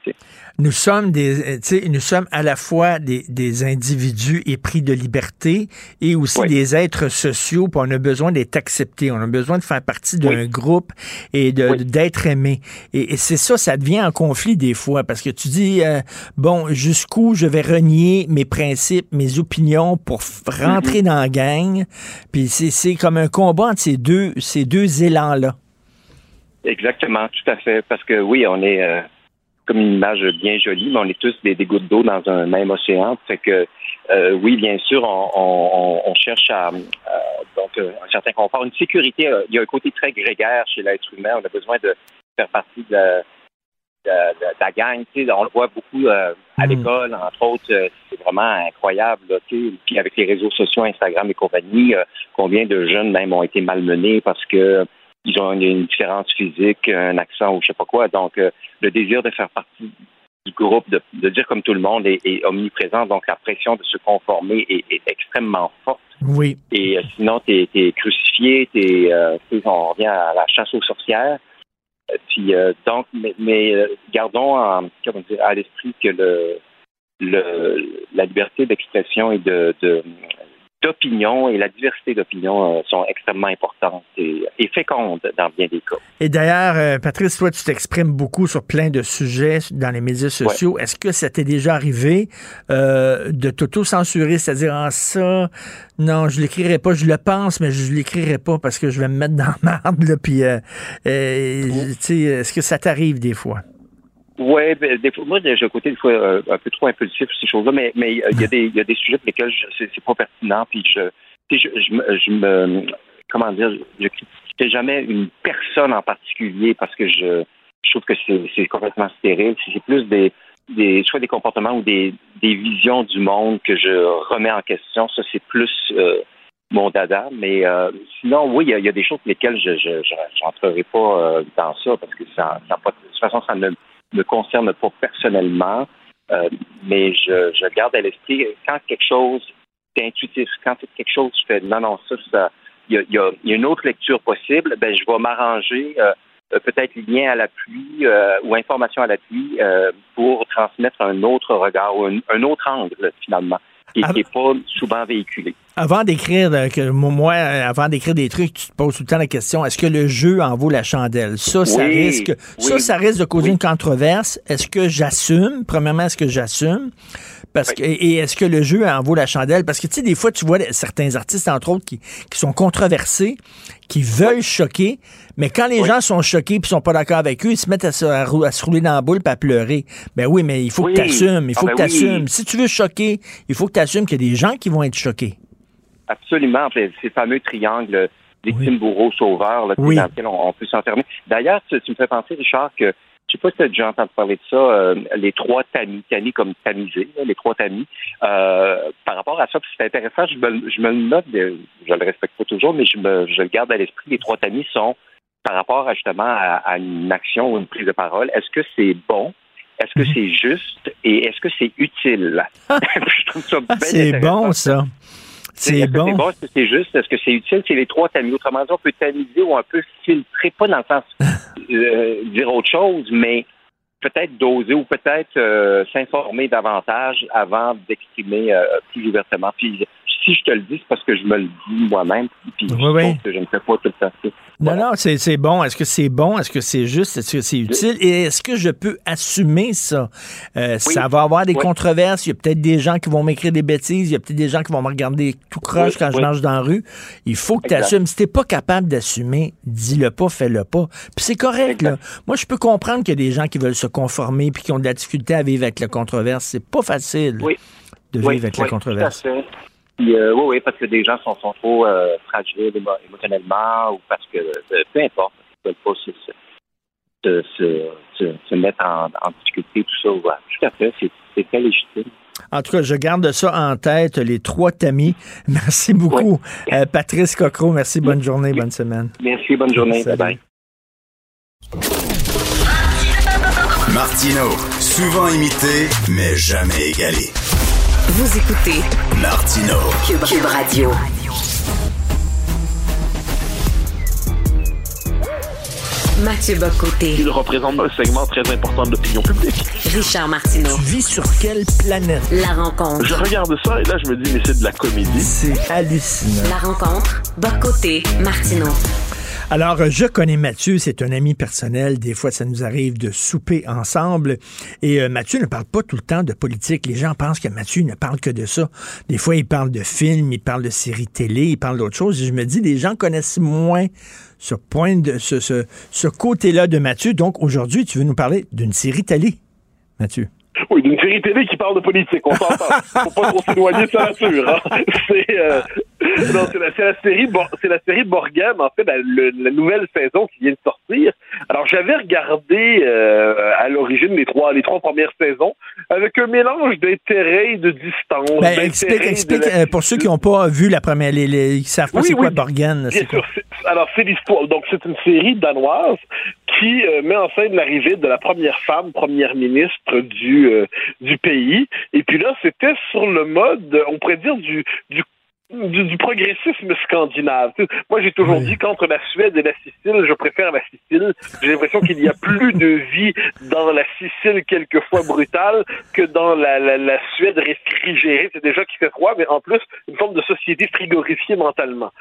Nous sommes des, euh, nous sommes à la fois des, individus épris de liberté et aussi des êtres sociaux, puis on a besoin d'être acceptés, on a besoin de faire partie d'un groupe et d'être aimé. Et, c'est ça, ça devient un conflit des fois, parce que tu dis, euh, bon, jusqu'où je vais renier mes principes, mes opinions, pour rentrer dans la gang. Puis c'est comme un combat entre ces deux, ces deux élans-là. Exactement, tout à fait. Parce que oui, on est euh, comme une image bien jolie, mais on est tous des, gouttes d'eau dans un même océan. Fait que euh, oui, bien sûr, on, cherche à donc un certain confort, une sécurité. il y a un côté très grégaire chez l'être humain. On a besoin de faire partie de la, de, la gang. On le voit beaucoup euh, à hmm. l'école, entre autres. Euh, c'est vraiment incroyable. puis avec les réseaux sociaux, Instagram et compagnie, euh, combien de jeunes même ont été malmenés parce que ils ont une, différence physique, un accent ou je sais pas quoi. Donc, le désir de faire partie du groupe, de, dire comme tout le monde est, omniprésent. Donc, la pression de se conformer est, extrêmement forte. Oui. Et sinon, tu es, crucifié, t'es, on revient à la chasse aux sorcières. Puis, donc, mais, gardons à l'esprit que le, le, la liberté d'expression et de, d'opinion et la diversité d'opinion euh, sont extrêmement importantes et, fécondes dans bien des cas. Et d'ailleurs, euh, Patrice, toi, tu t'exprimes beaucoup sur plein de sujets dans les médias sociaux. Est-ce que ça t'est déjà arrivé euh, de t'auto-censurer, c'est-à-dire en ah, ça, non, je l'écrirai pas, je le pense, mais je l'écrirai pas parce que je vais me mettre dans la merde, là, puis, est-ce que ça t'arrive des fois? Oui, ben, des fois, moi, j'ai un côté des fois euh, un peu trop impulsif ces choses-là, mais mais il y a des des sujets pour lesquels c'est, pas pertinent, puis je, je, je, je me comment dire, je critiquerai jamais une personne en particulier parce que je, je trouve que c'est, complètement stérile. C'est plus des des soit des comportements ou des des visions du monde que je remets en question. Ça, c'est plus euh, mon dada. Mais euh, sinon, oui, il y, a, des choses pour lesquelles je je, je, pas dans ça parce que ça, ça de toute façon, ça ne me concerne pas personnellement, euh, mais je, je garde à l'esprit quand quelque chose est intuitif, quand quelque chose fait non, non, ça, ça il y a, y a, une autre lecture possible, ben je vais m'arranger euh, euh, peut-être lien à l'appui ou information à l'appui pour transmettre un autre regard ou un autre angle finalement qui n'est pas souvent véhiculé. Avant d'écrire, euh, moi, avant d'écrire des trucs, tu te poses tout le temps la question est-ce que le jeu en vaut la chandelle? Ça, ça risque, ça, ça risque de causer une controverse. Est-ce que j'assume? Premièrement, est-ce que j'assume? Parce que, et est-ce que le jeu en vaut la chandelle? Parce que, tu sais, des fois, tu vois certains artistes, entre autres, qui, qui sont controversés, qui veulent choquer, mais quand les gens sont choqués puis sont pas d'accord avec eux, ils se mettent à se, à, se rouler dans la boule et à pleurer. Ben oui, mais il faut que tu assumes. Il faut ah, que ben tu assumes. Si tu veux choquer, il faut que tu assumes qu'il y a des gens qui vont être choqués. Absolument. Ces fameux triangles victime, bourreau, sauveur, là, dans lequel on, peut s'enfermer. D'ailleurs, tu, me fais penser, Richard, que je sais pas si tu as déjà entendu parler de ça, euh, les trois tamis, tamis comme tamisés, les trois tamis. Euh, par rapport à ça, c'est intéressant, je me, je me le note, je le respecte pas toujours, mais je, me, je le garde à l'esprit. Les trois tamis sont par rapport à, justement à, une action ou une prise de parole. Est-ce que c'est bon? Est-ce que mhm. c'est juste? Et est-ce que c'est utile? je trouve ça ah, C'est bon, ça. C'est bon. bon? Est-ce que c'est juste? Est-ce que c'est utile? C'est les trois tamis. Autrement dit, on peut tamiser ou un peu filtrer, pas dans le sens euh, dire autre chose, mais peut-être doser ou peut-être euh, s'informer davantage avant d'exprimer euh, plus ouvertement. Puis si je te le dis, c'est parce que je me le dis moi-même, puis je que je ne fais pas tout ça. Non, non, c'est bon. Est-ce que c'est bon? Est-ce que c'est juste? Est-ce que c'est utile? Et est-ce que je peux assumer ça? Euh, ça va avoir des controverses. Il y a peut-être des gens qui vont m'écrire des bêtises. Il y a peut-être des gens qui vont me regarder tout croche quand je marche dans la rue. Il faut que tu assumes. Si t'es pas capable d'assumer, dis-le pas, fais-le pas. Puis c'est correct, là. Moi, je peux comprendre qu'il y a des gens qui veulent se conformer puis qui ont de la difficulté à vivre avec la controverse. C'est pas facile de vivre avec la controverse. Euh, oui, oui, parce que des gens sont, sont trop euh, fragiles émotionnellement ou parce que euh, peu importe, ils ne veulent pas se, se, se, mettre en, en, difficulté, tout ça. Ouais. Tout à fait, c'est très légitime. En tout cas, je garde ça en tête, les trois tamis. Merci beaucoup. Patrice Cocro, merci, bonne journée, bonne semaine. Merci, bonne journée. Bye bye. Martino, souvent imité, mais jamais égalé. Vous écoutez Martino Cube, Radio. Mathieu Bocoté. Il représente un segment très important de l'opinion publique. Richard Martineau. Tu vis sur quelle planète? La rencontre. Je regarde ça et là, je me dis, mais c'est de la comédie. C'est hallucinant. La rencontre. Bocoté. Martineau. Alors, je connais Mathieu, c'est un ami personnel. Des fois, ça nous arrive de souper ensemble. Et euh, Mathieu ne parle pas tout le temps de politique. Les gens pensent que Mathieu ne parle que de ça. Des fois, il parle de films, il parle de séries télé, il parle d'autres choses. Et je me dis, les gens connaissent moins ce point de ce, ce, ce côté-là de Mathieu. Donc, aujourd'hui, tu veux nous parler d'une série télé, Mathieu? Oui, d'une série télé qui parle de politique, on s'entend. Faut pas trop s'éloigner de sa nature. Hein. C'est, euh, non, c'est la, série, c'est la série Borgam, en fait, la, le- la nouvelle saison qui vient de sortir. Alors, j'avais regardé euh, à l'origine les trois, les trois premières saisons avec un mélange d'intérêt et de distance. Ben, explique, de explique la- euh, pour ceux qui n'ont pas vu la première, les, les, ils savent pas Oui, c'est quoi. Bien sûr. c'est- Alors, c'est l'histoire. Donc, c'est une série danoise qui euh, met en scène l'arrivée de la première femme première ministre du, euh, du pays. Et puis là, c'était sur le mode, on pourrait dire, du, du du, du progressisme scandinave. Moi, j'ai toujours dit qu'entre la Suède et la Sicile, je préfère la Sicile. J'ai l'impression qu'il y a plus de vie dans la Sicile quelquefois brutale que dans la, la, la Suède réfrigérée. C'est déjà qui fait froid, mais en plus, une forme de société frigorifiée mentalement.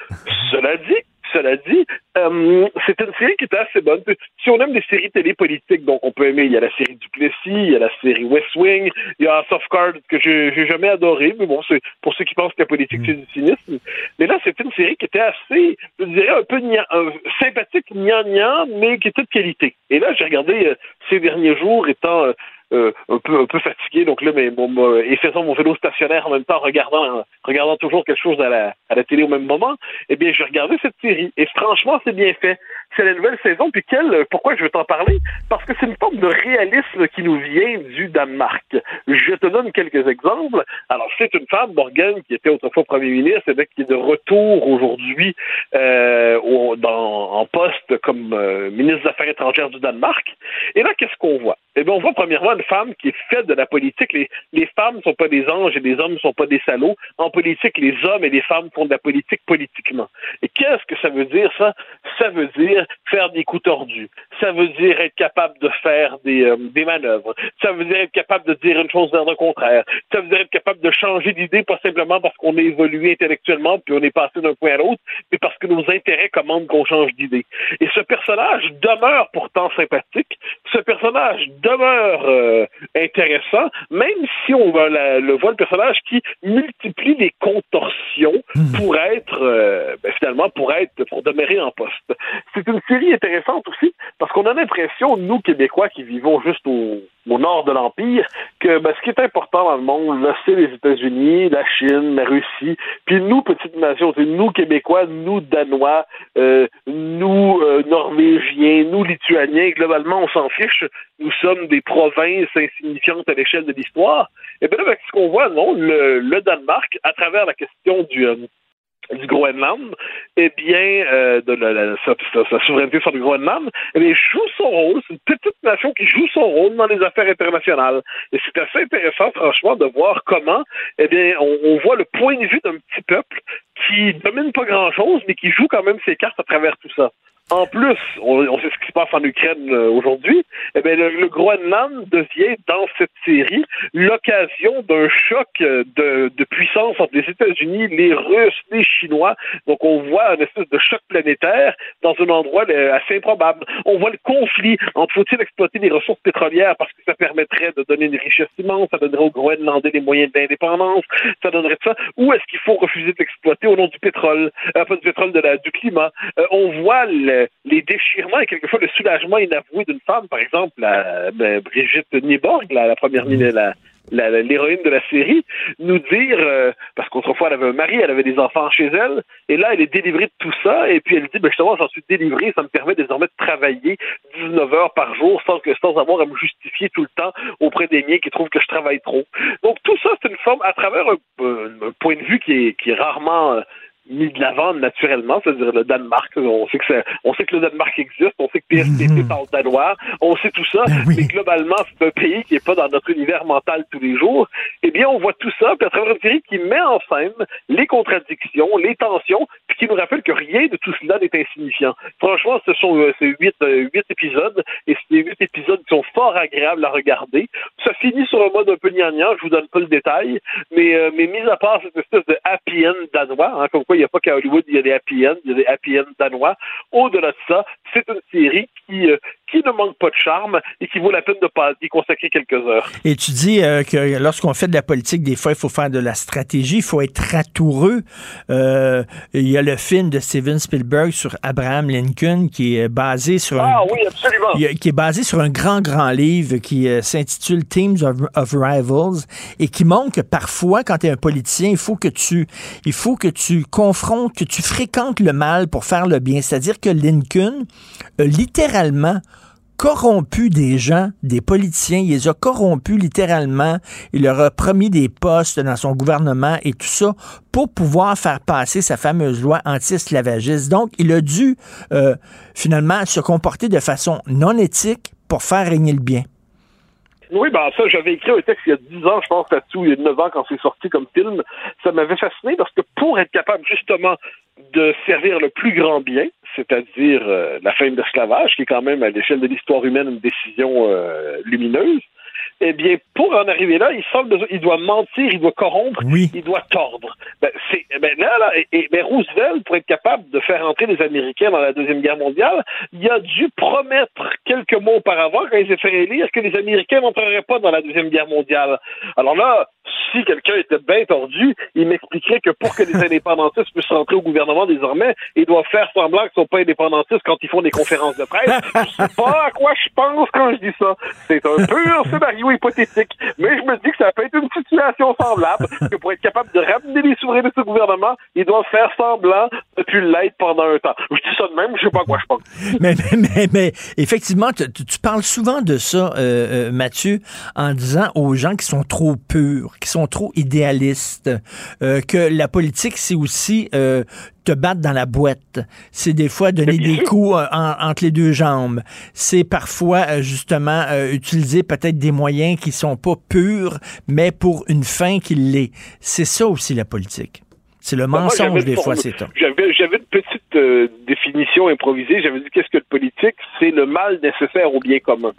Cela dit, cela dit, euh, c'est une série qui était assez bonne. Si on aime des séries télé politiques, donc on peut aimer, il y a la série Duplessis, il y a la série West Wing, il y a House of Cards que j'ai jamais adoré, mais bon, c'est pour ceux qui pensent que la politique c'est du cynisme. Mais là, c'était une série qui était assez, je dirais, un peu gnang- euh, sympathique, mais qui était de qualité. Et là, j'ai regardé euh, ces derniers jours, étant euh, un peu un peu fatigué, donc là, mais moi, et faisant mon vélo stationnaire en même temps, regardant regardant toujours quelque chose à la à la télé au même moment, eh bien, j'ai regardé cette série et franchement, c'est bien fait. C'est la nouvelle saison, puis quelle, pourquoi je veux t'en parler? Parce que c'est une forme de réalisme qui nous vient du Danemark. Je te donne quelques exemples. Alors, c'est une femme, Morgan, qui était autrefois premier ministre, et qui est de retour aujourd'hui euh, en poste comme euh, ministre des Affaires étrangères du Danemark. Et là, qu'est-ce qu'on voit? Eh bien, on voit premièrement une femme qui est faite de la politique. Les, les femmes ne sont pas des anges et les hommes ne sont pas des salauds. En politique, les hommes et les femmes font de la politique politiquement. Et qu'est-ce que ça veut dire, ça? Ça veut dire faire des coups tordus. Ça veut dire être capable de faire des, euh, des manœuvres. Ça veut dire être capable de dire une chose dans le contraire. Ça veut dire être capable de changer d'idée, pas simplement parce qu'on a évolué intellectuellement puis on est passé d'un point à l'autre, mais parce que nos intérêts commandent qu'on change d'idée. Et ce personnage demeure pourtant sympathique. Ce personnage demeure euh, intéressant, même si on va la- le voit le personnage qui multiplie les contorsions pour être euh, ben, finalement pour être pour demeurer en poste. C'est une série intéressante aussi parce qu'on a l'impression nous Québécois qui vivons juste au, nord de l'empire que ben, ce qui est important dans le monde c'est les États-Unis, la Chine, la Russie, puis nous petite nation, c'est nous Québécois, nous Danois, euh, nous euh, Norvégiens, nous Lituaniens, globalement on s'en fiche. Nous sommes des provinces insignifiantes à l'échelle de l'histoire. Et bien là, ben, ce qu'on voit, non, le, le Danemark, à travers la question du euh, du Groenland, eh bien, euh, de la, la- sa, sa- souveraineté sur le Groenland, eh bien, joue son rôle. C'est une petite nation qui joue son rôle dans les affaires internationales. Et c'est assez intéressant, franchement, de voir comment, eh bien, on, on voit le point de vue d'un petit peuple qui domine pas grand-chose, mais qui joue quand même ses cartes à travers tout ça. En plus, on, on sait ce qui se passe en Ukraine euh, aujourd'hui. Eh bien, le, le Groenland devient dans cette série l'occasion d'un choc euh, de, de puissance entre les États-Unis, les Russes, les Chinois. Donc, on voit un espèce de choc planétaire dans un endroit euh, assez improbable. On voit le conflit entre faut-il exploiter les ressources pétrolières parce que ça permettrait de donner une richesse immense, ça donnerait aux Groenlandais les moyens d'indépendance, ça donnerait ça, ou est-ce qu'il faut refuser d'exploiter au nom du pétrole, euh, pas du pétrole, de la, du climat? Euh, on voit le- les déchirements et quelquefois le soulagement inavoué d'une femme, par exemple, la, ben, Brigitte Nieborg, la, la première ministre, la, l'héroïne de la série, nous dire, euh, parce qu'autrefois elle avait un mari, elle avait des enfants chez elle, et là elle est délivrée de tout ça, et puis elle dit, ben justement, j'en suis délivrée, ça me permet désormais de travailler 19 heures par jour sans que sans avoir à me justifier tout le temps auprès des miens qui trouvent que je travaille trop. Donc tout ça, c'est une forme, à travers un, un point de vue qui est, qui est rarement euh, mis de l'avant naturellement, c'est-à-dire le Danemark. On sait que ça- on sait que le Danemark existe, on sait que PSTP parle danois, on sait tout ça, mais globalement, c'est un pays qui n'est pas dans notre univers mental tous les jours. Eh bien, on voit tout ça, puis à travers une série qui met en scène les contradictions, les tensions, puis qui nous rappelle que rien de tout cela n'est insignifiant. Franchement, ce sont euh, ces huit, euh, huit épisodes, et c'est des huit épisodes qui sont fort agréables à regarder. Ça finit sur un mode un peu gnangnan, je vous donne pas le détail, mais, euh, mais mis à part cette espèce de happy end danois, hein, comme quoi il n'y a pas qu'à Hollywood, il y a des happy end, il y a des happy end danois. Au-delà de ça, c'est une série qui, euh, qui ne manque pas de charme et qui vaut la peine de pas y consacrer quelques heures. Et tu dis euh, que lorsqu'on fait de la politique, des fois, il faut faire de la stratégie, il faut être ratoureux. Euh, il y a le film de Steven Spielberg sur Abraham Lincoln qui est basé sur Ah oui, il qui est basé sur un grand, grand livre qui euh, s'intitule Teams of, Rivals et qui montre que parfois, quand tu es un politicien, il faut que tu il faut que tu confrontes, que tu fréquentes le mal pour faire le bien. C'est-à-dire que Lincoln littéralement corrompu des gens, des politiciens, il les a corrompus littéralement, il leur a promis des postes dans son gouvernement et tout ça pour pouvoir faire passer sa fameuse loi anti-esclavagiste. Donc, il a dû euh, finalement se comporter de façon non éthique pour faire régner le bien. Oui, ben ça, j'avais écrit un texte il y a 10 ans, je pense, là-dessus, il y a 9 ans, quand c'est sorti comme film. Ça m'avait fasciné parce que pour être capable, justement, de servir le plus grand bien, c'est-à-dire euh, la fin de l'esclavage, qui est quand même, à l'échelle de l'histoire humaine, une décision euh, lumineuse, eh bien, pour en arriver là, il semble il doit mentir, il doit corrompre, il doit tordre. Ben, c'est, ben, là, là, et, et- ben, Roosevelt, pour être capable de faire entrer les Américains dans la Deuxième Guerre mondiale, il a dû promettre quelques mois auparavant, quand il s'est fait élire, que les Américains n'entreraient pas dans la Deuxième Guerre mondiale. Alors là, si quelqu'un était bien tordu, il m'expliquerait que pour que les indépendantistes puissent rentrer au gouvernement désormais, ils doivent faire semblant qu'ils ne sont pas indépendantistes quand ils font des conférences de presse. je sais pas à quoi je pense quand je dis ça. C'est un pur scénario hypothétique. Mais je me dis que ça peut être une situation semblable, que pour être capable de ramener les souverainistes au gouvernement, ils doivent faire semblant de plus l'être pendant un temps. Je dis ça de même, je sais pas à quoi je pense. mais, mais, mais, mais effectivement, tu parles souvent de ça, euh, euh, Mathieu, en disant aux gens qui sont trop purs, qui sont trop idéalistes, euh, que la politique, c'est aussi euh, te battre dans la boîte. C'est des fois donner des coups euh, en- entre les deux jambes. C'est parfois, euh, justement, euh, utiliser peut-être des moyens qui sont pas purs, mais pour une fin qui l'est. C'est ça aussi la politique. C'est le Ben, mensonge des fois, c'est ça. J'avais, j'avais une petite définition improvisée. J'avais dit qu'est-ce que le politique? C'est le mal nécessaire au bien commun.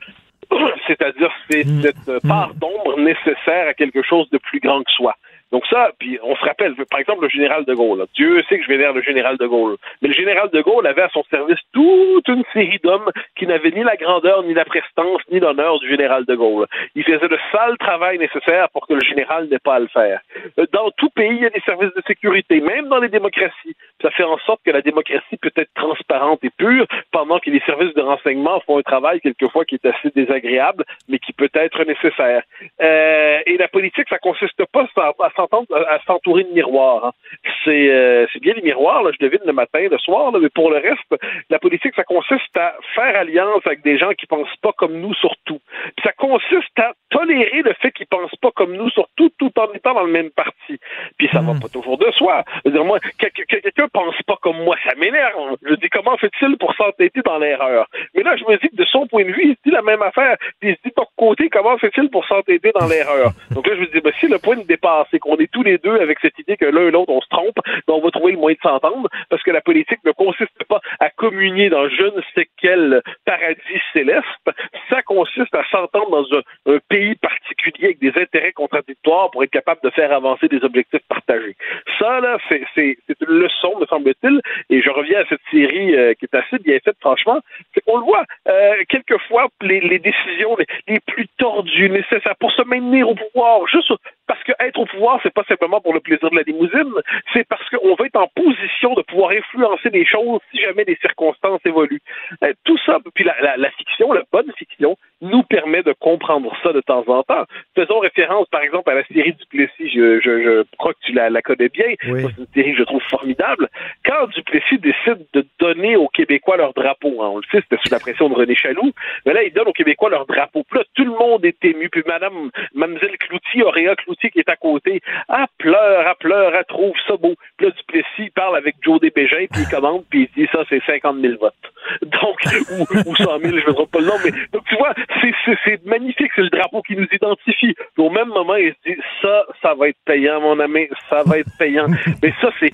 C'est-à-dire, c'est cette euh, part d'ombre nécessaire à quelque chose de plus grand que soi. Donc ça, puis on se rappelle, par exemple, le général de Gaulle. Dieu sait que je vénère le général de Gaulle. Mais le général de Gaulle avait à son service toute une série d'hommes qui n'avaient ni la grandeur, ni la prestance, ni l'honneur du général de Gaulle. Il faisait le sale travail nécessaire pour que le général n'ait pas à le faire. Euh, Dans tout pays, il y a des services de sécurité, même dans les démocraties. Ça fait en sorte que la démocratie peut être transparente et pure, pendant que les services de renseignement font un travail quelquefois qui est assez désagréable, mais qui peut être nécessaire. Euh, et la politique, ça consiste pas à, à à s'entourer de miroirs. hein. C'est, euh, c'est bien les miroirs, là, je devine le matin, le soir, là, mais pour le reste, la politique, ça consiste à faire alliance avec des gens qui pensent pas comme nous sur tout. Puis ça consiste à tolérer le fait qu'ils pensent pas comme nous sur tout, tout en étant dans le même parti. Puis ça va pas toujours de soi. Je veux dire, moi, que, que- que quelqu'un pense pas comme moi, ça m'énerve. Je dis, comment fait-il pour s'entêter dans l'erreur? Mais là, je me dis que de son point de vue, il se dit la même affaire. Puis il se dit, de côté, comment fait-il pour s'entêter dans l'erreur? Donc là, je me dis, ben, si le point de départ, c'est qu'on est tous les deux avec cette idée que l'un et l'autre, on se trompe, ben, on va trouver le moyen de s'entendre, parce que la politique ne consiste pas à communier dans je ne sais quel paradis céleste. Ça consiste à s'entendre dans un, pays particulier avec des intérêts contradictoires pour être capable de faire avancer des objectifs partagés. Ça, là, c'est, une leçon, me semble-t-il, et je reviens à cette série euh, qui est assez bien faite, franchement, qu'on le voit, euh, quelquefois, les, les décisions les, les plus tordues, nécessaires pour se maintenir au pouvoir, juste parce que être au pouvoir, c'est pas simplement pour le plaisir de la limousine, c'est parce qu'on veut être en position de pouvoir influencer les choses si jamais les circonstances évoluent. Euh, tout ça, puis la, la, la fiction, la bonne fiction, nous permet de comprendre ça de temps en temps. Faisons référence, par exemple, à la série Duplessis. Je, je, je crois que tu la, la connais bien. Oui. C'est une série que je trouve formidable. Quand Duplessis décide de donner aux Québécois leur drapeau, hein, on le sait, c'était sous la pression de René Chaloux, mais là, il donne aux Québécois leur drapeau. Puis là, tout le monde est ému. Puis Madame, Mademoiselle Cloutier, Auréa Cloutier, qui est à côté, elle pleure, elle pleure, elle trouve ça beau. Puis là, Duplessis parle avec Joe Desbégin, puis il commande, puis il dit ça, c'est 50 000 votes. Donc, ou, ou 100 000, je ne veux pas le nom, mais donc tu vois, c'est, magnifique, c'est le drapeau qui nous identifie. Puis au même moment, il se dit ça, ça va être payant, mon ami, ça va être payant. mais ça, c'est,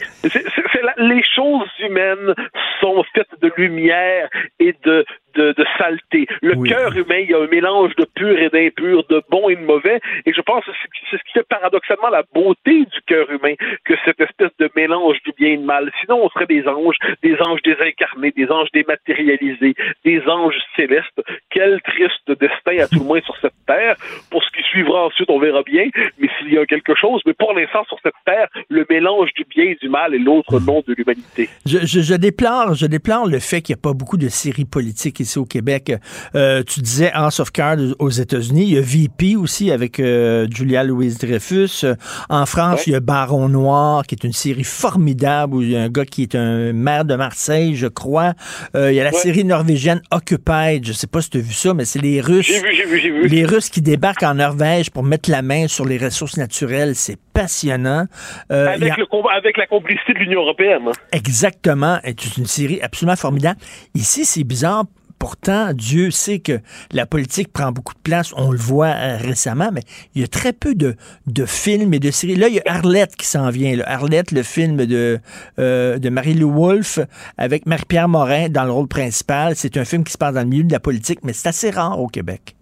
les choses humaines sont faites de lumière et de, de, de saleté. Le cœur humain, il y a un mélange de pur et d'impur, de bon et de mauvais, et je pense que c'est c'est ce qui fait paradoxalement la beauté du cœur humain, que cette espèce de mélange du bien et du mal. Sinon, on serait des anges, des anges désincarnés, des anges dématérialisés, des anges célestes. Quel triste destin, à tout le moins sur cette terre. Pour ce suivra ensuite, on verra bien. Mais s'il y a quelque chose, mais pour l'instant, sur cette terre, le mélange du bien et du mal est l'autre nom de l'humanité. Je, je, je, déplore, je déplore le fait qu'il n'y a pas beaucoup de séries politiques ici au Québec. Euh, tu disais House of Cards aux États-Unis. Il y a VP aussi avec euh, Julia Louise Dreyfus. En France, ouais. il y a Baron Noir, qui est une série formidable où il y a un gars qui est un maire de Marseille, je crois. Euh, il y a la ouais. série norvégienne Occupied. Je sais pas si tu as vu ça, mais c'est les Russes. J'ai vu, j'ai vu, j'ai vu. Les Russes qui débarquent en Norvège pour mettre la main sur les ressources naturelles. C'est passionnant. Euh, avec, a... le, avec la complicité de l'Union européenne. Exactement. C'est une série absolument formidable. Ici, c'est bizarre pourtant, Dieu sait que la politique prend beaucoup de place. On le voit euh, récemment, mais il y a très peu de, de films et de séries. Là, il y a Arlette qui s'en vient. Là. Arlette, le film de, euh, de Marie-Lou Wolfe avec Marie-Pierre Morin dans le rôle principal. C'est un film qui se passe dans le milieu de la politique, mais c'est assez rare au Québec.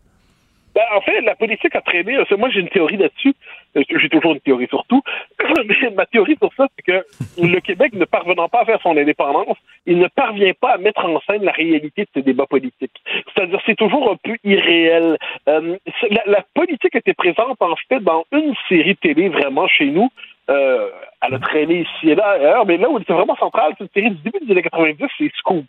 Ben, en fait, la politique a traîné. Moi, j'ai une théorie là-dessus. J'ai toujours une théorie sur tout. Mais ma théorie sur ça, c'est que le Québec, ne parvenant pas à faire son indépendance, il ne parvient pas à mettre en scène la réalité de ses débats politiques. C'est-à-dire, c'est toujours un peu irréel. Euh, la, la, politique était présente, en fait, dans une série télé vraiment chez nous. Euh, elle a traîné ici et là, ailleurs, mais là où elle était vraiment centrale, c'est une série du début des années 90, c'est Scoop.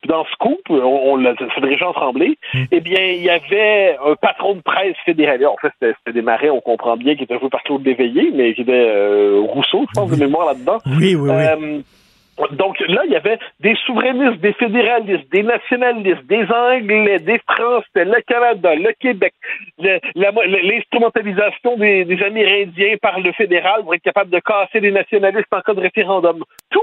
Puis dans Scoop, on, on l'a fait de Régent Tremblay, mm. eh bien, il y avait un patron de presse fédéral. En fait, c'était des marais, on comprend bien, qui était joué par Claude Léveillé, mais qui était euh, Rousseau, je pense, de mémoire là-dedans. Oui, oui, oui. Euh, donc là, il y avait des souverainistes, des fédéralistes, des nationalistes, des Anglais, des Français, le Canada, le Québec, l'instrumentalisation des, Amérindiens par le fédéral pour être capable de casser les nationalistes en cas de référendum. Tout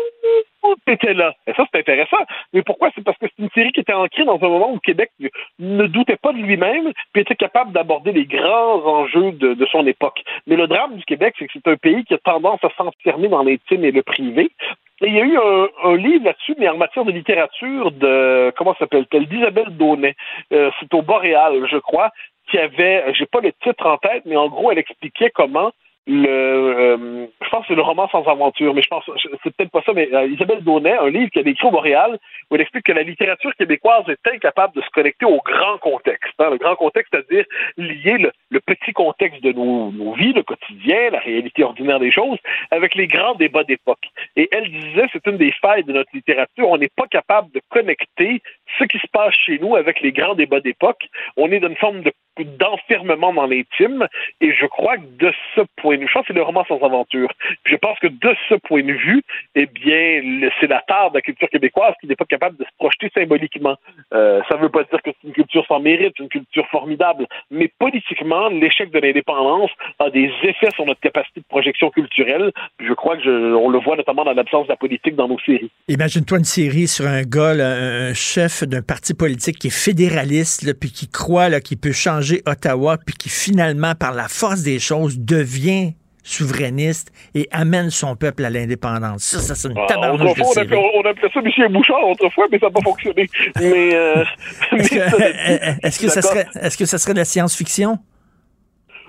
était là. Et ça, c'est intéressant. Mais pourquoi? C'est parce que c'est une série qui était ancrée dans un moment où Québec ne doutait pas de lui-même, puis était capable d'aborder les grands enjeux de, de, son époque. Mais le drame du Québec, c'est que c'est un pays qui a tendance à s'enfermer dans l'intime et le privé. Il y a eu un, un livre là-dessus, mais en matière de littérature, de comment s'appelle-t-elle? d'Isabelle Daunet. Euh, c'est au Boréal, je crois, qui avait, j'ai pas le titre en tête, mais en gros, elle expliquait comment le, euh, je pense que c'est le roman sans aventure, mais je pense, c'est peut-être pas ça, mais euh, Isabelle Daunet, un livre qu'elle a écrit au Montréal, où elle explique que la littérature québécoise est incapable de se connecter au grand contexte. Hein, le grand contexte, c'est-à-dire lier le, petit contexte de nos, vies, le quotidien, la réalité ordinaire des choses, avec les grands débats d'époque. Et elle disait, c'est une des failles de notre littérature, on n'est pas capable de connecter ce qui se passe chez nous avec les grands débats d'époque. On est dans une forme de d'enfermement dans l'intime. Et je crois que de ce point de vue, je pense que c'est le roman sans aventure. Puis je pense que de ce point de vue, eh bien, c'est la tare de la culture québécoise qui n'est pas capable de se projeter symboliquement. Euh, ça ne veut pas dire que c'est une culture sans mérite, une culture formidable, mais politiquement, l'échec de l'indépendance a des effets sur notre capacité de projection culturelle. Je crois que on le voit notamment dans l'absence de la politique dans nos séries. Imagine-toi une série sur un gars, un chef d'un parti politique qui est fédéraliste, puis qui croit qu'il peut changer Ottawa, puis qui finalement, par la force des choses, devient souverainiste et amène son peuple à l'indépendance. Ça, ça c'est une tabarnouche ah, on, appelait, on appelait ça Michel Bouchard autrefois, mais ça n'a pas fonctionné. mais, euh, est-ce, que, est-ce, que ça serait, est-ce que ça serait de la science-fiction?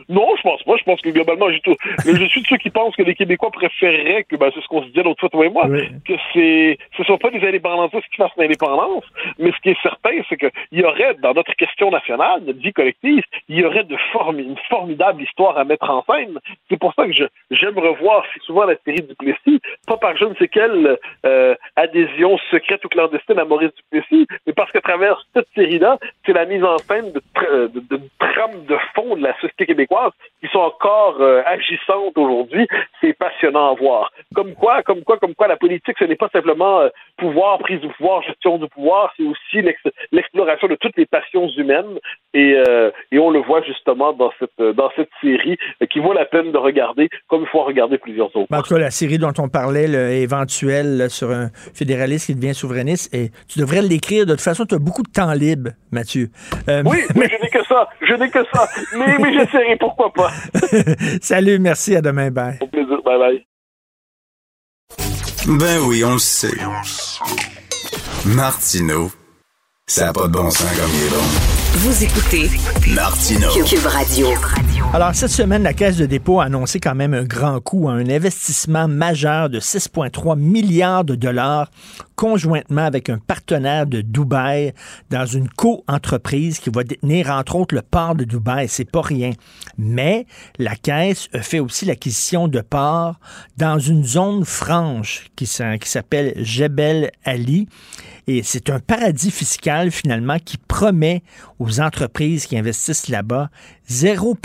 Non, je pense pas. Je pense que globalement, je, je suis de ceux qui pensent que les Québécois préféreraient que, ben, c'est ce qu'on se disait l'autre fois, toi et moi, oui. que c'est, ce sont pas des indépendantistes qui fassent l'indépendance, mais ce qui est certain, c'est qu'il y aurait, dans notre question nationale, notre vie collective, il y aurait de une formidable histoire à mettre en scène. C'est pour ça que j'aime revoir souvent la série Duplessis, pas par je ne sais quelle euh, adhésion secrète ou clandestine à Maurice Duplessis, mais parce qu'à travers cette série-là, c'est la mise en scène de, de, de, de trame de fond de la société québécoise qui sont encore euh, agissantes aujourd'hui, c'est passionnant à voir. Comme quoi, comme quoi, comme quoi, la politique, ce n'est pas simplement euh, pouvoir, prise du pouvoir, gestion du pouvoir, c'est aussi l'exploration de toutes les passions humaines. Et, euh, et on le voit justement dans cette dans cette série qui vaut la peine de regarder, comme il faut en regarder plusieurs autres. En tout cas, la série dont on parlait, éventuelle sur un fédéraliste qui devient souverainiste, et tu devrais l'écrire. De toute façon, tu as beaucoup de temps libre, Mathieu. Oui, mais je n'ai que ça. Je n'ai que ça. Mais, mais j'essaierai pourquoi pas. Salut, merci, à demain, bye. Au plaisir, bye bye. Ben oui, on le sait. Martineau, ça n'a pas de bon sens comme il est bon. Vous écoutez Martineau. Cube Radio. Alors, cette semaine, la Caisse de dépôt a annoncé quand même un grand coup, un investissement majeur de 6,3 milliards de dollars conjointement avec un partenaire de Dubaï dans une co-entreprise qui va détenir entre autres le port de Dubaï. C'est pas rien. Mais la Caisse fait aussi l'acquisition de parts dans une zone franche qui s'appelle Jebel Ali. Et c'est un paradis fiscal, finalement, qui promet aux entreprises qui investissent là-bas 0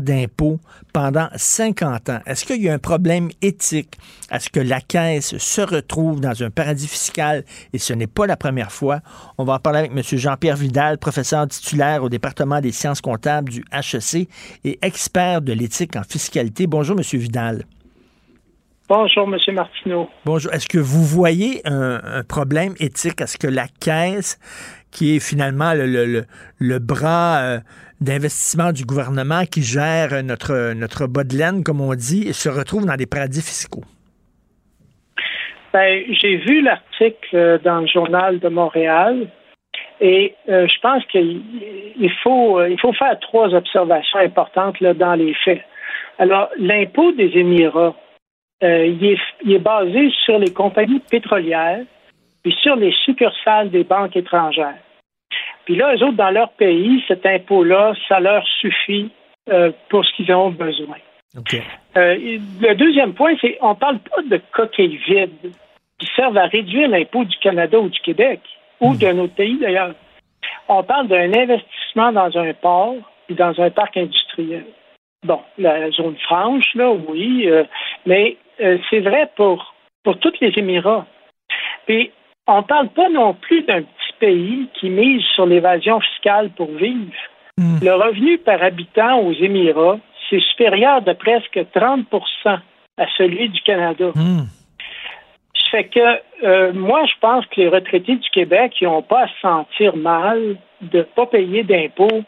d'impôts pendant 50 ans. Est-ce qu'il y a un problème éthique? À ce que la Caisse se retrouve dans un paradis fiscal? Et ce n'est pas la première fois? On va en parler avec M. Jean-Pierre Vidal, professeur titulaire au département des sciences comptables du HEC et expert de l'éthique en fiscalité. Bonjour, M. Vidal. Bonjour, M. Martineau. Bonjour. Est-ce que vous voyez un, problème éthique? Est-ce que la Caisse, qui est finalement le, bras euh, d'investissement du gouvernement qui gère notre, notre bas de laine, comme on dit, se retrouve dans des paradis fiscaux? Ben, j'ai vu l'article euh, dans le journal de Montréal et euh, je pense qu'il faut, il faut faire trois observations importantes dans les faits. Alors, l'impôt des Émirats, il, est, basé sur les compagnies pétrolières puis sur les succursales des banques étrangères. Puis là, eux autres, dans leur pays, cet impôt-là, ça leur suffit euh, pour ce qu'ils ont besoin. Euh, le deuxième point, c'est on ne parle pas de coquilles vides qui servent à réduire l'impôt du Canada ou du Québec ou hmm. d'un autre pays d'ailleurs. On parle d'un investissement dans un port et dans un parc industriel. Bon, la zone franche, là, oui, mais euh, c'est vrai pour, pour tous les Émirats. Et on ne parle pas non plus d'un petit pays qui mise sur l'évasion fiscale pour vivre. Hmm. Le revenu par habitant aux Émirats, c'est supérieur de presque 30% à celui du Canada. Hmm. Ça fait que euh, moi, je pense que les retraités du Québec n'ont pas à se sentir mal de ne pas payer d'impôts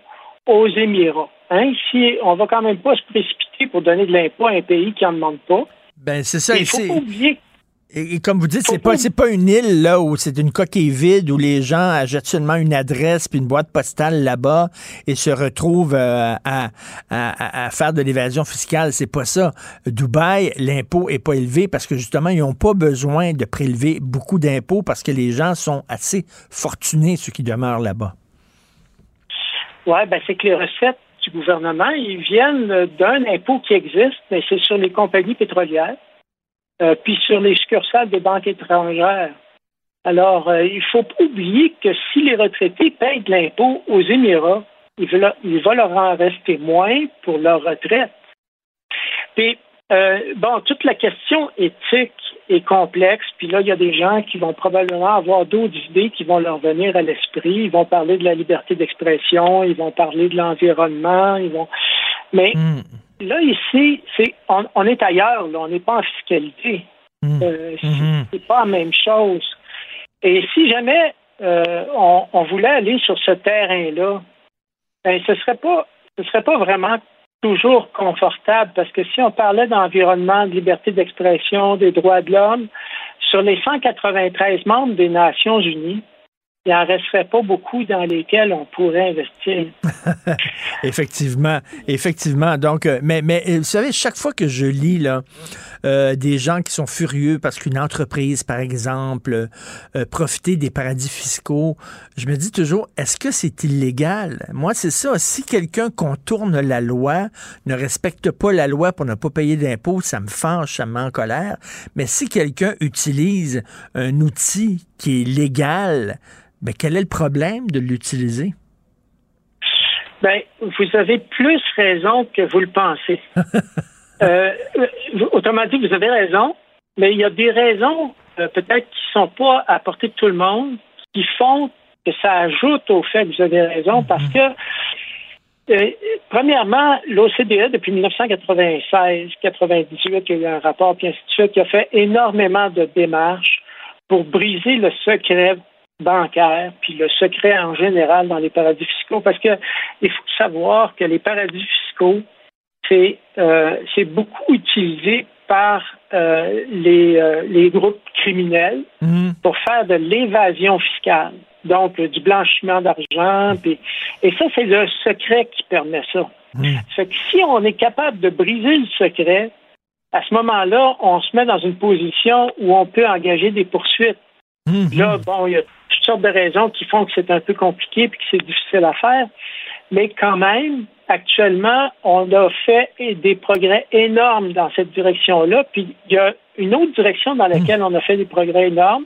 aux Émirats. Hein? Si on va quand même pas se précipiter pour donner de l'impôt à un pays qui n'en demande pas. Ben, c'est ça. Il faut pas oublier. Et, comme vous dites, c'est pas, c'est pas une île là où c'est une coquille vide où les gens achètent seulement une adresse puis une boîte postale là-bas et se retrouvent euh, à, à, faire de l'évasion fiscale. C'est pas ça. Dubaï, l'impôt est pas élevé parce que justement ils n'ont pas besoin de prélever beaucoup d'impôts parce que les gens sont assez fortunés ceux qui demeurent là-bas. Ouais, ben c'est que les recettes gouvernement, ils viennent d'un impôt qui existe, mais c'est sur les compagnies pétrolières, euh, puis sur les succursales des banques étrangères. Alors, euh, il faut oublier que si les retraités payent de l'impôt aux Émirats, il va, il va leur en rester moins pour leur retraite. Puis, euh, bon, toute la question éthique est complexe, puis là, il y a des gens qui vont probablement avoir d'autres idées qui vont leur venir à l'esprit. Ils vont parler de la liberté d'expression, ils vont parler de l'environnement, ils vont. Mais hmm. Là, ici, c'est on, est ailleurs, là, on n'est pas en fiscalité. Hmm. Euh, hmm. c'est pas la même chose. Et si jamais euh, on, voulait aller sur ce terrain-là, ben, ce serait pas ce serait pas vraiment toujours confortable parce que si on parlait d'environnement, de liberté d'expression, des droits de l'homme, sur les 193 membres des Nations Unies, il n'en resterait pas beaucoup dans lesquels on pourrait investir. effectivement, effectivement. Donc, euh, mais, mais euh, vous savez, chaque fois que je lis là, euh, des gens qui sont furieux parce qu'une entreprise, par exemple, euh, des paradis fiscaux, je me dis toujours, est-ce que c'est illégal? Moi, c'est ça. Si quelqu'un contourne la loi, ne respecte pas la loi pour ne pas payer d'impôts, ça me fâche, ça me met en colère. Mais si quelqu'un utilise un outil qui est légal, ben, quel est le problème de l'utiliser? Ben, vous avez plus raison que vous le pensez. Euh, autrement dit, vous avez raison, mais il y a des raisons euh, peut-être qui ne sont pas à portée de tout le monde, qui font que ça ajoute au fait que vous avez raison, parce mhm. que euh, premièrement, l'OCDE, depuis 1996, 98, il y a eu un rapport, puis ainsi de suite, qui a fait énormément de démarches pour briser le secret bancaire, puis le secret en général dans les paradis fiscaux, parce que il faut savoir que les paradis fiscaux, c'est euh, beaucoup utilisé par euh, les, euh, les groupes criminels mmh. pour faire de l'évasion fiscale, donc du blanchiment d'argent, et ça c'est le secret qui permet ça. Mmh. Fait que si on est capable de briser le secret, à ce moment-là, on se met dans une position où on peut engager des poursuites Là, bon, il y a sortes de raisons qui font que c'est un peu compliqué et que c'est difficile à faire. Mais quand même, actuellement, on a fait des progrès énormes dans cette direction-là. Puis il y a une autre direction dans laquelle on a fait des progrès énormes,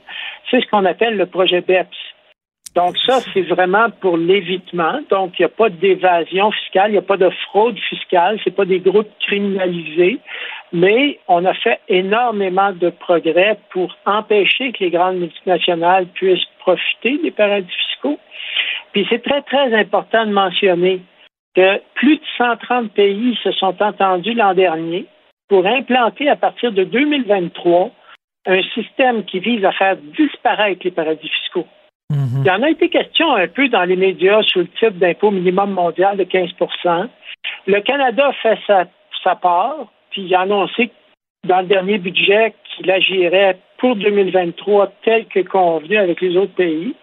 c'est ce qu'on appelle le projet BEPS. Donc ça, c'est vraiment pour l'évitement. Donc, il n'y a pas d'évasion fiscale, il n'y a pas de fraude fiscale, c'est pas des groupes criminalisés, mais on a fait énormément de progrès pour empêcher que les grandes multinationales puissent profiter des paradis fiscaux. Puis c'est très, très important de mentionner que plus de 130 pays se sont entendus l'an dernier pour implanter à partir de 2023 un système qui vise à faire disparaître les paradis fiscaux. Il y en a été question un peu dans les médias sous le titre d'impôt minimum mondial de 15% Le Canada fait sa, sa part, puis il a annoncé dans le dernier budget qu'il agirait pour 2023 tel que convenu avec les autres pays.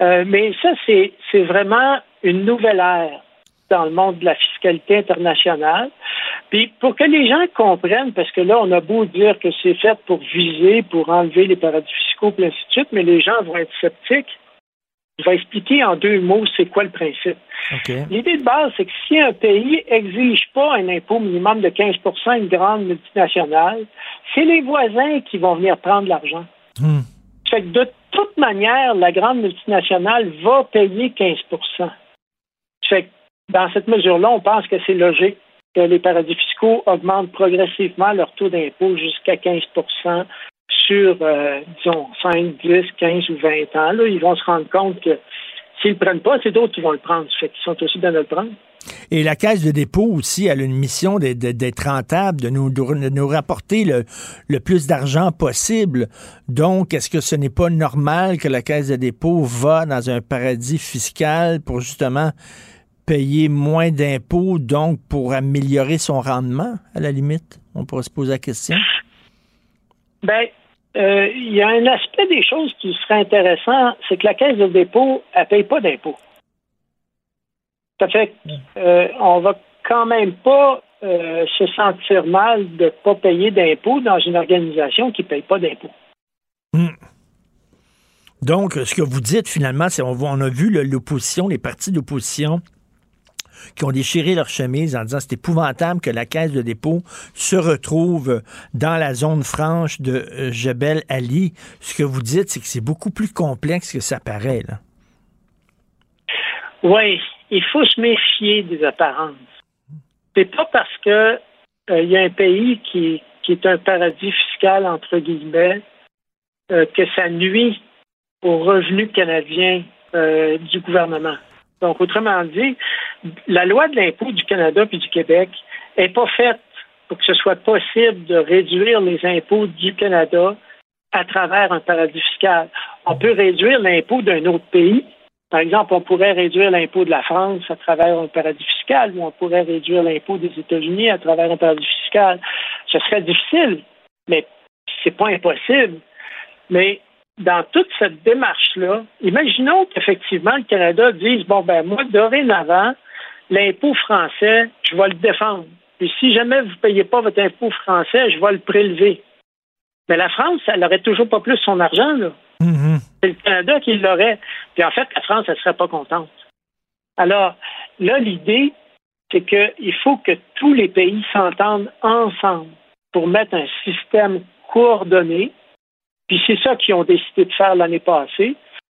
Euh, mais ça, c'est vraiment une nouvelle ère dans le monde de la fiscalité internationale. Puis pour que les gens comprennent, parce que là, on a beau dire que c'est fait pour viser, pour enlever les paradis fiscaux, et ainsi de suite, mais les gens vont être sceptiques. Je vais expliquer en deux mots c'est quoi le principe. L'idée de base, c'est que si un pays exige pas un impôt minimum de 15% une grande multinationale, c'est les voisins qui vont venir prendre l'argent. Hmm. Fait que de toute manière, la grande multinationale va payer 15 Fait que dans cette mesure-là, on pense que c'est logique les paradis fiscaux augmentent progressivement leur taux d'impôt jusqu'à 15% sur, euh, disons, 5, 10, 15 ou 20 ans. Là, ils vont se rendre compte que s'ils ne le prennent pas, c'est d'autres qui vont le prendre. Fait qu'ils sont aussi bien de le prendre. Et la Caisse de dépôt aussi, a une mission d'être rentable, de nous, rapporter le plus d'argent possible. Donc, est-ce que ce n'est pas normal que la Caisse de dépôt va dans un paradis fiscal pour justement payer moins d'impôts, donc pour améliorer son rendement, à la limite? On pourrait se poser la question. Ben, euh, il y a un aspect des choses qui serait intéressant, c'est que la caisse de dépôt, elle ne paye pas d'impôts. Ça fait qu'on euh, on va quand même pas euh, se sentir mal de ne pas payer d'impôts dans une organisation qui ne paye pas d'impôts. Hmm. Donc, ce que vous dites finalement, c'est on, on a vu l'opposition, les partis d'opposition qui ont déchiré leur chemise en disant c'est épouvantable que la caisse de dépôt se retrouve dans la zone franche de euh, Jebel Ali. Ce que vous dites, c'est que c'est beaucoup plus complexe que ça paraît. Oui, il faut se méfier des apparences. C'est pas parce que euh, il y a un pays qui, est un paradis fiscal entre guillemets euh, que ça nuit aux revenus canadiens du gouvernement. Donc, autrement dit, la loi de l'impôt du Canada puis du Québec n'est pas faite pour que ce soit possible de réduire les impôts du Canada à travers un paradis fiscal. On peut réduire l'impôt d'un autre pays. Par exemple, on pourrait réduire l'impôt de la France à travers un paradis fiscal ou on pourrait réduire l'impôt des États-Unis à travers un paradis fiscal. Ce serait difficile, mais c'est pas impossible. Mais dans toute cette démarche-là, imaginons qu'effectivement le Canada dise bon ben moi dorénavant l'impôt français, je vais le défendre. Puis si jamais vous ne payez pas votre impôt français, je vais le prélever. Mais la France, elle n'aurait toujours pas plus son argent, là. Mm-hmm. C'est le Canada qui l'aurait. Puis en fait, la France, elle ne serait pas contente. Alors, là, l'idée, c'est qu'il faut que tous les pays s'entendent ensemble pour mettre un système coordonné. Puis c'est ça qu'ils ont décidé de faire l'année passée.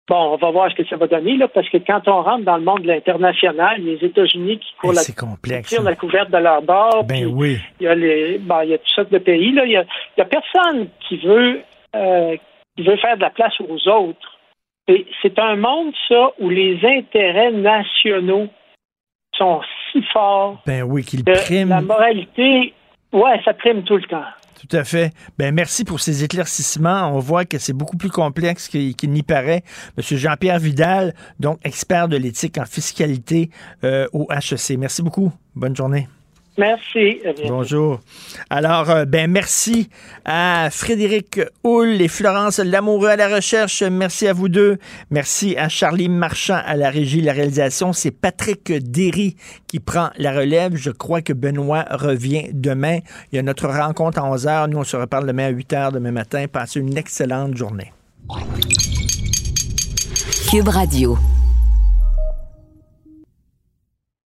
Bon, on va voir ce que ça va donner, là, parce que quand on rentre dans le monde de l'international, les États-Unis qui courent la, complexe, tirent la couverte de leur bord. Ben oui. Il y a les, bon, il y a toutes sortes de pays, là. Il y a, il y a personne qui veut, euh, qui veut faire de la place aux autres. Et c'est un monde, ça, où les intérêts nationaux sont si forts. Ben oui, qu'ils priment. La moralité, ouais, ça prime tout le temps. Tout à fait. Ben merci pour ces éclaircissements. On voit que c'est beaucoup plus complexe qu'il n'y paraît. Monsieur Jean-Pierre Vidal, donc expert de l'éthique en fiscalité euh, au HEC. Merci beaucoup. Bonne journée. Merci. Bonjour. Alors, euh, ben merci à Frédéric Hull et Florence Lamoureux à la recherche. Merci à vous deux. Merci à Charlie Marchand à la régie, la réalisation. C'est Patrick Derry qui prend la relève. Je crois que Benoît revient demain. Il y a notre rencontre à 11h. Nous, on se reparle demain à 8h demain matin. Passez une excellente journée. Cube Radio.